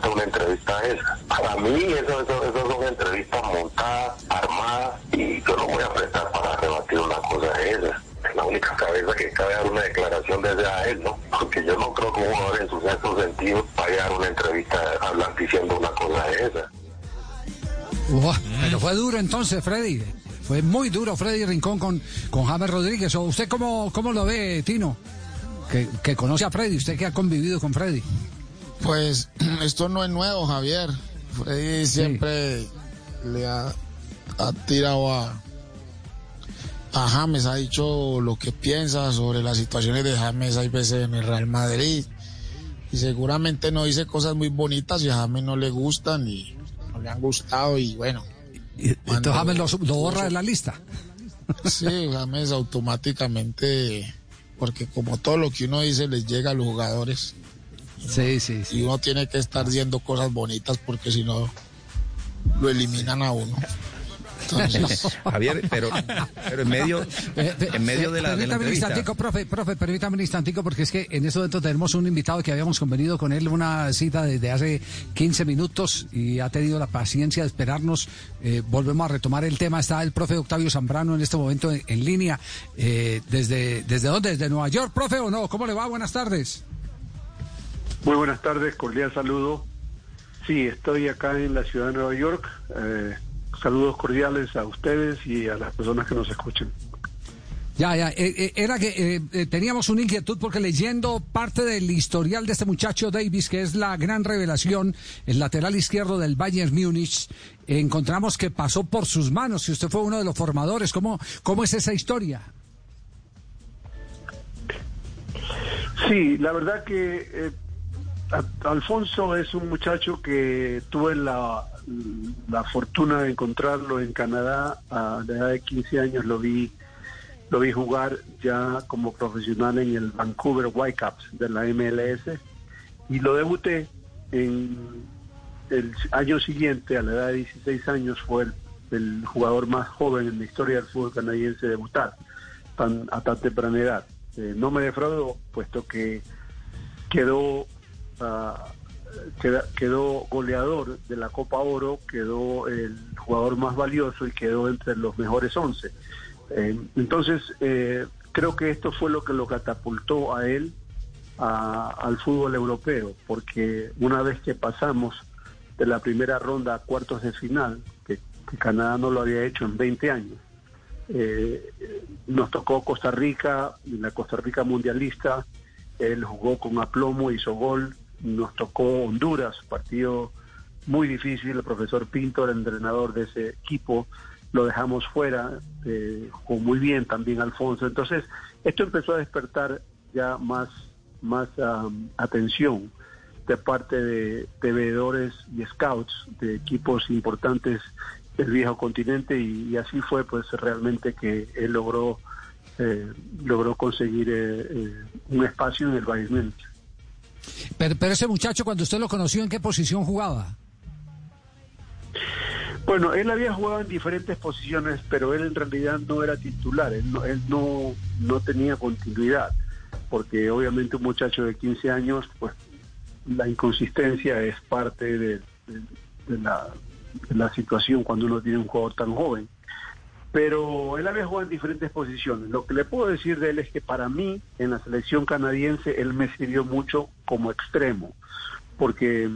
entrevista esa? Para mí eso, eso, eso son entrevistas montadas, armadas, y yo no voy a prestar para rebatir una cosa de esas. Es la única cabeza que cabe dar una declaración desde a él, ¿no? Porque yo no creo que un jugador en su sexto sentido vaya a dar una entrevista hablando diciendo una cosa de esa. Uah, Pero fue duro entonces, Freddy. Fue muy duro Freddy Rincón con, con James Rodríguez. ¿O usted cómo, cómo lo ve, Tino? Que, que conoce a Freddy, usted que ha convivido con Freddy. Pues esto no es nuevo, Javier. Freddy siempre le ha, ha tirado a, a James, ha dicho lo que piensa sobre las situaciones de James, hay veces en el Real Madrid. Y seguramente no dice cosas muy bonitas y a James no le gustan y no le han gustado y bueno. Entonces James lo, lo borra de la lista. Sí, James automáticamente, porque como todo lo que uno dice les llega a los jugadores. Sí, sí, Y uno tiene que estar diciendo cosas bonitas porque si no lo eliminan a uno. Entonces, Javier, pero, pero en medio, en medio de la, de la Permítame un entrevista. instantico, profe, profe, permítame un instantico, porque es que en este momento tenemos un invitado que habíamos convenido con él una cita desde hace 15 minutos y ha tenido la paciencia de esperarnos. Eh, volvemos a retomar el tema. Está el profe Octavio Zambrano en este momento en, en línea. Eh, ¿desde, ¿Desde dónde? ¿Desde Nueva York, profe, o no? ¿Cómo le va? Buenas tardes. Muy buenas tardes, cordial saludo. Sí, estoy acá en la ciudad de Nueva York. Eh, saludos cordiales a ustedes y a las personas que nos escuchen. Ya, ya, eh, eh, era que eh, eh, teníamos una inquietud porque leyendo parte del historial de este muchacho Davis, que es la gran revelación, el lateral izquierdo del Bayern Múnich, encontramos que pasó por sus manos, y usted fue uno de los formadores. ¿Cómo, cómo es esa historia? Sí, la verdad que Alfonso es un muchacho que tuve la, la fortuna de encontrarlo en Canadá a la edad de 15 años, lo vi lo vi jugar ya como profesional en el Vancouver Whitecaps de la MLS y lo debuté en el año siguiente, a la edad de 16 años, fue el, jugador más joven en la historia del fútbol canadiense debutar tan, a tan temprana edad. Eh, no me defraudó, puesto que quedó, ah, queda- quedó goleador de la Copa Oro, quedó el jugador más valioso y quedó entre los mejores 11. Eh, entonces, eh, creo que esto fue lo que lo catapultó a él a- al fútbol europeo, porque una vez que pasamos de la primera ronda a cuartos de final, que, Canadá no lo había hecho en 20 años, Eh, nos tocó Costa Rica, la Costa Rica mundialista, él jugó con aplomo, hizo gol, nos tocó Honduras, partido muy difícil, el profesor Pinto, el entrenador de ese equipo, lo dejamos fuera, eh, jugó muy bien también Alfonso, entonces esto empezó a despertar ya más, más atención de parte de, de y scouts de equipos importantes del viejo continente y, así fue pues realmente que él logró eh, logró conseguir eh, eh, un espacio en el Bayern pero, pero ese muchacho cuando usted lo conoció en qué posición jugaba bueno, él había jugado en diferentes posiciones, pero él en realidad no era titular, él no, él no, no tenía continuidad, porque obviamente un muchacho de 15 años, pues la inconsistencia es parte de, la, la, situación cuando uno tiene un jugador tan joven. Pero él había jugado en diferentes posiciones. Lo que le puedo decir de él es que para mí, en la selección canadiense, él me sirvió mucho como extremo, porque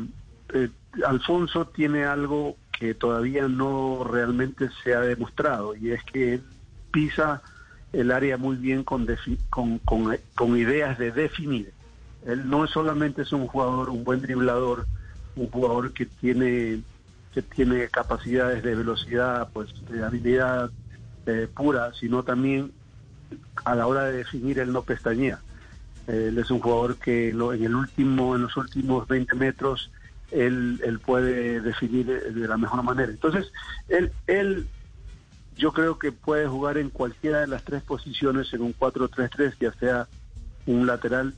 eh, Alfonso tiene algo que todavía no realmente se ha demostrado, y es que él pisa el área muy bien con, con, ideas de definir él no solamente es un jugador, un buen driblador, un jugador que tiene que tiene capacidades de velocidad, pues de habilidad eh, pura, sino también a la hora de definir él no pestañea. Él es un jugador que lo, en el último, en los últimos 20 metros, él, él puede definir de la mejor manera. Entonces, él, él yo creo que puede jugar en cualquiera de las tres posiciones en un 4-3-3, ya sea un lateral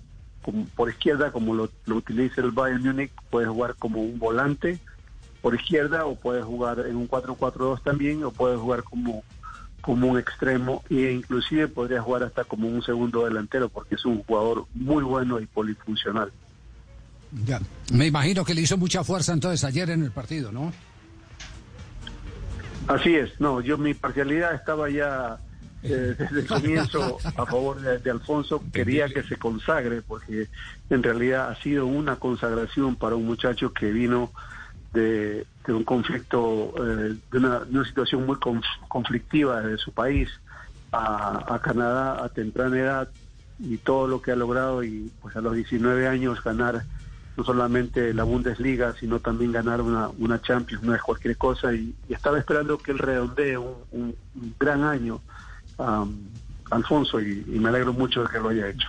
por izquierda, como lo, utiliza el Bayern Múnich, puede jugar como un volante por izquierda o puede jugar en un 4-4-2 también o puede jugar como como un extremo e inclusive podría jugar hasta como un segundo delantero porque es un jugador muy bueno y polifuncional. Ya, me imagino que le hizo mucha fuerza entonces ayer en el partido, ¿no? Así es, no, yo mi parcialidad estaba ya eh, desde el comienzo a favor de, Alfonso, quería que se consagre, porque en realidad ha sido una consagración para un muchacho que vino de, un conflicto, eh, de, una, situación muy conflictiva de su país a, Canadá a temprana edad y todo lo que ha logrado y pues a los 19 años ganar no solamente la Bundesliga, sino también ganar una, una Champions, no es cualquier cosa y, estaba esperando que él redondee un gran año Alfonso y, me alegro mucho de que lo haya hecho.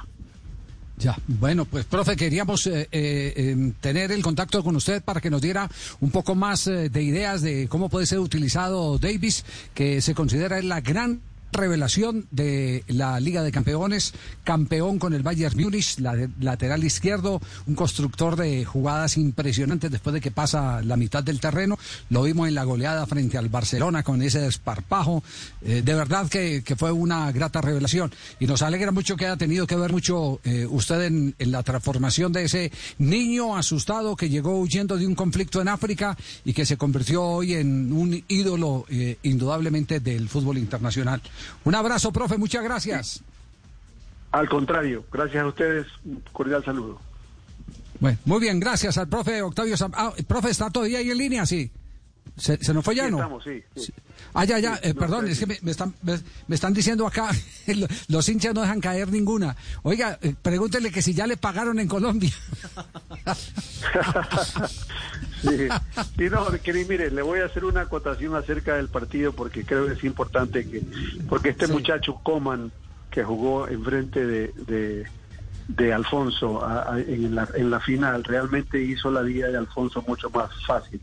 Ya, bueno, pues profe, queríamos eh, eh, em, tener el contacto con usted para que nos diera un poco más eh, de ideas de cómo puede ser utilizado Davis, que se considera la gran revelación de la Liga de Campeones, campeón con el Bayern Múnich, lateral izquierdo, un constructor de jugadas impresionantes después de que pasa la mitad del terreno. Lo vimos en la goleada frente al Barcelona con ese desparpajo. Eh, de verdad que, fue una grata revelación. Y nos alegra mucho que haya tenido que ver mucho eh, usted en, la transformación de ese niño asustado que llegó huyendo de un conflicto en África y que se convirtió hoy en un ídolo eh, indudablemente del fútbol internacional. Un abrazo, profe, muchas gracias. Al contrario, gracias a ustedes, un cordial saludo. Bueno, muy bien, gracias al profe Octavio Ah, profe, ¿está todavía ahí en línea? Sí. ¿Se, nos fue ya, no? Estamos, sí, Ah, ya, ya, eh, perdón, es que me, están, me, están diciendo acá, los hinchas no dejan caer ninguna. Oiga, eh, pregúntele que si ya le pagaron en Colombia. sí, sí, no, mire, le voy a hacer una acotación acerca del partido porque creo que es importante que, porque este muchacho Coman, que jugó enfrente de, de, Alfonso en, la, en la final, realmente hizo la vida de Alfonso mucho más fácil.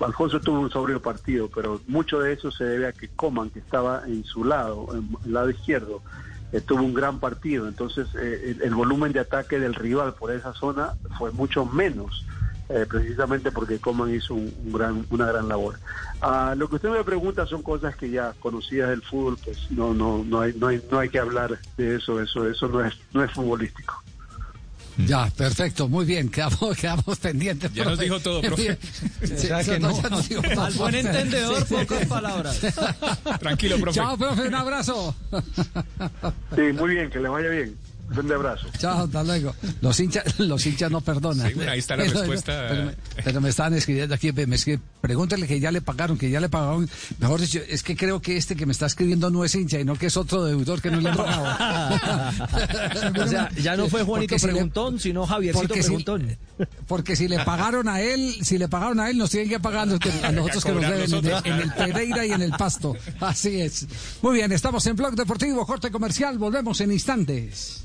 Alfonso tuvo un sobrio partido, pero mucho de eso se debe a que Coman, que estaba en su lado, en el lado izquierdo, eh, tuvo un gran partido. Entonces, eh, el, volumen de ataque del rival por esa zona fue mucho menos, eh, precisamente porque Coman hizo un, gran, una gran labor. Ah, lo que usted me pregunta son cosas que ya conocidas del fútbol, pues no, no, no hay, no hay, no hay que hablar de eso. Eso, eso no es, no es futbolístico. Ya, perfecto, muy bien, quedamos, quedamos pendientes. Ya nos dijo todo, profe. Al buen entendedor, pocas palabras. Tranquilo, profe. Chao, profe, un abrazo. Sí, muy bien, que le vaya bien. Un abrazo. Chao, hasta luego. Los hinchas, los hinchas no perdonan. Sí, ahí está la respuesta. Pero, me, están escribiendo aquí, me escribe Pregúntale que ya le pagaron, que ya le pagaron. Mejor dicho, es que creo que este que me está escribiendo no es hincha, y no que es otro deudor que no le han pagado. o sea, ya no fue Juanito Preguntón, sino Javiercito Preguntón. porque si le pagaron a él, si le pagaron a él, nos tienen que pagar a nosotros que nos deben en, el Pereira y en el Pasto. Así es. Muy bien, estamos en Blog Deportivo, corte comercial, volvemos en instantes.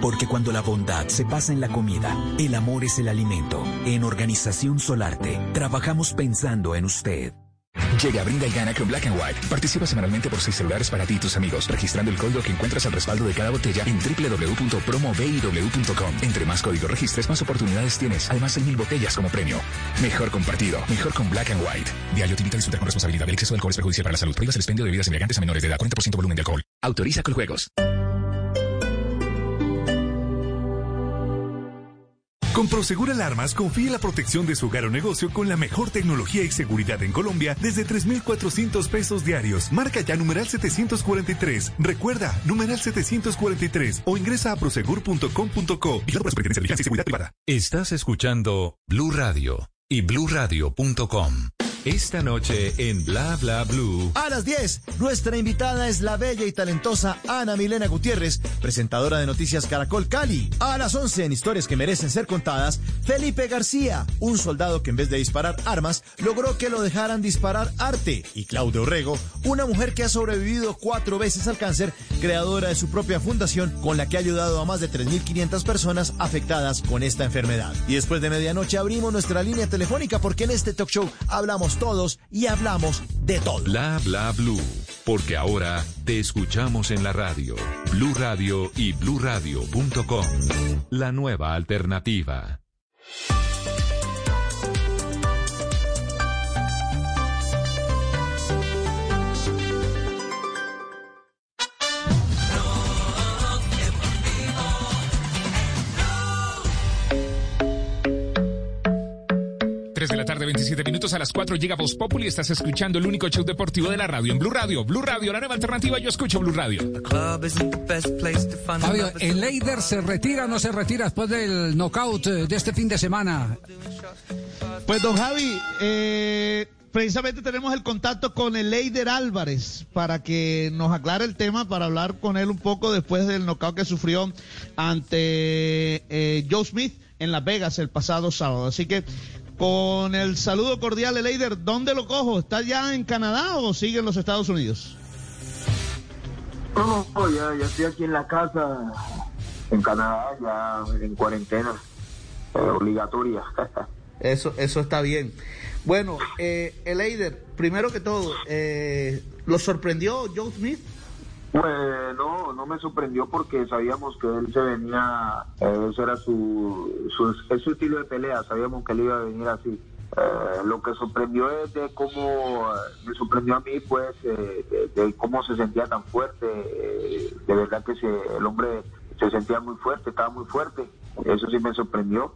Porque cuando la bondad se pasa en la comida, el amor es el alimento. En Organización Solarte, trabajamos pensando en usted. Llega, brinda y gana con Black and White. Participa semanalmente por seis celulares para ti y tus amigos, registrando el código que encuentras al respaldo de cada botella en www.promobiw.com. Entre más códigos registres, más oportunidades tienes. Además, hay mil botellas como premio. Mejor compartido, mejor con Black and White. Diario te invita a disfrutar con responsabilidad. El exceso de alcohol es perjudicial para la salud. Prohíbas el expendio de bebidas embriagantes a menores de edad. 40% volumen de alcohol. Autoriza con juegos. Con Prosegur Alarmas, confíe la protección de su hogar o negocio con la mejor tecnología y seguridad en Colombia desde 3,400 pesos diarios. Marca ya numeral 743. Recuerda, numeral 743 o ingresa a prosegur.com.co. y por de y Seguridad Privada. Estás escuchando Blue Radio y bluradio.com. Esta noche en Bla Bla Blue. A las 10, nuestra invitada es la bella y talentosa Ana Milena Gutiérrez, presentadora de Noticias Caracol Cali. A las 11, en Historias que merecen ser contadas, Felipe García, un soldado que en vez de disparar armas, logró que lo dejaran disparar arte. Y Claudia Orrego, una mujer que ha sobrevivido cuatro veces al cáncer, creadora de su propia fundación, con la que ha ayudado a más de 3.500 personas afectadas con esta enfermedad. Y después de medianoche abrimos nuestra línea telefónica porque en este talk show hablamos todos y hablamos de todo. Bla bla blue, porque ahora te escuchamos en la radio. Blue Radio y bluradio.com. La nueva alternativa. 3 de la tarde, 27 minutos a las 4 llega Voz Populi y estás escuchando el único show deportivo de la radio en Blue Radio. Blue Radio, la nueva alternativa, yo escucho Blue Radio. Fabio, ¿el Leider se retira o no se retira después del knockout eh, de este fin de semana? Pues don Javi, eh, precisamente tenemos el contacto con el Leider Álvarez para que nos aclare el tema, para hablar con él un poco después del knockout que sufrió ante eh, Joe Smith en Las Vegas el pasado sábado. Así que con el saludo cordial, Leider, ¿dónde lo cojo? ¿Está ya en Canadá o sigue en los Estados Unidos? No, no, ya, ya estoy aquí en la casa, en Canadá, ya en cuarentena eh, obligatoria. eso, eso está bien. Bueno, eh, Eider, primero que todo, eh, ¿lo sorprendió Joe Smith? Pues no, me sorprendió porque sabíamos que él se venía, eh, ese era su, su, estilo de pelea, sabíamos que él iba a venir así. Eh, lo que sorprendió es de cómo, me sorprendió a mí pues, eh, de, cómo se sentía tan fuerte, de verdad que el hombre se sentía muy fuerte, estaba muy fuerte, eso sí me sorprendió.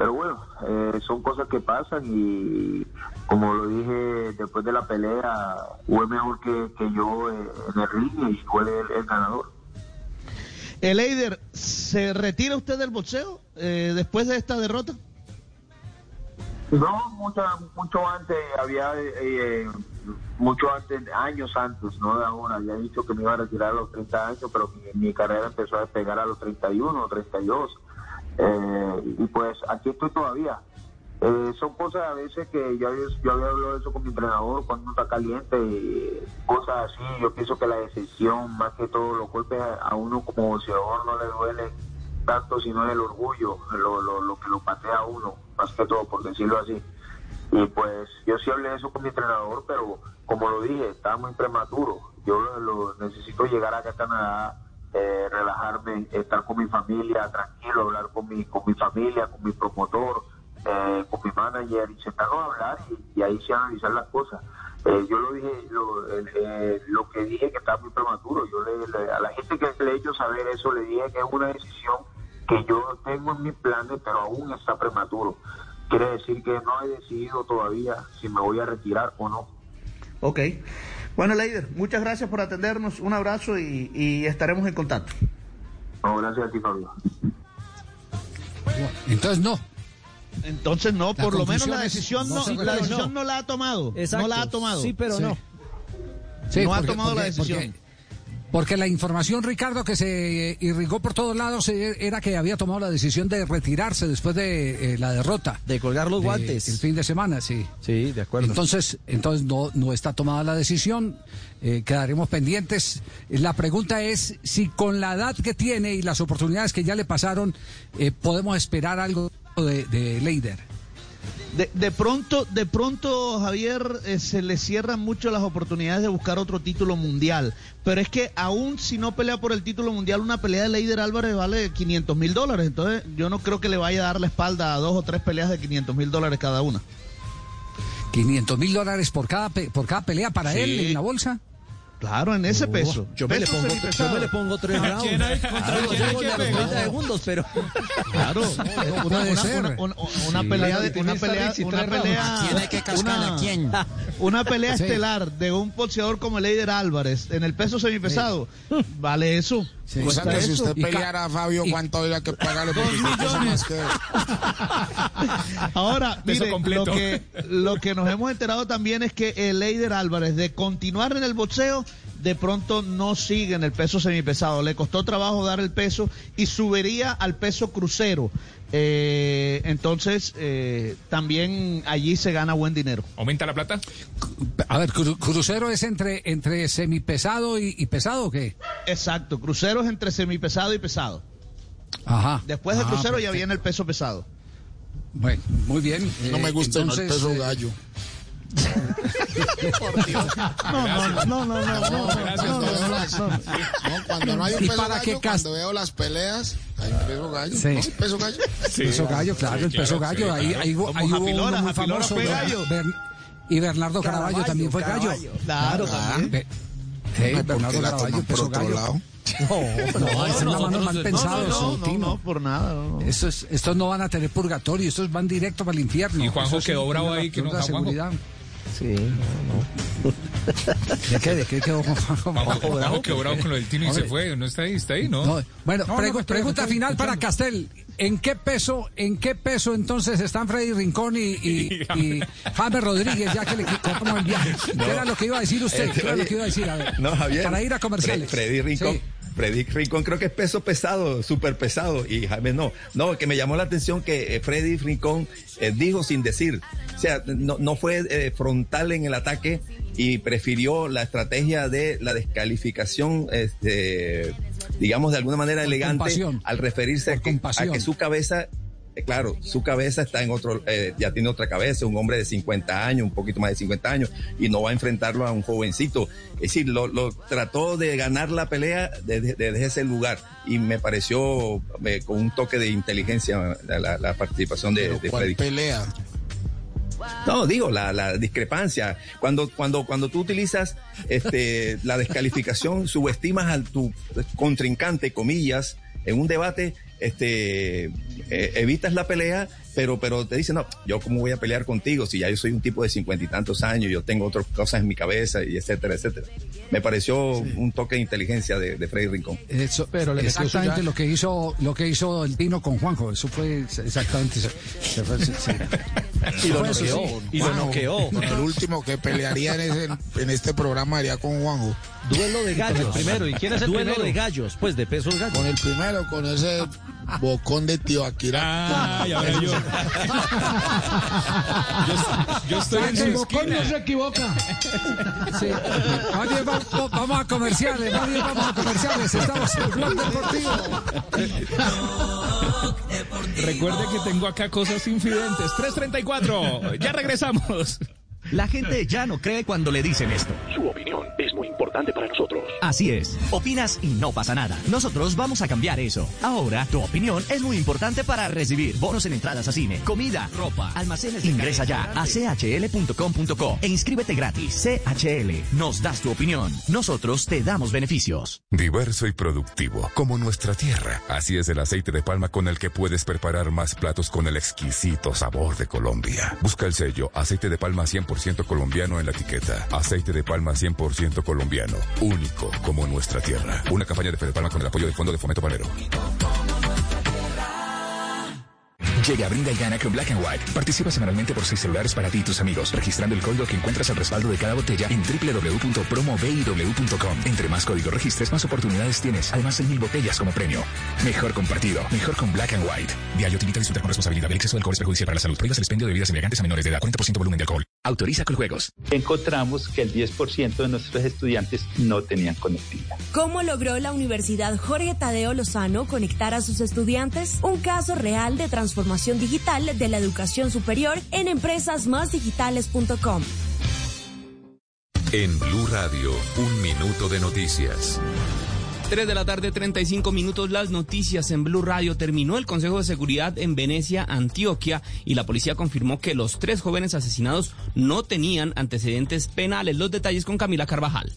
Pero bueno, eh, son cosas que pasan y como lo dije después de la pelea, fue mejor que, yo eh, en el ring y fue el, ganador. El Eider, ¿se retira usted del boxeo eh, después de esta derrota? No, mucho, mucho antes, había mucho antes, años antes, no de ahora, había dicho que me iba a retirar a los 30 años, pero mi, mi carrera empezó a despegar a los 31 o 32 eh, y pues aquí estoy todavía. Eh, son cosas a veces que yo, había hablado de eso con mi entrenador cuando está caliente, y cosas así. Yo pienso que la decisión, más que todo, los golpes a, uno como boxeador no le duele tanto, sino el orgullo, lo, lo, lo que lo patea a uno, más que todo, por decirlo así. Y pues yo sí hablé de eso con mi entrenador, pero como lo dije, estaba muy prematuro. Yo lo necesito llegar acá a Canadá eh, relajarme, estar con mi familia tranquilo, hablar con mi, con mi familia, con mi promotor, eh, con mi manager y sentarnos a hablar y, ahí sí analizar las cosas. Eh, yo lo dije, lo, eh, que dije que estaba muy prematuro. Yo le, a la gente que le he hecho saber eso le dije que es una decisión que yo tengo en mis planes, pero aún está prematuro. Quiere decir que no he decidido todavía si me voy a retirar o no. Ok. Bueno, Leider, muchas gracias por atendernos. Un abrazo y, y estaremos en contacto. No, gracias a ti, Fabio. Entonces no. Entonces no, La por lo menos la decisión no, no, sí, la decisión no. no. la ha tomado. Exacto. No la ha tomado. Sí, pero no. Sí, no ha porque- tomado la decisión. Porque, porque la información, Ricardo, que se irrigó por todos lados eh, era que había tomado la decisión de retirarse después de eh, la derrota. De colgar los de- guantes. El fin de semana, sí. Sí, de acuerdo. Entonces, entonces no, no está tomada la decisión, eh, quedaremos pendientes. La pregunta es si con la edad que tiene y las oportunidades que ya le pasaron, eh, podemos esperar algo de, de Leider. De, de pronto, de pronto, Javier, eh, se le cierran mucho las oportunidades de buscar otro título mundial. Pero es que aún si no pelea por el título mundial, una pelea de Leider Álvarez vale 500 mil dólares. Entonces, yo no creo que le vaya a dar la espalda a dos o tres peleas de 500 mil dólares cada una. 500 mil dólares por cada, pe- por cada pelea para Sí. él en la bolsa. Claro, en ese Oh, peso. Yo me, le pongo, yo me le pongo tres ¿A rounds. quién hay? ¿Contra Claro, quién hay llego que a los pegar? 30 segundos, pero... Claro, una, Puede una- ser. una- una- una Sí. pelea de una pelea, una pelea, ¿A quién hay que cascar? una, ¿A quién? una pelea Sí. estelar de un boxeador como Leider Álvarez en el peso semipesado, vale eso. O sea que si usted peleara a Fabio, ¿cuánto habría que pagarle? Porque más que. Ahora, mire, lo que, lo que nos hemos enterado también es que el Leider Álvarez, de continuar en el boxeo, de pronto no sigue en el peso semipesado. Le costó trabajo dar el peso y subiría al peso crucero. Eh, entonces, eh, también allí se gana buen dinero. ¿Aumenta la plata? A ver, cru- crucero es entre, entre semipesado y, y pesado o qué? Exacto, crucero es entre semipesado y pesado. Ajá. Después del Ah, crucero ya viene el peso pesado. Bueno, muy bien. No Eh, me gusta no, el peso gallo. No, no, no, no, no, no, Gracias, no, cuando no, veo no, las- no. no, cuando no hay un ¿Y peso para gallo, cuando veo las peleas, hay un peso gallo. Sí. ¿no? ¿El peso gallo? peso gallo, claro, sí, el peso claro, gallo. sí, ahí, claro. ahí, ahí hubo uno muy famoso. Ber- gallo. Ber- y Bernardo Caraballo, Caraballo, también fue gallo. Caraballo. Claro, también. Be- Sí, Ay, ¿por qué Bernardo la Caraballo, peso otro gallo. lado? No, es una mano mal pensado, no, no, no, por nada. no, no. Esto es- estos no van a tener purgatorio, estos van directo para el infierno. Y Juanjo quedó bravo ahí, que no- absoluta Juanjo. seguridad. Sí, ¿De qué? ¿De qué quedó Juanjo? Juanjo quedó bravo con lo del Tino y se fue. ¿No está ahí? ¿Está ahí? ¿no? No, bueno, No, pregu- no, pregunta final para. Castel. ¿En qué peso, en qué peso entonces están Freddy Rincón y, y, y James Rodríguez, ya que le quitamos el viaje? No. ¿Qué era lo que iba a decir usted? ¿Qué era lo oye, que iba a decir? A ver, No, Javier. Para ir a comerciales. Fre- Freddy Rincón. Sí. Freddy Rincón creo que es peso pesado, súper pesado, y Jaime no. No, que me llamó la atención que eh, Freddy Rincón eh, dijo sin decir. O sea, no, no fue eh, frontal en el ataque y prefirió la estrategia de la descalificación, este, digamos de alguna manera elegante, compasión. al referirse a que, a compasión. que su cabeza Claro, su cabeza está en otro, eh, ya tiene otra cabeza, un hombre de 50 años, un poquito más de 50 años, y no va a enfrentarlo a un jovencito. Es decir, lo, lo trató de ganar la pelea desde, desde ese lugar, y me pareció eh, con un toque de inteligencia la, participación de, de ¿Cuál Freddy. pelea? No, digo, la, la discrepancia. Cuando, cuando, cuando tú utilizas este, la descalificación, subestimas a tu contrincante, comillas, en un debate, este, eh, evitas la pelea, pero, pero te dicen, no, yo cómo voy a pelear contigo si ya yo soy un tipo de cincuenta y tantos años, yo tengo otras cosas en mi cabeza y etcétera, etcétera. Me pareció un toque de inteligencia de, de Freddy Rincón. Eso, Pero le exactamente ya- lo que hizo lo que hizo el Pino con Juanjo. Eso fue exactamente. se- se fue- se- se- Y lo noqueó. sí. Y lo noqueó. Con el último que pelearía en, ese, en este programa haría con Juanjo. Duelo de gallos. el primero. ¿Y quién es el Duelo primero? de gallos, pues de pesos gallos. Con el primero, con ese bocón de tío Akira. Ah, ya veo yo. yo. Yo estoy en su El bocón esquina. no se equivoca. Sí. Va- va- vamos a comerciales, bien vamos a comerciales. Estamos en Blog Deportivo. Recuerde que tengo acá cosas infidentes. 334. Ya regresamos. La gente ya no cree cuando le dicen esto. Su opinión es muy importante para nosotros. Así es. Opinas y no pasa nada. Nosotros vamos a cambiar eso. Ahora, tu opinión es muy importante para recibir bonos en entradas a cine, comida, ropa, almacenes. Ingresa ya a chl.com.co e inscríbete gratis. CHL, nos das tu opinión. Nosotros te damos beneficios. Diverso y productivo, como nuestra tierra. Así es el aceite de palma con el que puedes preparar más platos con el exquisito sabor de Colombia. Busca el sello aceite de palma 100% colombiano en la etiqueta. Aceite de palma 100% colombiano. Único como nuestra tierra. Una campaña de Fede Palma con el apoyo del Fondo de Fomento Panero. Llega, brinda y gana con Black and White. Participa semanalmente por seis celulares para ti y tus amigos, registrando el código que encuentras al respaldo de cada botella en www.promobiw.com. Entre más códigos registres, más oportunidades tienes. Además, hay mil botellas como premio. Mejor compartido, mejor con Black and White. Diario te invita a disfrutar con responsabilidad. El exceso de alcohol es perjudicial para la salud. Prohíbas el expendio de bebidas embriagantes a menores de edad. 40% volumen de alcohol. Autoriza con juegos. Encontramos que el 10% de nuestros estudiantes no tenían conectividad. ¿Cómo logró la Universidad Jorge Tadeo Lozano conectar a sus estudiantes? Un caso real de transformación digital de la educación superior en empresasmásdigitales.com. En Blue Radio, un minuto de noticias. 3 de la tarde, 35 minutos, las noticias en Blue Radio. Terminó el Consejo de Seguridad en Venecia, Antioquia, y la policía confirmó que los tres jóvenes asesinados no tenían antecedentes penales. Los detalles con Camila Carvajal.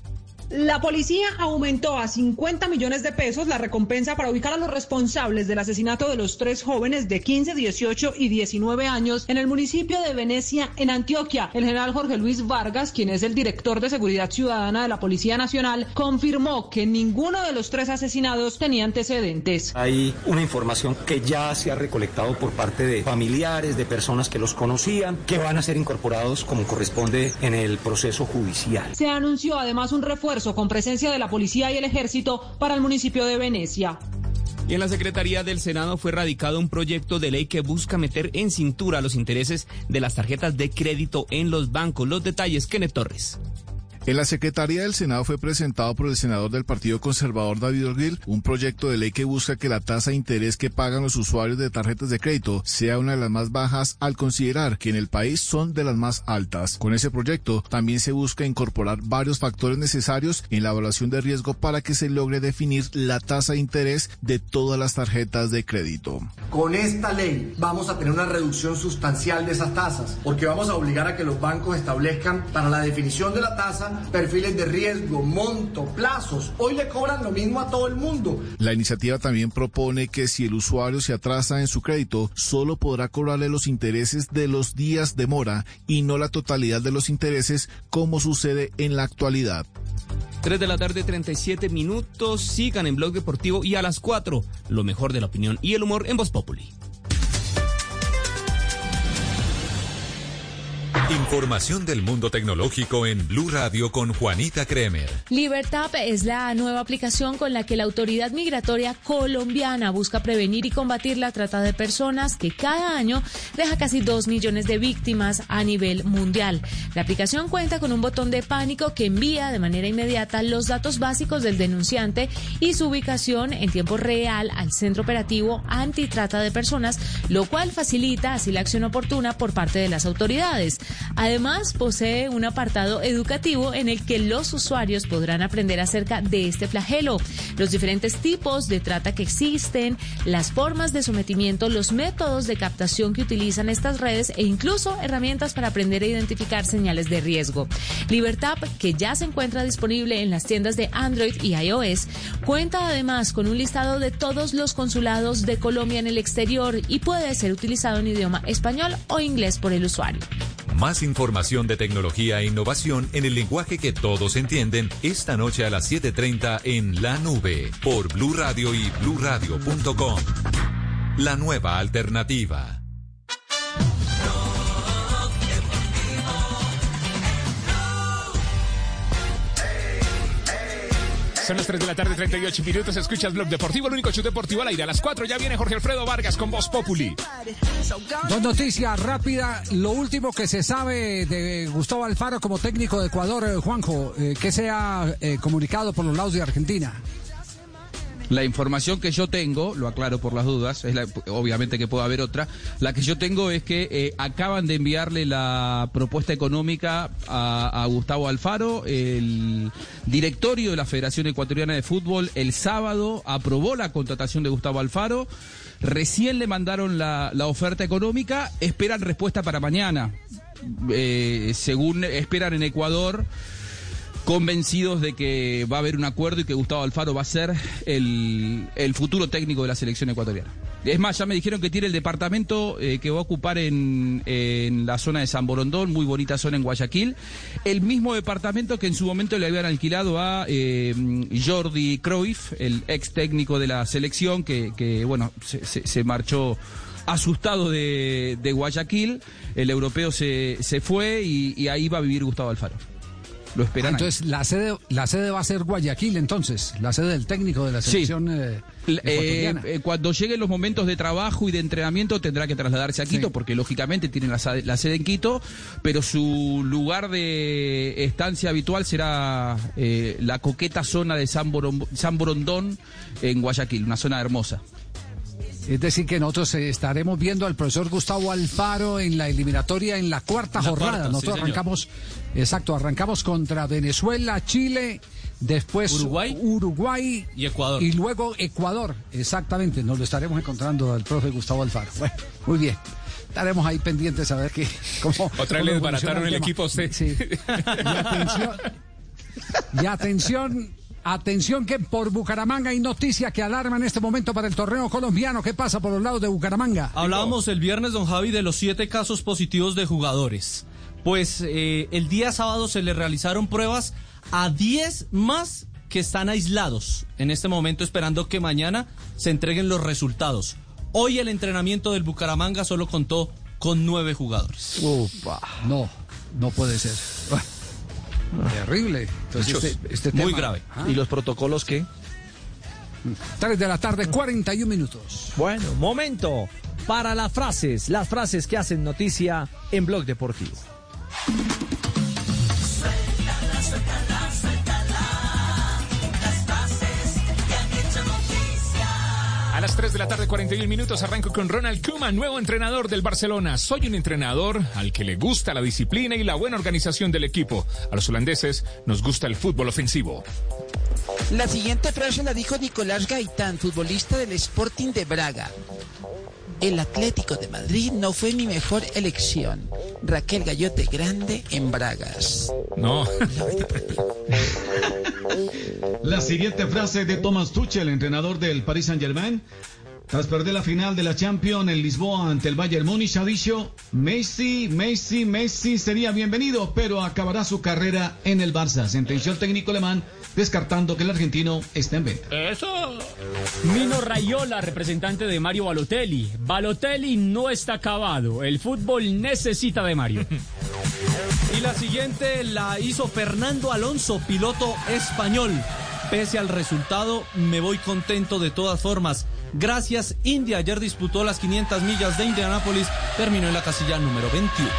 La policía aumentó a 50 millones de pesos la recompensa para ubicar a los responsables del asesinato de los tres jóvenes de 15, 18 y 19 años en el municipio de Venecia, en Antioquia. El general Jorge Luis Vargas, quien es el director de Seguridad Ciudadana de la Policía Nacional, confirmó que ninguno de los tres asesinados tenía antecedentes. Hay una información que ya se ha recolectado por parte de familiares, de personas que los conocían, que van a ser incorporados como corresponde en el proceso judicial. Se anunció además un refuerzo con presencia de la policía y el ejército para el municipio de Venecia. Y en la Secretaría del Senado fue radicado un proyecto de ley que busca meter en cintura los intereses de las tarjetas de crédito en los bancos. Los detalles, Kenneth Torres. En la Secretaría del Senado fue presentado por el senador del Partido Conservador David Orgil un proyecto de ley que busca que la tasa de interés que pagan los usuarios de tarjetas de crédito sea una de las más bajas al considerar que en el país son de las más altas. Con ese proyecto también se busca incorporar varios factores necesarios en la evaluación de riesgo para que se logre definir la tasa de interés de todas las tarjetas de crédito. Con esta ley vamos a tener una reducción sustancial de esas tasas porque vamos a obligar a que los bancos establezcan para la definición de la tasa perfiles de riesgo, monto, plazos. Hoy le cobran lo mismo a todo el mundo. La iniciativa también propone que si el usuario se atrasa en su crédito, solo podrá cobrarle los intereses de los días de mora y no la totalidad de los intereses como sucede en la actualidad. 3 de la tarde, 37 minutos. Sigan en Blog Deportivo y a las 4, lo mejor de la opinión y el humor en Voz Populi. Información del mundo tecnológico en Blue Radio con Juanita Kremer. Libertad es la nueva aplicación con la que la autoridad migratoria colombiana busca prevenir y combatir la trata de personas que cada año deja casi dos millones de víctimas a nivel mundial. La aplicación cuenta con un botón de pánico que envía de manera inmediata los datos básicos del denunciante y su ubicación en tiempo real al centro operativo antitrata de personas, lo cual facilita así la acción oportuna por parte de las autoridades. Además, posee un apartado educativo en el que los usuarios podrán aprender acerca de este flagelo, los diferentes tipos de trata que existen, las formas de sometimiento, los métodos de captación que utilizan estas redes e incluso herramientas para aprender a identificar señales de riesgo. Libertad, que ya se encuentra disponible en las tiendas de Android y iOS, cuenta además con un listado de todos los consulados de Colombia en el exterior y puede ser utilizado en idioma español o inglés por el usuario. Más información de tecnología e innovación en el lenguaje que todos entienden esta noche a las 7:30 en La Nube por Blue Radio y bluradio.com. La nueva alternativa. Son las 3 de la tarde, 38 minutos. Escuchas Blog Deportivo, el único chute deportivo al aire. A las 4 ya viene Jorge Alfredo Vargas con Voz Populi. Dos noticias rápidas. Lo último que se sabe de Gustavo Alfaro como técnico de Ecuador, eh, Juanjo, eh, que se ha eh, comunicado por los lados de Argentina. La información que yo tengo, lo aclaro por las dudas, es obviamente que puede haber otra, la que yo tengo es que eh, acaban de enviarle la propuesta económica a, Gustavo Alfaro, el directorio de la Federación Ecuatoriana de Fútbol el sábado aprobó la contratación de Gustavo Alfaro, recién le mandaron la, oferta económica, esperan respuesta para mañana. Eh, según esperan en Ecuador, convencidos de que va a haber un acuerdo y que Gustavo Alfaro va a ser el, futuro técnico de la selección ecuatoriana. Es más, ya me dijeron que tiene el departamento eh, que va a ocupar en, la zona de San Borondón, muy bonita zona en Guayaquil, el mismo departamento que en su momento le habían alquilado a eh, Jordi Cruyff, el ex técnico de la selección, que, bueno, se, marchó asustado de, Guayaquil, el europeo se, fue y, y ahí va a vivir Gustavo Alfaro. Lo esperan. entonces, la sede, la sede va a ser Guayaquil, entonces, la sede del técnico de la selección. Eh, eh, eh, cuando lleguen los momentos de trabajo y de entrenamiento tendrá que trasladarse a Quito, porque lógicamente tiene la, sede en Quito, pero su lugar de estancia habitual será la coqueta zona de San, San Borondón en Guayaquil, una zona hermosa. Es decir, que nosotros estaremos viendo al profesor Gustavo Alfaro en la eliminatoria en la cuarta jornada. nosotros arrancamos, exacto, arrancamos contra Venezuela, Chile, después Uruguay, Uruguay y Ecuador. Y luego Ecuador, exactamente. Nos lo estaremos encontrando al profe Gustavo Alfaro. Bueno, muy bien estaremos ahí pendientes a ver qué cómo otra vez les barataron el, equipo usted sí. y atención y atención Atención que por Bucaramanga hay noticias que alarman en este momento para el torneo colombiano. ¿Qué pasa por los lados de Bucaramanga? Hablábamos el viernes, don Javi, de los siete casos positivos de jugadores. Pues eh, el día sábado se le realizaron pruebas a 10 más que están aislados en este momento esperando que mañana se entreguen los resultados. Hoy el entrenamiento del Bucaramanga solo contó con nueve jugadores. Upa. No, no puede ser. Terrible. Entonces, este, este Muy grave. Ah. ¿Y los protocolos qué? 3 de la tarde, 41 minutos. Bueno, momento para las frases, las frases que hacen noticia en Blog Deportivo. Las 3 de la tarde, 41 minutos, arranco con Ronald Koeman, nuevo entrenador del Barcelona. Soy un entrenador al que le gusta la disciplina y la buena organización del equipo. A los holandeses nos gusta el fútbol ofensivo. La siguiente frase la dijo Nicolás Gaitán, futbolista del Sporting de Braga. El Atlético de Madrid no fue mi mejor elección. Raquel Gallote Grande en Bragas. No. La siguiente frase de Thomas Tuchel, entrenador del Paris Saint-Germain. Tras perder la final de la Champions en Lisboa ante el Bayern Múnich, ha dicho, Messi, Messi, Messi sería bienvenido, pero acabará su carrera en el Barça. Sentenció el técnico alemán, descartando que el argentino esté en venta. Eso. Mino Rayola, representante de Mario Balotelli. Balotelli no está acabado. El fútbol necesita de Mario. Y la siguiente la hizo Fernando Alonso, piloto español. Pese al resultado, me voy contento de todas formas. Gracias, India. Ayer disputó las 500 millas de Indianápolis. Terminó en la casilla número 21.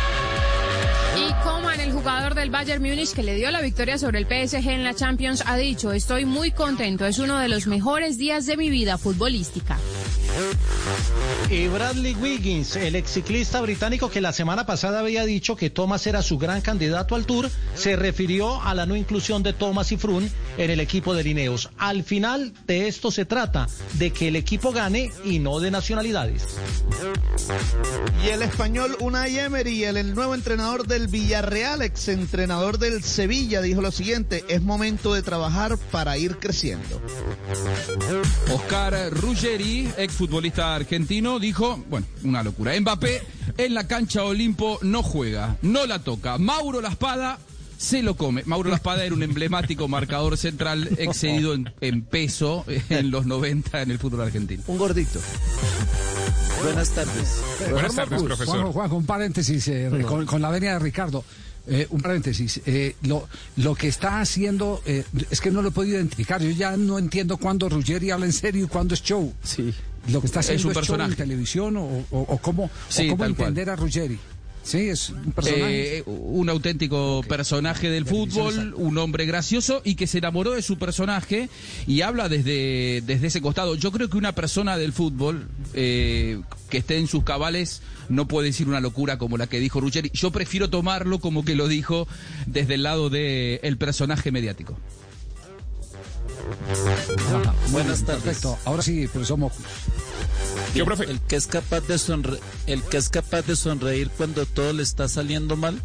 Coman, el jugador del Bayern Múnich que le dio la victoria sobre el PSG en la Champions, ha dicho, estoy muy contento, es uno de los mejores días de mi vida futbolística. Y Bradley Wiggins, el ex ciclista británico que la semana pasada había dicho que Thomas era su gran candidato al Tour, se refirió a la no inclusión de Thomas y Froome en el equipo de Lineos. Al final de esto se trata, de que el equipo gane y no de nacionalidades. Y el español Unai Emery, el, el nuevo entrenador del Villarreal, ex entrenador del Sevilla, dijo lo siguiente, es momento de trabajar para ir creciendo. Oscar Ruggeri, ex futbolista argentino, dijo, bueno, una locura. Mbappé en la cancha Olimpo no juega, no la toca. Mauro La Espada se lo come. Mauro La Espada era un emblemático marcador central excedido en, peso en los 90 en el fútbol argentino. Un gordito. Buenas tardes. Buenas tardes, profesor. Juan, un paréntesis eh, con, la venia de Ricardo. Eh, un paréntesis. Eh, lo, lo que está haciendo es que no lo he podido identificar. Yo ya no entiendo cuándo Ruggeri habla en serio y cuándo es show. Sí lo que está haciendo es un personaje. en televisión o, o, cómo, cómo entender a Ruggeri. Sí, es un personaje. Eh, un auténtico personaje del fútbol, un hombre gracioso y que se enamoró de su personaje y habla desde, desde ese costado. Yo creo que una persona del fútbol eh, que esté en sus cabales no puede decir una locura como la que dijo Ruggeri. Yo prefiero tomarlo como que lo dijo desde el lado del el personaje mediático. Ajá, Buenas tardes. Perfecto. Ahora sí, profesor Mocus. ¿Qué, profe? El que es capaz de sonre- el que es capaz de sonreír cuando todo le está saliendo mal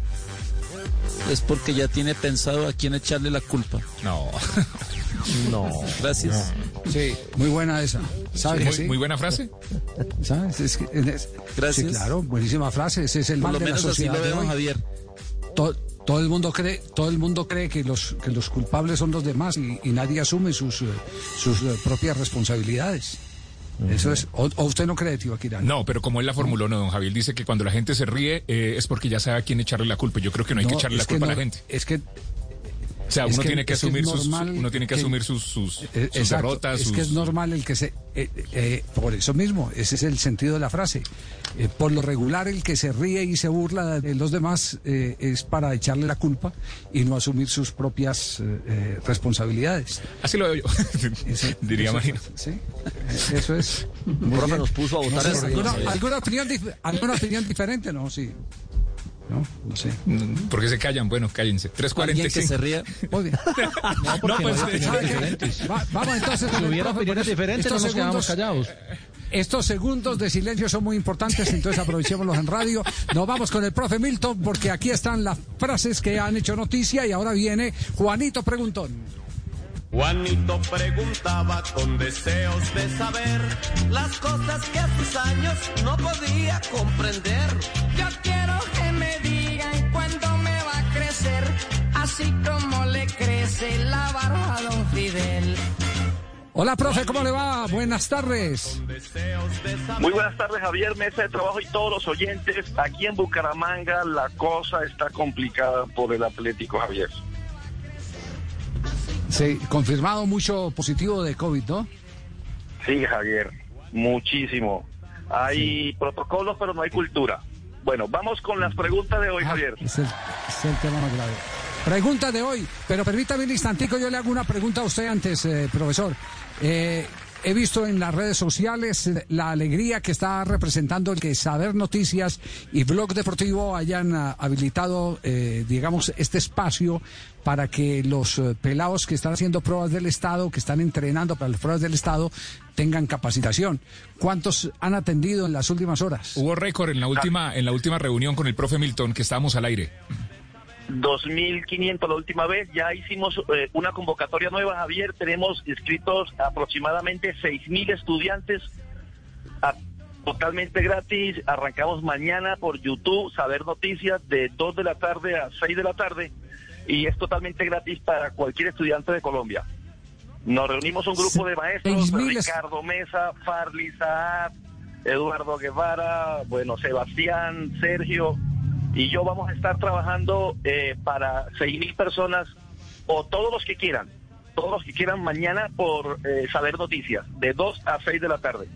es porque ya tiene pensado a quién echarle la culpa. No. No. Gracias. Sí, muy buena esa. ¿Sabes muy- sí? muy buena frase. ¿Sabes? Es que- es- Gracias. Sí, claro, buenísima frase. Ese es el Por mal lo de la menos así sociedad lo de veo, hoy. Javier. To- todo el mundo cree, todo el mundo cree que los que los culpables son los demás y, y nadie asume sus eh, sus eh, propias responsabilidades. Eso es. O, o usted no cree, tío Akira. No, pero como él la formuló, no, don Javier dice que cuando la gente se ríe eh, es porque ya sabe a quién echarle la culpa. Yo creo que no hay que echarle la culpa a no- la gente. Es que O sea, uno que- tiene que asumir sus, uno tiene que que- asumir sus, sus, Eh, sus exacto, derrotas, Es sus... que es normal el que se... eh, eh, por eso mismo, ese es el sentido de la frase. Eh, por lo regular, el que se ríe y se burla de los demás eh, es para echarle la culpa y no asumir sus propias eh, responsabilidades. Así lo veo yo, diría eso- Marino. Sí, eso es. Profe nos puso a votar No sé, eso. ¿alguna, opinión, ¿Alguna opinión diferente? No, sí. No, no sé. ¿Por qué se callan? Bueno, cállense. Alguien que 3.45. se ría. Muy bien. No, porque pues, no. Va- vamos entonces. Si hubiera opiniones porque diferentes, no nos quedamos callados. Estos segundos de silencio son muy importantes, entonces aprovechémoslos en radio. Nos vamos con el profe Milton, porque aquí están las frases que han hecho noticia y ahora viene Juanito Preguntón. Juanito preguntaba con deseos de saber las cosas que a sus años no podía comprender. Yo quiero que me digan cuándo me va a crecer, así como le crece la barba a don Fidel. Hola, profe, ¿cómo le va? Buenas tardes. Muy buenas tardes, Javier, mesa de trabajo y todos los oyentes. Aquí en Bucaramanga la cosa está complicada por el Atlético, Javier. Sí, confirmado mucho positivo de COVID, ¿no? Sí, Javier, muchísimo. Hay protocolos, pero no hay cultura. Bueno, vamos con las preguntas de hoy, Javier. Es el, es el tema más grave. Pregunta de hoy, pero permítame un instantico, yo le hago una pregunta a usted antes, eh, profesor. Eh, he visto en las redes sociales la alegría que está representando el que Saber Noticias y Blog Deportivo hayan ah, habilitado, eh, digamos, este espacio para que los eh, pelados que están haciendo pruebas del Estado, que están entrenando para las pruebas del Estado, tengan capacitación. ¿Cuántos han atendido en las últimas horas? Hubo récord en la última en la última reunión con el profe Milton que estábamos al aire. 2.500 la última vez. Ya hicimos eh, una convocatoria nueva, Javier. Tenemos inscritos aproximadamente 6.000 estudiantes a- totalmente gratis. Arrancamos mañana por YouTube, Saber Noticias, de 2 de la tarde a 6 de la tarde. Y es totalmente gratis para cualquier estudiante de Colombia. Nos reunimos un grupo de maestros, 6.000 es- Ricardo Mesa, Farli Saad, Eduardo Guevara, bueno, Sebastián, Sergio, y yo vamos a estar trabajando eh, para 6.000 personas o todos los que quieran, todos los que quieran mañana por eh, saber noticias, de 2 a 6 de la tarde.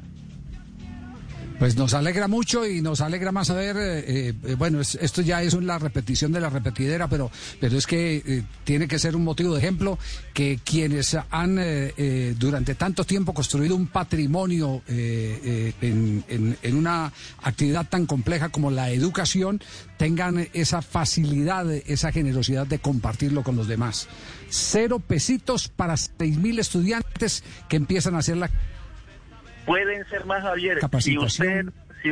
Pues nos alegra mucho y nos alegra más saber, eh, eh, bueno, es- esto ya es la repetición de la repetidera, pero, pero es que eh, tiene que ser un motivo de ejemplo que quienes han eh, durante tanto tiempo construido un patrimonio en, en- en una actividad tan compleja como la educación tengan esa facilidad, esa generosidad de compartirlo con los demás. Cero pesitos para seis mil estudiantes que empiezan a hacer la Pueden ser más, Javier. Si usted, si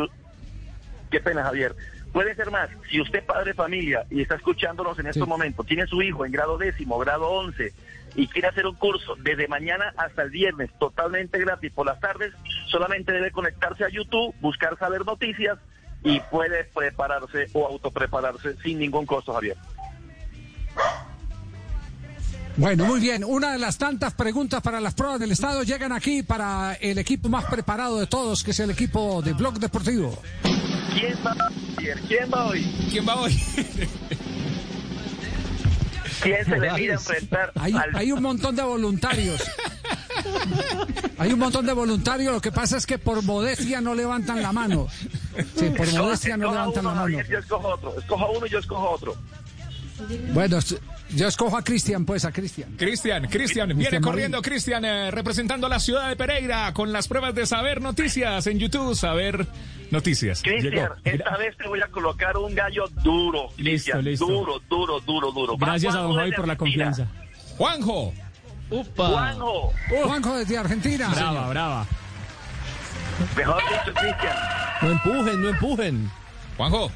qué pena, Javier. Pueden ser más. Si usted padre de familia y está escuchándonos en estos momentos, tiene su hijo en grado décimo, grado once y quiere hacer un curso desde mañana hasta el viernes totalmente gratis por las tardes, solamente debe conectarse a YouTube, buscar saber noticias y puede prepararse o autoprepararse sin ningún costo, Javier. Bueno, muy bien. Una de las tantas preguntas para las pruebas del Estado llegan aquí para el equipo más preparado de todos, que es el equipo de Blog Deportivo. ¿Quién va? ¿Quién va hoy? ¿Quién va hoy? ¿Quién se le mira a enfrentar Hay, al hay un montón de voluntarios. Hay un montón de voluntarios. Lo que pasa es que por modestia no levantan la mano. Sí, por modestia no levantan la mano. Javier, Yo escojo otro. Escoja uno y yo escojo otro. Bueno, yo escojo a Cristian, pues, a Cristian. Cristian, Cristian, viene corriendo Cristian eh, representando a la ciudad de Pereira con las pruebas de Saber Noticias en YouTube, Saber Noticias. Cristian, esta vez te voy a colocar un gallo duro, Cristian. listo. Duro, duro, duro, duro. Gracias a don Javi por la confianza. Juanjo. Juanjo, Juanjo desde Argentina. Brava, brava. mejor dicho, Cristian. No empujen, no empujen. Juanjo.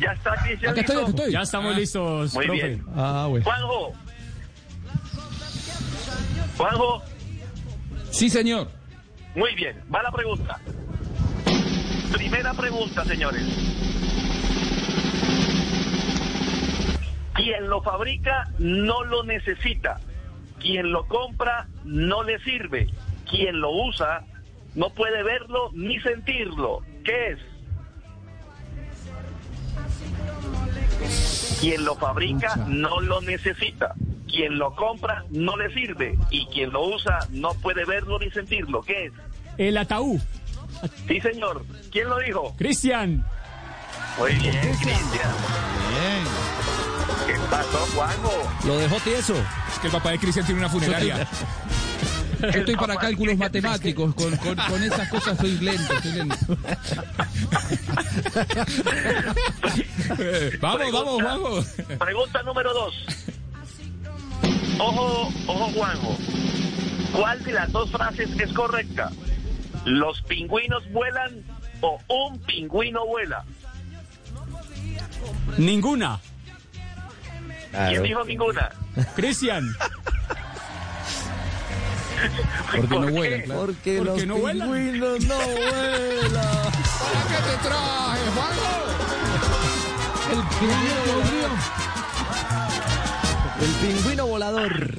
Ya está, Cristian. Estoy, listo? estoy. Ya estamos Ah, listos, Muy profe. bien. Ah, bueno. Juanjo. Juanjo, Sí, señor. muy bien. Va la pregunta. Primera pregunta, señores. Quien lo fabrica no lo necesita. Quien lo compra no le sirve. Quien lo usa no puede verlo ni sentirlo. ¿Qué es? Quien lo fabrica no lo necesita. Quien lo compra no le sirve. Y quien lo usa no puede verlo ni sentirlo. ¿Qué es? El ataúd. Sí, señor. ¿Quién lo dijo? Cristian. Muy bien, Cristian. ¿Qué pasó, Juanjo? Lo dejó tieso. Es que el papá de Cristian tiene una funeraria. Yo estoy para cálculos matemáticos, con, con, con esas cosas estoy lento, estoy lento. Vamos, vamos, Juanjo. Pregunta número dos. Ojo, ojo, Juanjo. ¿Cuál de las dos frases es correcta? ¿Los pingüinos vuelan o un pingüino vuela? Ninguna. ¿Quién dijo ninguna? Cristian. Porque no ¿Por vuelan, claro. Porque, ¿Por los no vuelan? pingüinos no vuelan. ¿Para qué te traje, Juanjo? El pingüino volvió. El pingüino volador.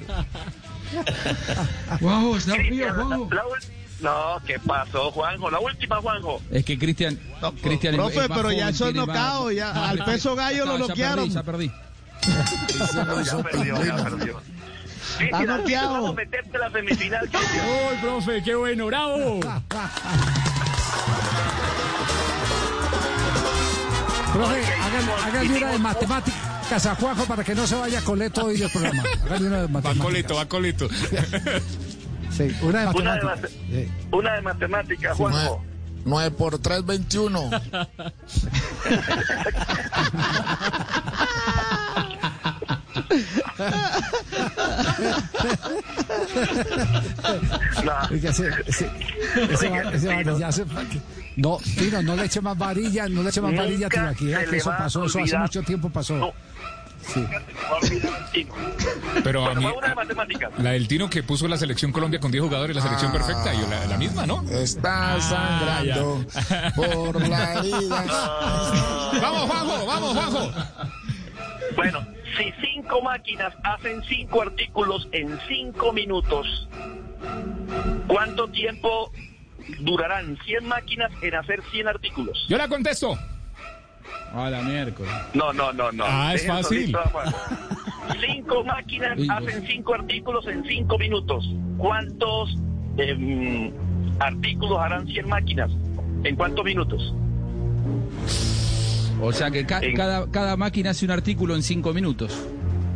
Juanjo, está frío, Cristian, Juanjo. No, ¿qué pasó, Juanjo? La última, Juanjo. Es que Cristian. Cristian es- profe, es pero ya más- knockout, ya al peso gallo lo No, ya perdí, Ya perdí. No, ya perdió, ya perdió. Está Cristian, noqueado. vamos a meterte a la semifinal. ¡Uy, profe! ¡Qué bueno! ¡Bravo! Profe, hágale, hágale una de matemáticas a Juanjo para que no se vaya coleto hoy del programa. Hágale una de Va matemáticas. colito, va colito. Sí, una de Una de, matemáticas. una de matemáticas, Juanjo. 9 por 3, 21. No. Oiga, ese- ese- ese va- ese varilla se- No, Tino, no le eche más varilla, no le eche más Nunca varilla, Tino, aquí, se que eso pasó, eso hace mucho tiempo pasó. No. Sí. Pero a mí, la del Tino que puso la selección Colombia con 10 jugadores, la selección perfecta, y la, la misma, ¿no? Está sangrando por la herida. Vamos, Juanjo, vamos, Juanjo. Bueno, si cinco máquinas hacen cinco artículos en cinco minutos, ¿cuánto tiempo durarán 100 máquinas en hacer 100 artículos? Yo la contesto. A la miércoles. No, no, no, no. Ah, es Dejen fácil. Cinco máquinas hacen cinco artículos en cinco minutos. ¿Cuántos em, artículos harán 100 máquinas? ¿En cuántos minutos? O sea que ca- En- cada, cada máquina hace un artículo en cinco minutos.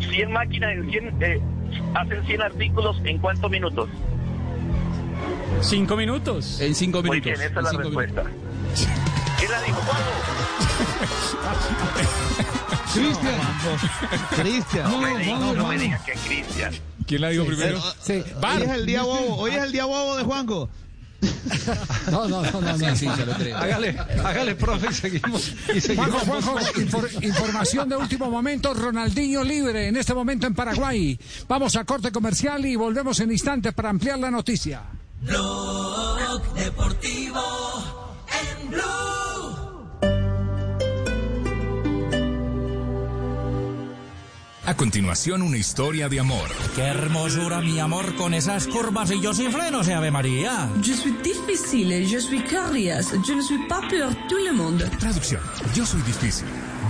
100 máquinas en 100, eh, hacen 100 artículos en cuántos minutos? Cinco minutos. En cinco Muy minutos. bien, esa en es la respuesta. ¿Quién la dijo? ¿Cuándo? Cristian. Cristian. No, me diga, no, me hermano. diga que Cristian. ¿Quién la dijo primero? Sí. Hoy es el día bobo, hoy es el día bobo de Juanjo. No, no, no, no. Sí, no. sí, ya lo creo. Hágale, hágale, profe, y seguimos. Y seguimos. Juanjo, Juanjo, infor- información de último momento, Ronaldinho libre en este momento en Paraguay. Vamos a corte comercial y volvemos en instantes para ampliar la noticia. Blog Deportivo en Blue. A continuación, una historia de amor. Qué hermosura, mi amor, con esas curvas y yo sin frenos, ¿eh, Ave María. Je suis difficile, je suis curious, je ne suis pas pour tout le monde. Traducción. Yo soy difícil,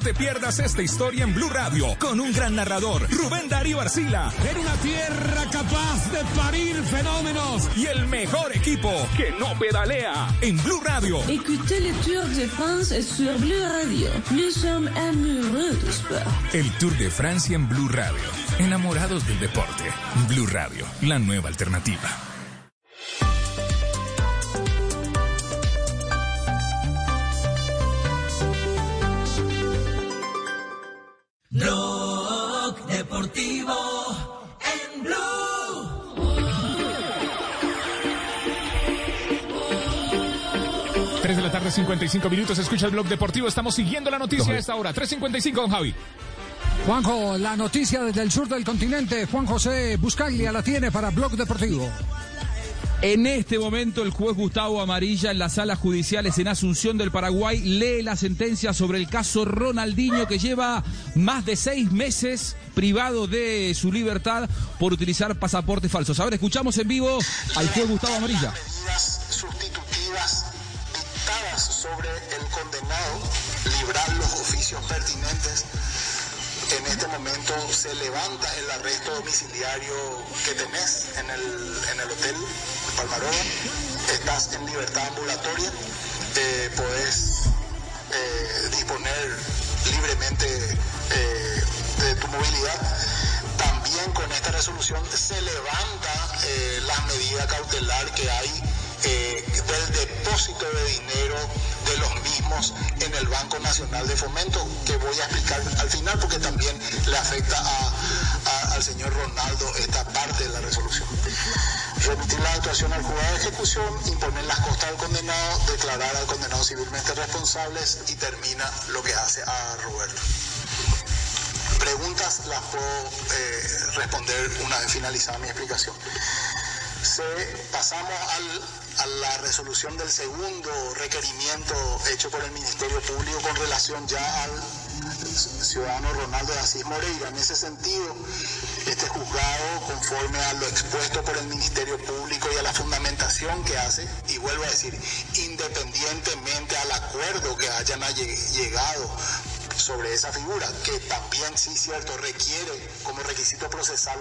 te pierdas esta historia en Blue Radio con un gran narrador, Rubén Darío Arcila. En una tierra capaz de parir fenómenos. Y el mejor equipo que no pedalea en Blue Radio. Écoutez le Tour de France sur Bleu Radio. Nous sommes amoureux du sport. El Tour de Francia en Blue Radio. Enamorados del deporte. Blue Radio, la nueva alternativa. Blog Deportivo en Blue. 3 de la tarde, 55 minutos. Escucha el blog deportivo. Estamos siguiendo la noticia a esta hora. 3.55, don Javi. Juanjo, la noticia desde el sur del continente. Juan José Buscaglia la tiene para Blog Deportivo. En este momento, el juez Gustavo Amarilla en las salas judiciales en Asunción del Paraguay lee la sentencia sobre el caso Ronaldinho que lleva más de seis meses privado de su libertad por utilizar pasaportes falsos. Ahora escuchamos en vivo al juez Gustavo Amarilla. medidas sustitutivas dictadas sobre el condenado, librar los oficios pertinentes. En este momento se levanta el arresto domiciliario que tenés en el, en el hotel Palmaroba. Estás en libertad ambulatoria. Eh, podés disponer libremente eh, de tu movilidad. También con esta resolución se levanta eh, la medida cautelar que hay eh, del depósito de dinero de los mismos en el Banco Nacional de Fomento, que voy a explicar al final porque también le afecta a- al señor Ronaldo esta parte de la resolución. Remitir la actuación al juzgado de ejecución, imponer las costas al condenado, declarar al condenado civilmente responsables y termina lo que hace a Roberto. Preguntas las puedo eh, responder una vez finalizada mi explicación. Se, pasamos al- a la resolución del segundo requerimiento hecho por el Ministerio Público con relación ya al ciudadano Ronaldo de Asís Moreira. En ese sentido, este juzgado, conforme a lo expuesto por el Ministerio Público y a la fundamentación que hace, y vuelvo a decir, independientemente al acuerdo que hayan lle- llegado sobre esa figura, que también, sí, cierto, requiere como requisito procesal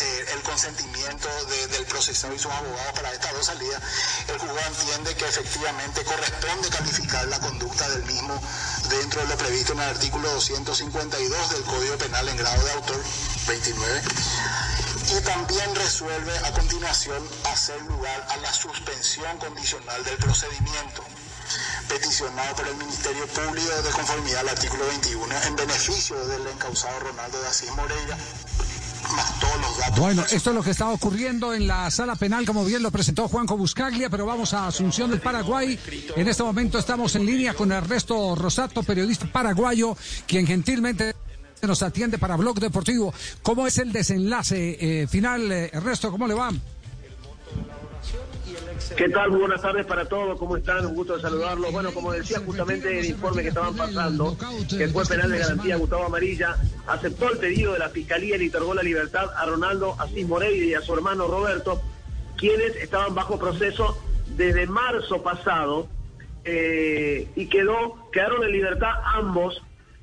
eh, el consentimiento de- del procesado y sus abogados para estas dos salidas, el juzgado entiende que efectivamente corresponde calificar la conducta del mismo dentro de lo previsto en el artículo 252 del Código Penal en grado de autor 29 y también resuelve a continuación hacer lugar a la suspensión condicional del procedimiento peticionado por el Ministerio Público de conformidad al artículo 21 en beneficio del encausado Ronaldo de Asís Moreira, Bueno, esto es lo que está ocurriendo en la sala penal, como bien lo presentó Juanjo Buscaglia, pero vamos a Asunción del Paraguay. En este momento estamos en línea con Ernesto Rosato, periodista paraguayo, quien gentilmente nos atiende para Blog Deportivo. ¿Cómo es el desenlace eh, final, eh, Ernesto? ¿Cómo le va? ¿Qué tal? Muy buenas tardes para todos. ¿Cómo están? Un gusto de saludarlos. Bueno, como decía justamente el informe que estaban pasando, que juez penal de garantía Gustavo Amarilla aceptó el pedido de la Fiscalía y le otorgó la libertad a Ronaldo Asís Moreira y a su hermano Roberto, quienes estaban bajo proceso desde marzo pasado eh, y quedó quedaron en libertad ambos.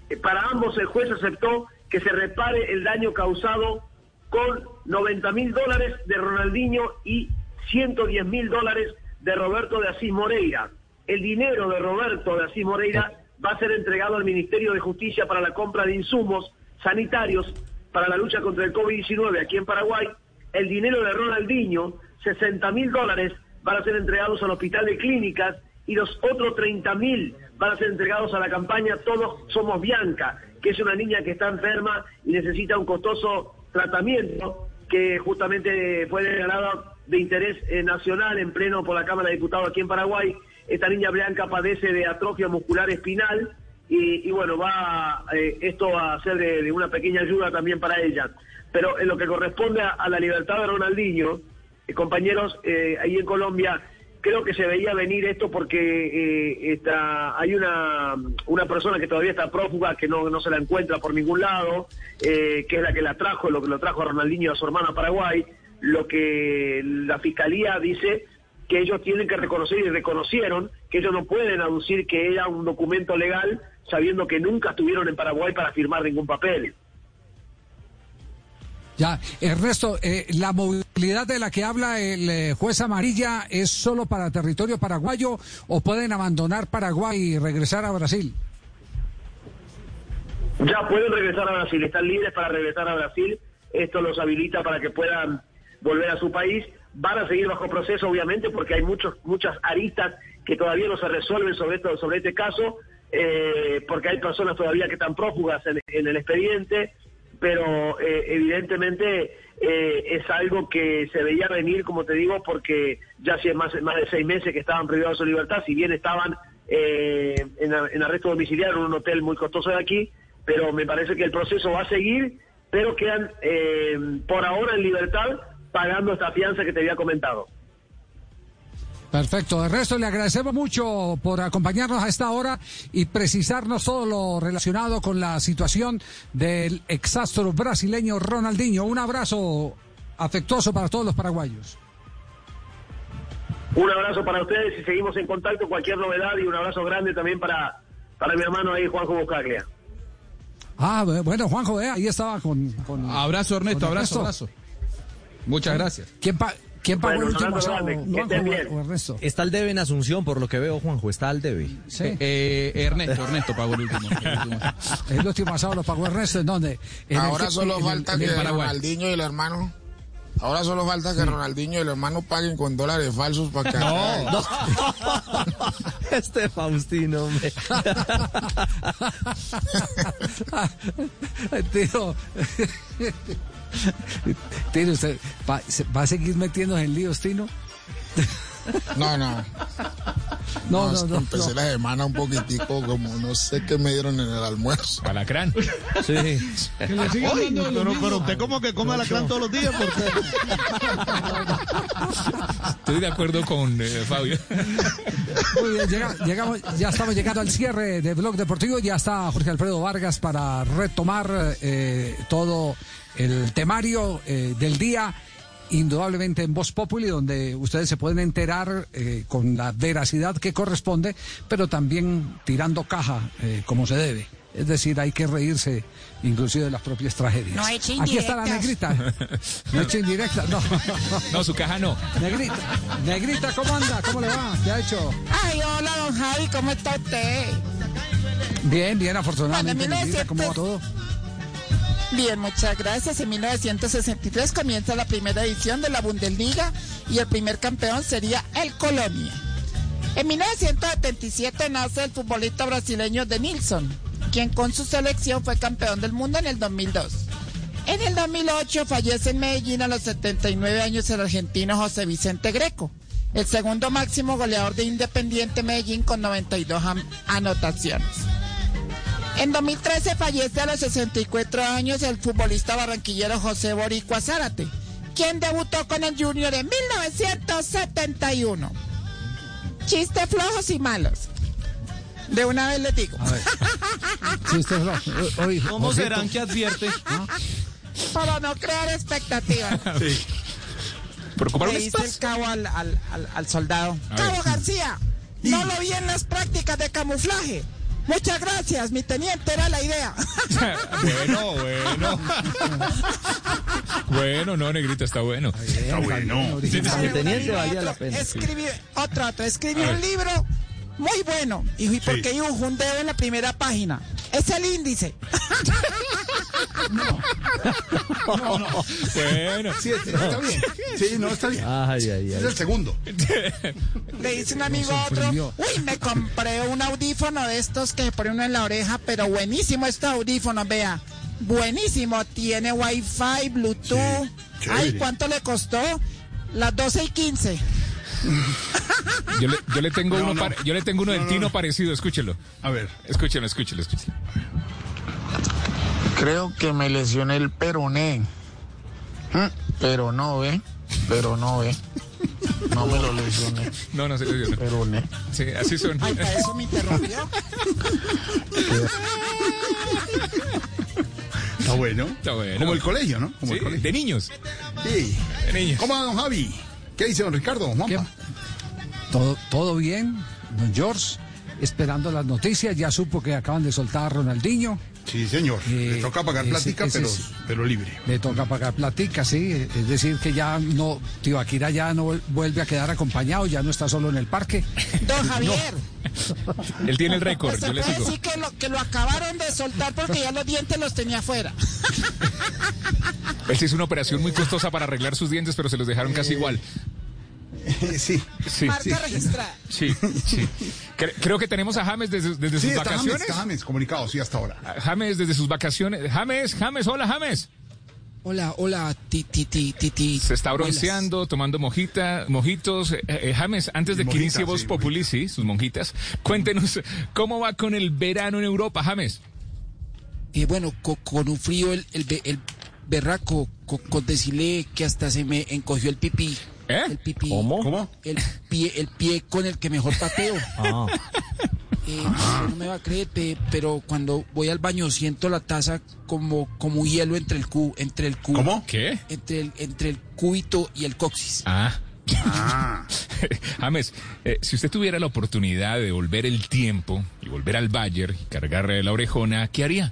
Eh, para ambos el juez aceptó que se repare el daño causado con 90 mil dólares de Ronaldinho y 110 mil dólares de Roberto de Asís Moreira. El dinero de Roberto de Asís Moreira va a ser entregado al Ministerio de Justicia para la compra de insumos sanitarios para la lucha contra el COVID-19 aquí en Paraguay. El dinero de Ronaldinho, 60 mil dólares, van a ser entregados al Hospital de Clínicas y los otros 30 mil van a ser entregados a la campaña Todos Somos Bianca, que es una niña que está enferma y necesita un costoso tratamiento que justamente fue declarada de interés eh, nacional en pleno por la Cámara de Diputados aquí en Paraguay. Esta niña Blanca padece de atrofia muscular espinal y, y bueno, va eh, esto a ser de, una pequeña ayuda también para ella. Pero en lo que corresponde a, la libertad de Ronaldinho, eh, compañeros, eh, ahí en Colombia, creo que se veía venir esto porque eh, está, hay una, una persona que todavía está prófuga, que no, no se la encuentra por ningún lado, que es la que la trajo, lo que lo trajo a Ronaldinho a su hermano a Paraguay. Lo que la fiscalía dice que ellos tienen que reconocer y reconocieron que ellos no pueden aducir que era un documento legal sabiendo que nunca estuvieron en Paraguay para firmar ningún papel. Ya, Ernesto, eh, la movilidad de la que habla el eh, juez Amarilla es solo para territorio paraguayo o pueden abandonar Paraguay y regresar a Brasil. Ya pueden regresar a Brasil, están libres para regresar a Brasil. Esto los habilita para que puedan volver a su país. Van a seguir bajo proceso, obviamente, porque hay muchos, muchas aristas que todavía no se resuelven sobre esto, sobre este caso, eh, porque hay personas todavía que están prófugas en, el expediente, pero eh, evidentemente eh, es algo que se veía venir, como te digo, porque ya hace más, más de seis meses que estaban privados de su libertad, si bien estaban eh, en, en arresto domiciliario en un hotel muy costoso de aquí, pero me parece que el proceso va a seguir, pero quedan eh, por ahora en libertad pagando esta fianza que te había comentado. Perfecto. De resto, le agradecemos mucho por acompañarnos a esta hora y precisarnos todo lo relacionado con la situación del exastro brasileño Ronaldinho. Un abrazo afectuoso para todos los paraguayos. Un abrazo para ustedes y seguimos en contacto. Cualquier novedad y un abrazo grande también para, para mi hermano ahí, Juanjo Buscaglia. Ah, bueno, Juanjo, eh, ahí estaba con, con- Abrazo, Ernesto, con abrazo, abrazo. Muchas gracias. ¿Quién, pa- quién pagó Bueno, el último abrazo asado? grande, que Juanjo estén bien. o Ernesto? Está el debe en Asunción, por lo que veo, Juanjo. Está al debe. Sí. Eh, Ernesto, Ernesto pagó el último. El último asado lo pagó Ernesto, ¿en dónde? En Ahora solo en falta el que. Ronaldinho y el hermano. Ahora solo falta que Ronaldinho y el hermano paguen con dólares falsos para que. No. Este Faustino, hombre. Tiro. Tino, ¿usted va, a seguir metiéndose en líos, Tino? No, no. No, no, no, Empecé no. la semana un poquitico como no sé qué me dieron en el almuerzo. Alacrán. Sí. Que le de pero, usted como que come alacrán todos los días. porque Estoy de acuerdo con eh, Fabio. Muy bien, llega- llegamos, ya estamos llegando al cierre de Blog Deportivo. Ya está Jorge Alfredo Vargas para retomar eh, todo el temario eh, del día. Indudablemente en Voz Populi, donde ustedes se pueden enterar eh, con la veracidad que corresponde, pero también tirando caja eh, como se debe. Es decir, hay que reírse inclusive de las propias tragedias. No eche Aquí está la negrita. No eche indirecta, no. No, su caja no. Negrita, negrita, ¿cómo anda? ¿Cómo le va? ¿Qué ha hecho? Ay, hola, don Javi, ¿cómo está usted? Bien, bien, afortunadamente. Negrita, ¿Cómo va 1900. todo? Bien, muchas gracias. En 1963 comienza la primera edición de la Bundesliga y el primer campeón sería el Colonia. En 1977 nace el futbolista brasileño de Nilsson, quien con su selección fue campeón del mundo en el 2002. En el 2008 fallece en Medellín a los 79 años el argentino José Vicente Greco, el segundo máximo goleador de Independiente Medellín con 92 am- anotaciones. En 2013 fallece a los 64 años el futbolista barranquillero José Boricua Zárate, quien debutó con el Junior en 1971. Chistes flojos y malos. De una vez les digo. Sí, usted es lo- oye, ¿Cómo serán que advierte? Para no crear expectativas. Preocuparon Le dice el cabo al, al- al- al soldado. Cabo. García, no lo vi en las prácticas de camuflaje. Muchas gracias, mi teniente, era la idea. bueno, bueno. Bueno, no, negrita, está bueno. Está bueno. Mi teniente valía la pena. sí. Escribí, otro, otro, escribí un libro muy bueno. Y, ¿y por Sí. qué dibujó un dedo en la primera página? Es el índice. Bueno. Sí, está bien. Sí, no, está bien. Ay, ay, Es ay. el segundo. Le dice un amigo a otro, uy, me compré un audífono de estos que se pone uno en la oreja, pero buenísimo este audífono, vea. Buenísimo, tiene wifi, bluetooth. Sí, Ay. ¿cuánto le costó? Las 12 y 15. Yo le, yo le tengo No, uno, no. pare- yo le tengo uno del No, no, Tino no. parecido, escúchelo. A ver. Escúchelo, escúchelo, escúchelo. Creo que me lesioné el peroné. Mm, Pero no, ¿ve? Pero no, ¿ve? No me lo lesioné. No, no se le dio. Peroné. Sí, así son. Ay, para eso me interrumpió. Está bueno. Está bueno. Como el colegio, ¿no? Como Sí, el colegio. de niños. Sí. De niños. ¿Cómo va, don Javi? ¿Qué dice don Ricardo, don Juanpa? Todo, todo bien, don George. Esperando las noticias, ya supo que acaban de soltar a Ronaldinho. Sí, señor. Eh, Le toca pagar ese- ese pero, pero libre. Le toca pagar platica, sí. Es decir, que ya no, Tibaquira ya no vuel- vuelve a quedar acompañado, ya no está solo en el parque. Don Javier. Él tiene el récord, Se yo le sigo. decir que lo, que lo acabaron de soltar porque ya los dientes los tenía afuera. Él se hizo una operación muy costosa para arreglar sus dientes, pero se los dejaron casi igual. sí. Sí, Marca sí. registrada. Sí, sí. Cre- Creo que tenemos a James desde, desde Sí, sus está James, vacaciones. está James comunicado, sí, hasta ahora. James desde sus vacaciones. James, James, hola James. Hola, hola, ti, ti, ti, ti, ti. Se está Buenas. bronceando, tomando mojita, mojitos. Eh, eh, James, antes de que inicie Voz sí, Populi, sí, sus monjitas, cuéntenos cómo va con el verano en Europa, James. Eh, bueno, co- con un frío el, el, be- el berraco, co- con decirle que hasta se me encogió el pipí. ¿Eh? El pipí. ¿Cómo? ¿Cómo? El pie, el pie con el que mejor pateo. Ah. Eh, no me va a creer, pe- pero cuando voy al baño siento la taza como, como hielo entre el cu, entre el cu, ¿Cómo? ¿Qué? entre el, entre el cúbito y el coxis. Ah. Ah. James, eh, si usted tuviera la oportunidad de volver el tiempo y volver al Bayern y cargarle la orejona, ¿qué haría?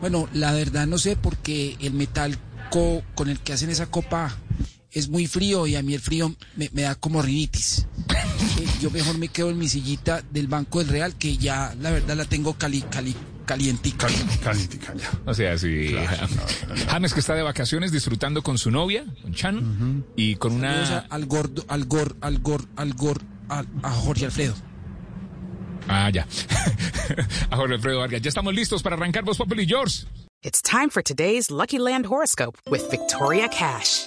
Bueno, la verdad no sé porque el metal co- con el que hacen esa copa es muy frío y a mí el frío me, me da como rinitis. Eh, yo mejor me quedo en mi sillita del Banco del Real que ya la verdad la tengo cali, cali, calientica. Calientica, ya. O sea, sí. James que está de vacaciones disfrutando con su novia, con Chan, y con una... al gordo, al gor, al gor, al gor, al- a Jorge Alfredo. Ah, ya. a Jorge Alfredo Vargas. Ya estamos listos para arrancar Voz Populi George. It's time for today's Lucky Land horoscope with Victoria Cash.